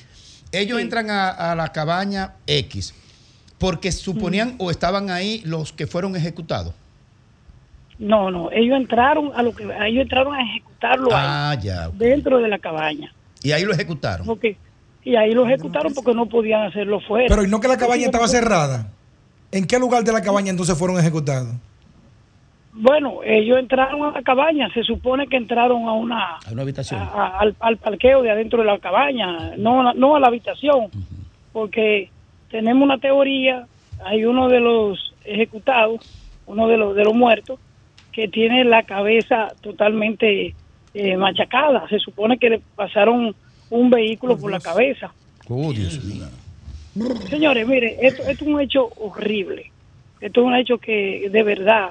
Ellos entran a, a la cabaña X porque suponían o estaban ahí los que fueron ejecutados. No, no, ellos entraron a lo que ellos entraron a ejecutarlo Ah, ahí, ya. dentro de la cabaña. Y ahí lo ejecutaron. Porque, y ahí lo ejecutaron porque no podían hacerlo fuera. Pero ¿y no que la cabaña estaba cerrada? ¿En qué lugar de la cabaña entonces fueron ejecutados? Bueno, ellos entraron a la cabaña, se supone que entraron a una A una habitación. a- al, al parqueo de adentro de la cabaña, no, a- no a la habitación, porque tenemos una teoría, hay uno de los ejecutados, uno de los de los muertos, que tiene la cabeza totalmente eh, machacada, se supone que le pasaron un vehículo por la cabeza. Oh, Dios mío. Señores, mire, esto, esto es un hecho horrible. Esto es un hecho que de verdad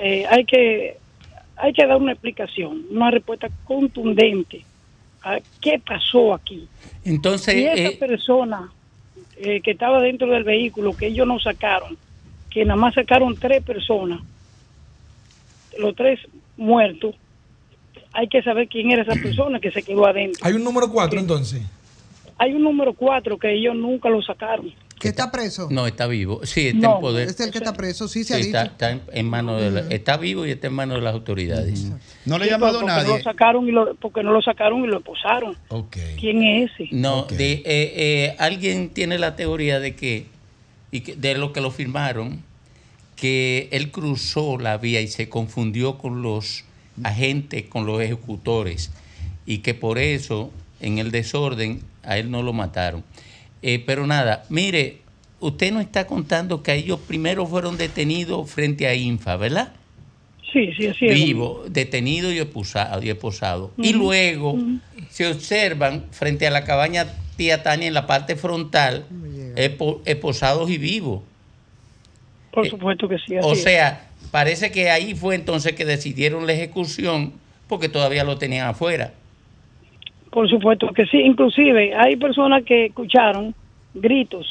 eh, hay que hay que dar una explicación, una respuesta contundente a qué pasó aquí. Entonces, y esa eh, persona eh, que estaba dentro del vehículo, que ellos no sacaron, que nada más sacaron tres personas, los tres muertos, hay que saber quién era esa [clears throat] persona que se quedó adentro. Hay un número 4 entonces. Hay un número cuatro que ellos nunca lo sacaron. ¿Que está preso? no está vivo. Sí, está No, en poder. Es el que está preso, sí se ha Sí, dicho. está, está en, en manos de la- está vivo y está en manos de las autoridades. No le ha llamado porque nadie. Lo sacaron y lo, porque no lo sacaron y lo esposaron. Ok. ¿Quién es ese? No, de, eh, eh, alguien tiene la teoría de que, y que de lo que lo firmaron, que él cruzó la vía y se confundió con los agentes, con los ejecutores, y que por eso, en el desorden, a él no lo mataron. Eh, pero nada, mire, usted no está contando que ellos primero fueron detenidos frente a Infa, ¿verdad? Sí, sí, así es. Vivo, detenido y esposado. Y, esposado. y luego se observan frente a la cabaña tía Tania en la parte frontal, espo- esposados y vivos. Por supuesto que sí. así O es. sea, parece que ahí fue entonces que decidieron la ejecución porque todavía lo tenían afuera. Por supuesto que sí. Inclusive hay personas que escucharon gritos.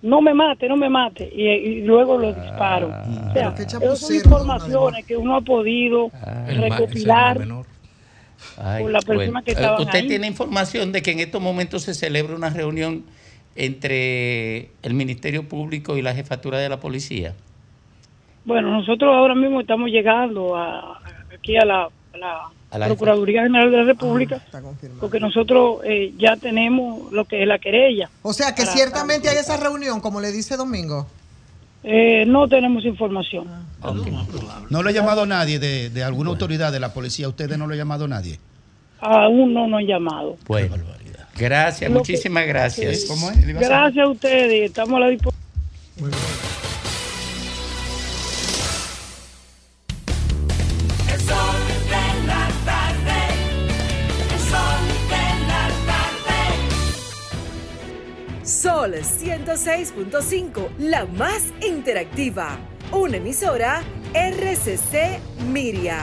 No me mate, no me mate. Y, y luego los disparos. o sea, esas son informaciones que uno ha podido ma- recopilar. Ay, Con la persona que Eh, estaban Usted ahí. tiene información de que en estos momentos se celebra una reunión entre el Ministerio Público y la Jefatura de la Policía. Bueno, nosotros ahora mismo estamos llegando a, aquí a la, a la A la Procuraduría General de la República, porque nosotros eh, ya tenemos lo que es la querella. O sea que Para- ciertamente hay esa reunión, como le dice Domingo. Eh, no tenemos información. No lo ha llamado nadie de, de alguna autoridad de la policía. ¿Ustedes no lo ha llamado nadie? Aún no nos han llamado. Bueno, gracias, Lo que- muchísimas gracias. Gracias a ustedes estamos a la disposición. Sol 106.5, la más interactiva. Una emisora RCC Miria.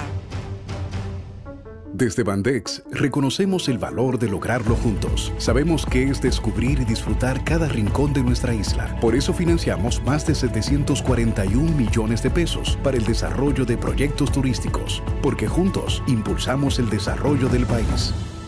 Desde Bandex reconocemos el valor de lograrlo juntos. Sabemos que es descubrir y disfrutar cada rincón de nuestra isla. Por eso financiamos más de 741 millones de pesos para el desarrollo de proyectos turísticos, porque juntos impulsamos el desarrollo del país.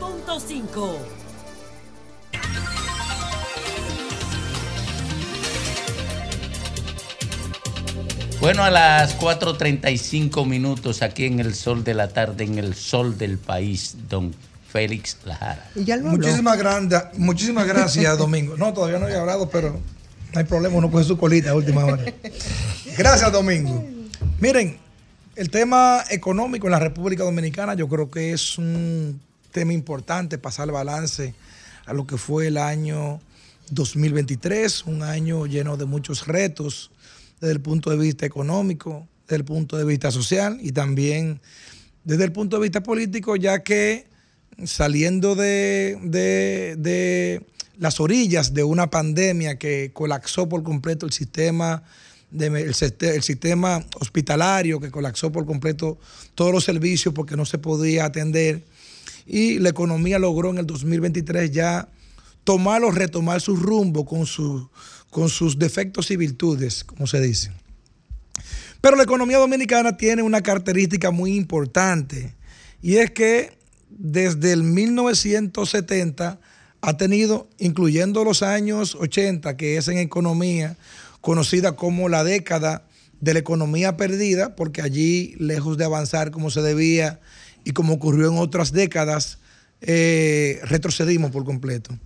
106.5. Bueno, a las 4.35 minutos aquí en el sol de la tarde, en el sol del país, don Félix Lajara. Muchísimas, granda- muchísimas gracias, [laughs] Domingo. No, todavía no he hablado, pero no hay problema, uno coge su colita a última hora. Gracias, Domingo. Miren, el tema económico en la República Dominicana yo creo que es un tema importante pasar el balance a lo que fue el año 2023, un año lleno de muchos retos desde el punto de vista económico, desde el punto de vista social y también desde el punto de vista político, ya que saliendo de, de- de las orillas de una pandemia que colapsó por completo el sistema, de, el, el sistema hospitalario, que colapsó por completo todos los servicios porque no se podía atender, y la economía logró en el 2023 ya tomar o retomar su rumbo con, su- con sus defectos y virtudes, como se dice. Pero la economía dominicana tiene una característica muy importante y es que desde el 1970 ha tenido, incluyendo los años 80, que es en economía conocida como la década de la economía perdida, porque allí, lejos de avanzar como se debía y como ocurrió en otras décadas, eh, retrocedimos por completo.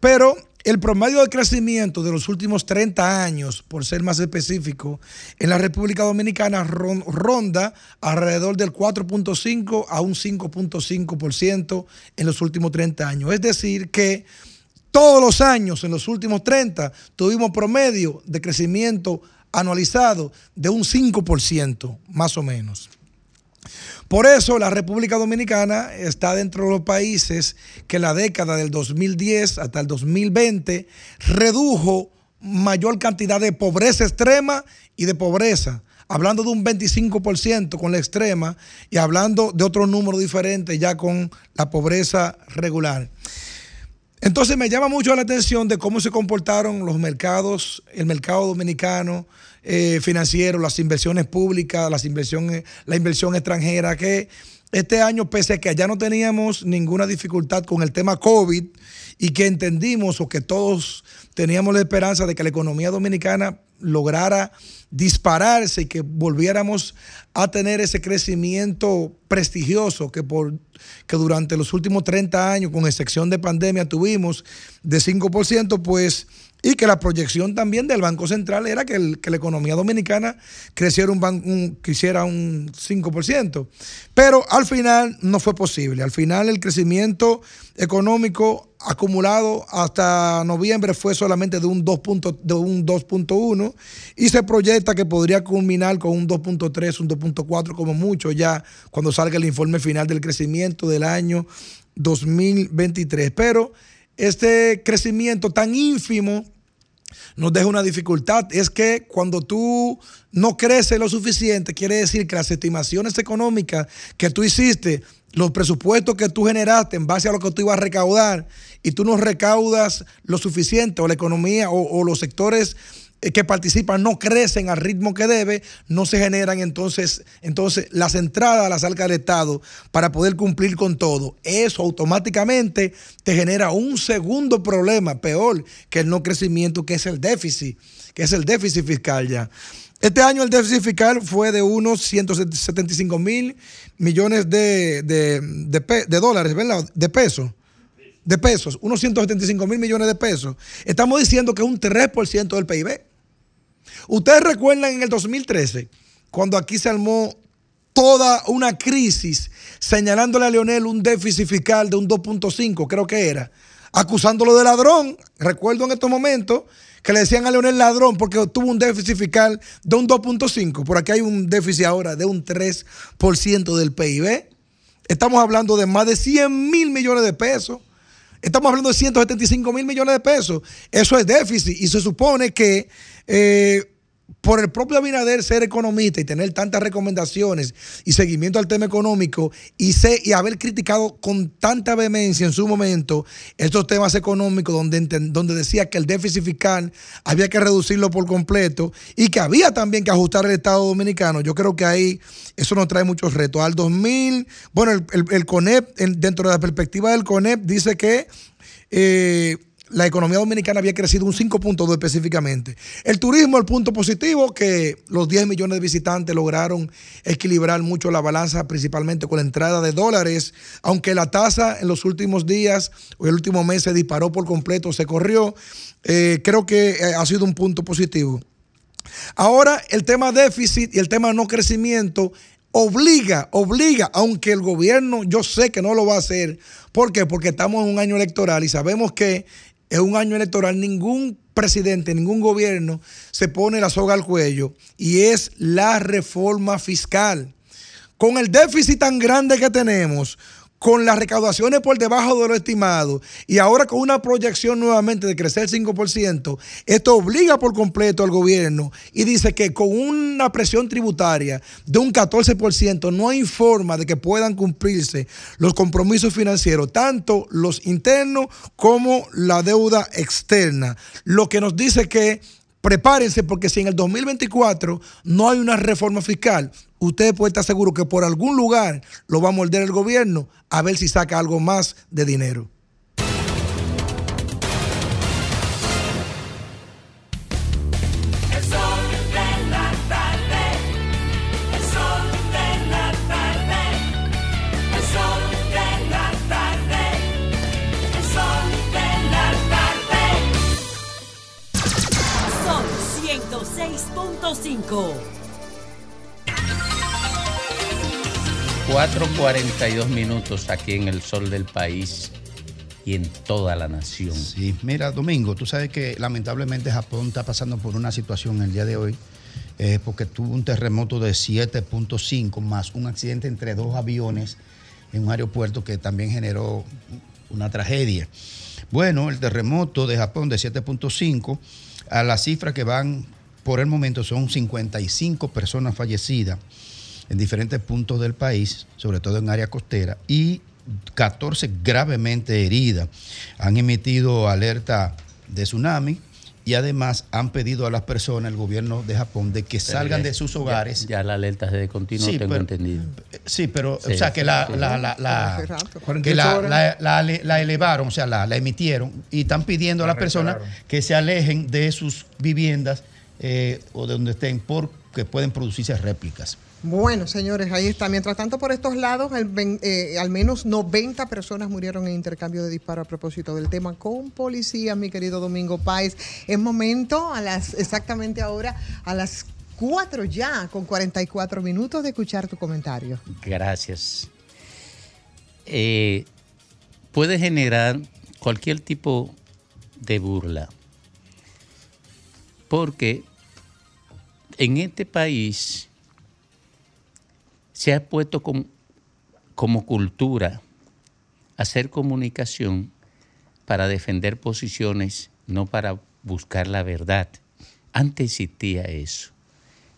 Pero el promedio de crecimiento de los últimos 30 años, por ser más específico, en la República Dominicana ron- ronda alrededor del 4.5 a un 5.5% en los últimos 30 años. Es decir, que todos los años, en los últimos 30, tuvimos promedio de crecimiento anualizado de un 5%, más o menos. Por eso la República Dominicana está dentro de los países que la década del 2010 hasta el 2020 redujo mayor cantidad de pobreza extrema y de pobreza, hablando de un 25% con la extrema y hablando de otro número diferente ya con la pobreza regular. Entonces me llama mucho la atención de cómo se comportaron los mercados, el mercado dominicano eh, financiero, las inversiones públicas, las inversiones, la inversión extranjera, que este año, pese a que allá no teníamos ninguna dificultad con el tema COVID y que entendimos o que todos teníamos la esperanza de que la economía dominicana lograra dispararse y que volviéramos a tener ese crecimiento prestigioso que, por, que durante los últimos 30 años, con excepción de pandemia, tuvimos de 5%, pues y que la proyección también del Banco Central era que, el- que la economía dominicana creciera un, un- creciera un 5%. Pero al final no fue posible. Al final el crecimiento económico acumulado hasta noviembre fue solamente de un 2 punto- de un 2.1 y se proyecta que podría culminar con un 2.3, un 2.4 como mucho ya cuando salga el informe final del crecimiento del año 2023. Pero este crecimiento tan ínfimo nos deja una dificultad. Es que cuando tú no creces lo suficiente, quiere decir que las estimaciones económicas que tú hiciste, los presupuestos que tú generaste en base a lo que tú ibas a recaudar, y tú no recaudas lo suficiente, o la economía o, o los sectores que participan no crecen al ritmo que debe, no se generan entonces, entonces las entradas a las arcas del Estado para poder cumplir con todo. Eso automáticamente te genera un segundo problema, peor que el no crecimiento, que es el déficit, que es el déficit fiscal ya. Este año el déficit fiscal fue de unos 175 mil millones de, de- de de dólares, ¿verdad? De pesos de pesos, unos 175 mil millones de pesos. Estamos diciendo que es un 3% del PIB. Ustedes recuerdan en el 2013, cuando aquí se armó toda una crisis señalándole a Leonel un déficit fiscal de un 2.5, creo que era, acusándolo de ladrón. Recuerdo en estos momentos que le decían a Leonel ladrón porque tuvo un déficit fiscal de un 2.5. Por aquí hay un déficit ahora de un 3% del PIB. Estamos hablando de más de 100 mil millones de pesos. Estamos hablando de 175 mil millones de pesos. Eso es déficit y se supone que eh, por el propio Abinader ser economista y tener tantas recomendaciones y seguimiento al tema económico y, se- y haber criticado con tanta vehemencia en su momento estos temas económicos donde, donde decía que el déficit fiscal había que reducirlo por completo y que había también que ajustar el Estado dominicano. Yo creo que ahí eso nos trae muchos retos. Al 2000, bueno, el, el- CONEP, en- dentro de la perspectiva del CONEP, dice que eh, la economía dominicana había crecido un 5.2 específicamente. El turismo, el punto positivo, que los 10 millones de visitantes lograron equilibrar mucho la balanza, principalmente con la entrada de dólares, aunque la tasa en los últimos días o el último mes se disparó por completo, se corrió, eh, creo que eh, ha sido un punto positivo. Ahora el tema déficit y el tema no crecimiento obliga, obliga, aunque el gobierno yo sé que no lo va a hacer. ¿Por qué? Porque estamos en un año electoral y sabemos que en un año electoral ningún presidente, ningún gobierno se pone la soga al cuello y es la reforma fiscal. Con el déficit tan grande que tenemos, con las recaudaciones por debajo de lo estimado y ahora con una proyección nuevamente de crecer 5%, esto obliga por completo al gobierno y dice que con una presión tributaria de un 14% no hay forma de que puedan cumplirse los compromisos financieros, tanto los internos como la deuda externa. Lo que nos dice que prepárense porque si en el 2024 no hay una reforma fiscal, ustedes pueden estar seguros que por algún lugar lo va a morder el gobierno a ver si saca algo más de dinero. 106.5. 4.42 minutos aquí en el sol del país y en toda la nación. Sí, mira, Domingo, tú sabes que lamentablemente Japón está pasando por una situación el día de hoy, eh, porque tuvo un terremoto de 7.5 más un accidente entre dos aviones en un aeropuerto que también generó una tragedia. Bueno, el terremoto de Japón de 7.5, a la cifra que van por el momento son 55 personas fallecidas en diferentes puntos del país, sobre todo en área costera, y 14 gravemente heridas. Han emitido alerta de tsunami y además han pedido a las personas, el gobierno de Japón, de que salgan de sus hogares. Ya, la alerta de continuo Sí, tengo pero- entendido. Sí, pero, Sí, o sea, que la, la, la, la- Hace rato. que 48 la, horas. la- la- la- la elevaron, o sea, la, la emitieron y están pidiendo a La las personas que se alejen de sus viviendas eh, o de donde estén porque pueden producirse réplicas. Bueno, señores, ahí está. Mientras tanto, por estos lados, el eh, al menos 90 personas murieron en intercambio de disparos a propósito del tema con policías, mi querido Domingo Páez. Es momento, a las exactamente ahora, a las 4 ya, con 44 minutos, de escuchar tu comentario. Gracias. Eh, puede generar cualquier tipo de burla. Porque en este país se ha puesto com- como cultura hacer comunicación para defender posiciones, no para buscar la verdad. Antes existía eso.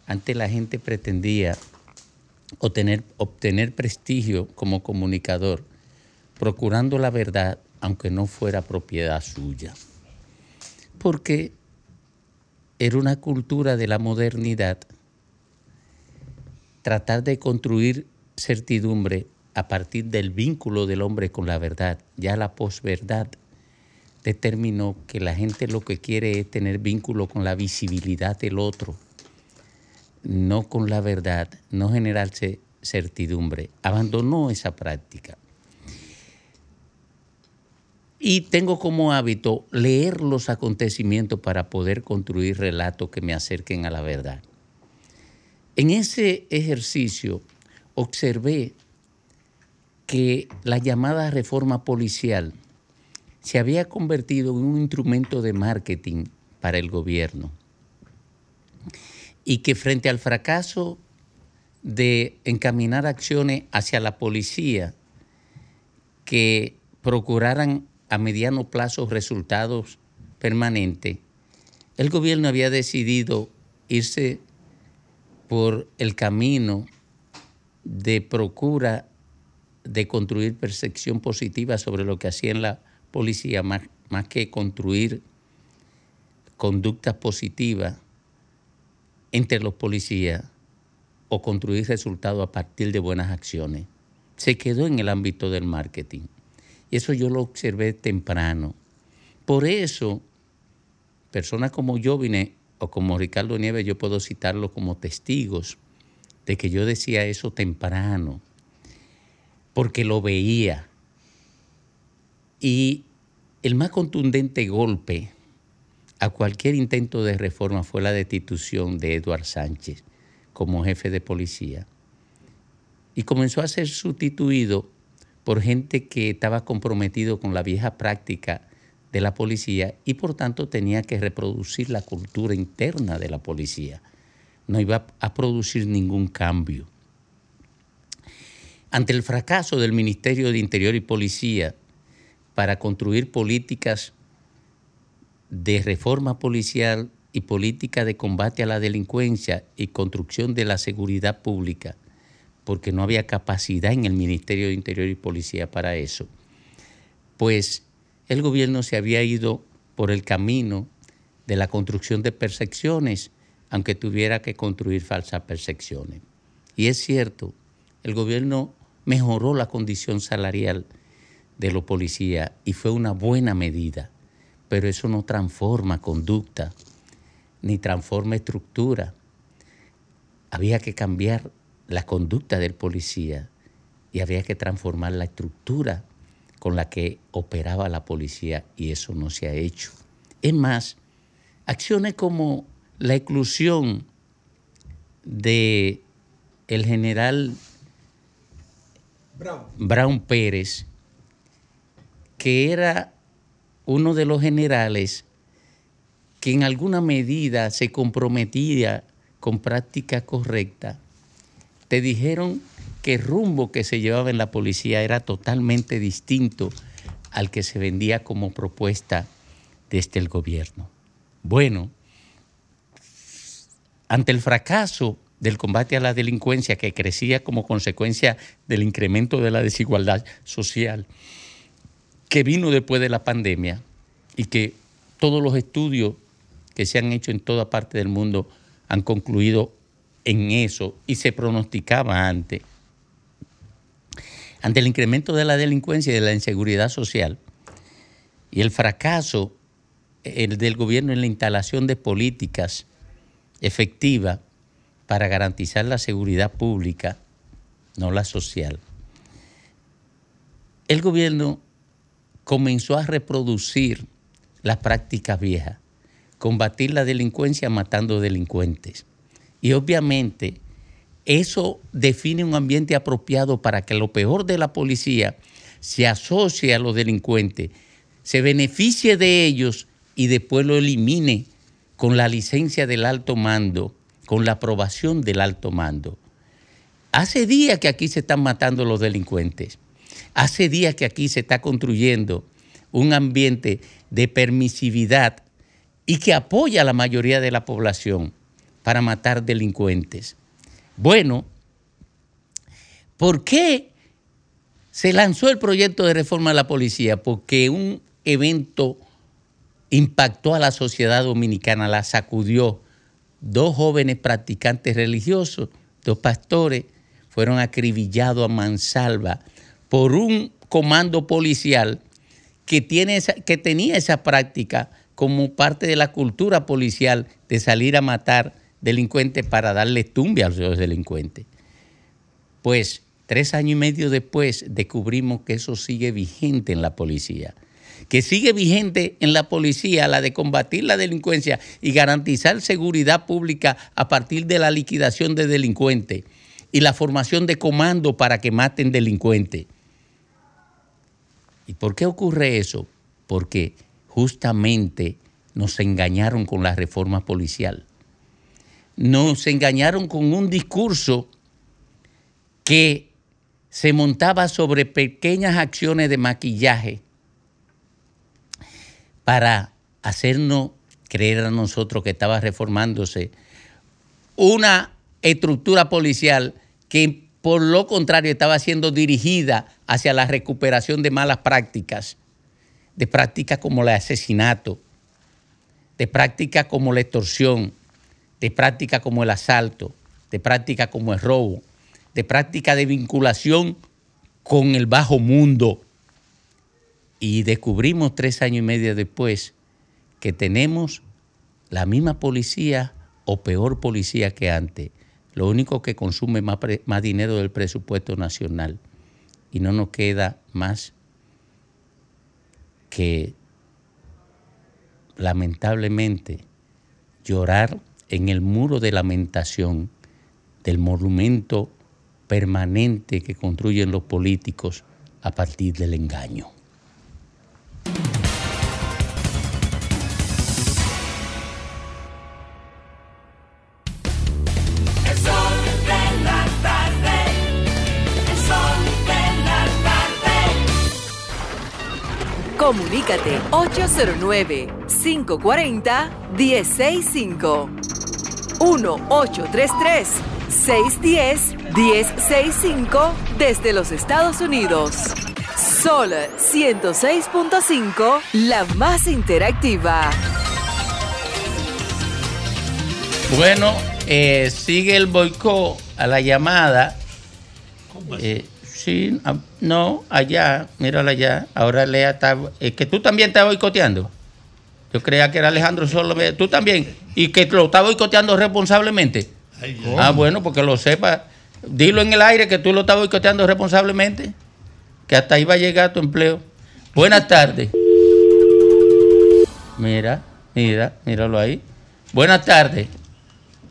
Antes la gente pretendía obtener, obtener prestigio como comunicador, procurando la verdad, aunque no fuera propiedad suya. Porque era una cultura de la modernidad tratar de construir certidumbre a partir del vínculo del hombre con la verdad. Ya la posverdad determinó que la gente lo que quiere es tener vínculo con la visibilidad del otro, no con la verdad, no generarse certidumbre. Abandonó esa práctica. Y tengo como hábito leer los acontecimientos para poder construir relatos que me acerquen a la verdad. En ese ejercicio observé que la llamada reforma policial se había convertido en un instrumento de marketing para el gobierno y que frente al fracaso de encaminar acciones hacia la policía que procuraran a mediano plazo resultados permanentes, el gobierno había decidido irse por el camino de procura de construir percepción positiva sobre lo que hacía en la policía, más, que construir conductas positivas entre los policías o construir resultados a partir de buenas acciones. Se quedó en el ámbito del marketing. Y eso yo lo observé temprano. Por eso, personas como yo vine, o como Ricardo Nieves, yo puedo citarlo como testigos de que yo decía eso temprano, porque lo veía. Y el más contundente golpe a cualquier intento de reforma fue la destitución de Eduard Sánchez como jefe de policía. Y comenzó a ser sustituido por gente que estaba comprometido con la vieja práctica de la policía y por tanto tenía que reproducir la cultura interna de la policía. No iba a producir ningún cambio. Ante el fracaso del Ministerio de Interior y Policía para construir políticas de reforma policial y política de combate a la delincuencia y construcción de la seguridad pública, porque no había capacidad en el Ministerio de Interior y Policía para eso, pues el gobierno se había ido por el camino de la construcción de percepciones, aunque tuviera que construir falsas percepciones. Y es cierto, el gobierno mejoró la condición salarial de los policías y fue una buena medida, pero eso no transforma conducta ni transforma estructura. Había que cambiar la conducta del policía y había que transformar la estructura con la que operaba la policía y eso no se ha hecho. Es más, acciones como la exclusión de el general Brown. Brown Pérez, que era uno de los generales que en alguna medida se comprometía con práctica correcta, te dijeron que el rumbo que se llevaba en la policía era totalmente distinto al que se vendía como propuesta desde el gobierno. Bueno, ante el fracaso del combate a la delincuencia que crecía como consecuencia del incremento de la desigualdad social que vino después de la pandemia y que todos los estudios que se han hecho en toda parte del mundo han concluido en eso y se pronosticaba antes. Ante el incremento de la delincuencia y de la inseguridad social y el fracaso el del gobierno en la instalación de políticas efectivas para garantizar la seguridad pública, no la social, el gobierno comenzó a reproducir las prácticas viejas, combatir la delincuencia matando delincuentes. Y obviamente eso define un ambiente apropiado para que lo peor de la policía se asocie a los delincuentes, se beneficie de ellos y después lo elimine con la licencia del alto mando, con la aprobación del alto mando. Hace días que aquí se están matando los delincuentes. Hace días que aquí se está construyendo un ambiente de permisividad y que apoya a la mayoría de la población para matar delincuentes. Bueno, ¿por qué se lanzó el proyecto de reforma de la policía? Porque un evento impactó a la sociedad dominicana, la sacudió. Dos jóvenes practicantes religiosos, dos pastores, fueron acribillados a mansalva por un comando policial que, tiene que tenía esa práctica como parte de la cultura policial de salir a matar delincuentes para darle tumbe a los delincuentes. Pues tres años y medio después descubrimos que eso sigue vigente en la policía. Que sigue vigente en la policía la de combatir la delincuencia y garantizar seguridad pública a partir de la liquidación de delincuentes y la formación de comando para que maten delincuentes. ¿Y por qué ocurre eso? Porque justamente nos engañaron con la reforma policial. Nos engañaron con un discurso que se montaba sobre pequeñas acciones de maquillaje para hacernos creer a nosotros que estaba reformándose una estructura policial que por lo contrario estaba siendo dirigida hacia la recuperación de malas prácticas, de prácticas como el asesinato, de prácticas como la extorsión, de prácticas como el asalto, de prácticas como el robo, de prácticas de vinculación con el bajo mundo. Y descubrimos tres años y medio después que tenemos la misma policía o peor policía que antes. Lo único que consume más, más dinero del presupuesto nacional. Y no nos queda más que lamentablemente llorar en el muro de lamentación del monumento permanente que construyen los políticos a partir del engaño. Comunícate 809 540 165 1-833-610-1065 desde los Estados Unidos. Sol 106.5, la más interactiva. Bueno, eh, sigue el boicot a la llamada. Eh, sí, ah, no, allá, mírala allá. Ahora Lea está. Es que tú también estás boicoteando. Yo creía que era Alejandro solo. Tú también. Y que lo está boicoteando responsablemente. Ah, bueno, porque lo sepa. Dilo en el aire que tú lo estás boicoteando responsablemente. Que hasta ahí va a llegar tu empleo. Buenas tardes. Mira, mira, míralo ahí. Buenas tardes.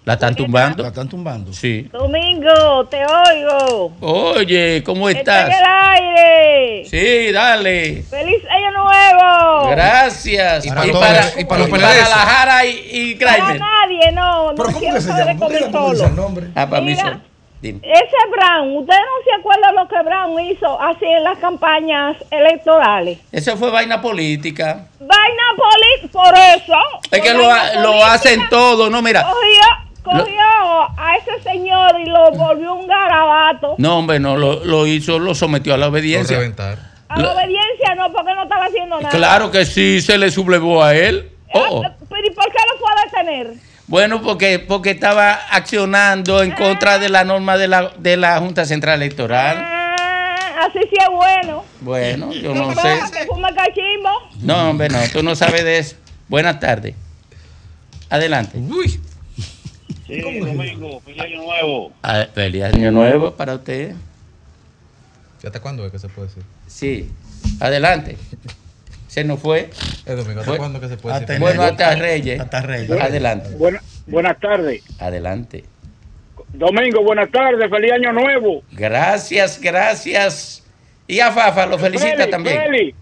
¿La están tumbando? ¿La están tumbando? Sí. Domingo, te oigo. Oye, ¿cómo Está estás? en el aire. Sí, dale. ¡Feliz año nuevo! Gracias. Y Y para para, los- y para los y para la Jara y, y Para nadie, no. No quiero saber de comer solo. Ah, para mí solo. Dime. Ese Brown, ¿ustedes no se acuerdan lo que Brown hizo así en las campañas electorales? Eso fue vaina política. Vaina política, por eso. Es que lo, lo hacen todo, ¿no? Mira. Cogió, cogió a ese señor y lo volvió un garabato. No, hombre, no, lo, lo hizo, lo sometió a la obediencia. A la obediencia no, porque no estaba haciendo nada. Claro que sí, se le sublevó a él. Oh, oh. Pero ¿y por qué lo fue a detener? Bueno, porque, porque estaba accionando en contra de la norma de la, de la Junta Central Electoral. Ah, así sí es bueno. Bueno, yo no sé. que fuma cachimbo. No, hombre, no, tú no sabes de eso. Buenas tardes. Adelante. Sí, domingo, feliz año nuevo. Ah, Feliz año nuevo para usted. ¿Y hasta cuándo es que se puede decir? Sí, adelante. Se nos fue. Eh, Domingo, ¿hasta cuándo que se puede hasta decir? Bueno, hasta Reyes. Hasta Reyes. Adelante. Buena- buenas tardes. Adelante. Domingo, buenas tardes, feliz año nuevo. Gracias, gracias. Y a Fafa lo felicita Feli, también. Feli,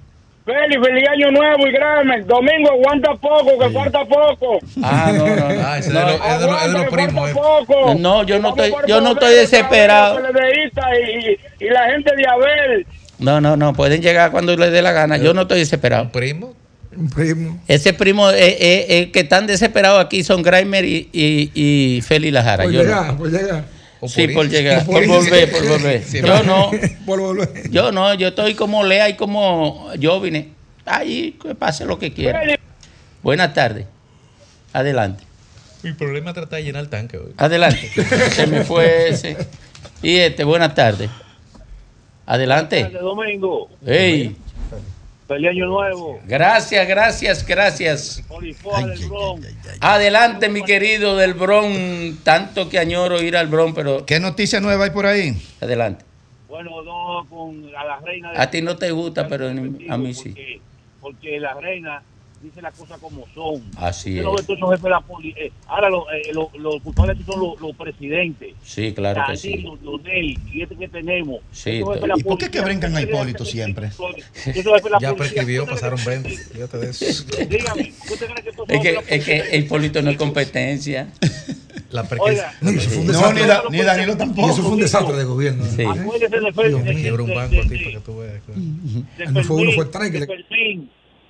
Feli, feliz año nuevo y grande. Domingo, aguanta poco, que falta poco. Ah, no, no, no. Ah, ese No, es de los- primos. eh. Poco. No, yo no estoy, yo no estoy desesperado. Y, y, y la gente de Abel. No, no, no, pueden llegar cuando les dé la gana. Yo no estoy desesperado. ¿Primo? Un primo. Ese primo eh, eh, eh, que están desesperados aquí son Grimer y, y, y Feli Lajara. Por Yo no. llegar, por. Sí, por llegar, [laughs] Por volver, [laughs] por volver. Sí, Yo no, [laughs] Por volver. yo no, yo estoy como Lea y como yo vine. Ahí, que pase lo que quiera. Buenas tardes. Adelante. Mi problema es tratar de llenar el tanque hoy. Adelante. Se me fue ese. Y este, buenas tardes. Adelante. Domingo, Hey, feliz año nuevo. gracias, gracias, gracias. Polifoa del Bronx. Adelante, mi querido del Bron. Tanto que añoro ir al Bron, pero. ¿Qué noticia nueva hay por ahí? Adelante. Bueno, no con a la reina. de- A ti no te gusta, pero a mí sí. Porque, porque la reina dice las cosas como son. Así Usted es. jefes de la eh, ahora los eh, los- los culpables aquí son los, los presidentes. Sí, claro que sí. Danilo, Donel, y este que tenemos. Sí, la ¿Y por qué que brincan a Hipólito siempre? la Ya prescribió, ¿ustedes pasaron 20. Fíjate de eso. Dígame, ¿usted cree que estos Es que, la es que Hipólito no es competencia. La Oiga, No, y eso fue un No, desastre. ni, Da- ni Danilo Y tampoco. eso fue un desastre de gobierno. Sí. Acuérdese de Fer- de- Quiebra un banco a de- ti para que tú veas. No fue uno, fue Fermín, tres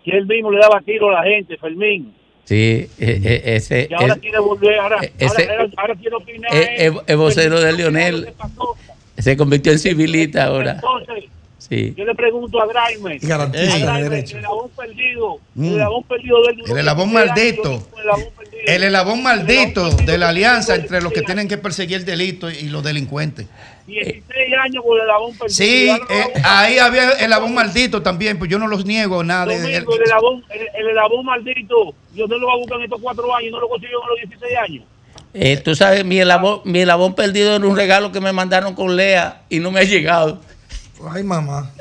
que él mismo le daba tiro a la gente, Fermín. Sí, eh, eh, ese. Y ahora es- quiere volver, ahora, ese- ahora, ahora, ahora quiere opinar. eh, el vocero de Lionel. ¿Qué pasó? Se convirtió en civilista ahora. Entonces, Sí. yo le pregunto a Graimer. Y garantiza a la Graimer, derecha. El eslabón perdido. Mm. El eslabón perdido del El eslabón maldito. El eslabón maldito de la alianza entre los que tienen que perseguir el delito y los delincuentes. 16 años con el eslabón perdido. Sí, eh, ahí había el eslabón maldito también, pues yo no los niego nada. de- Domingo, el eslabón, el, el eslabón maldito, yo no lo va a buscar en estos cuatro años, no lo consiguió en los 16 años. Eh, tú sabes, mi elabón, mi elabón perdido era un regalo que me mandaron con Lea y no me ha llegado. Ay, mamá.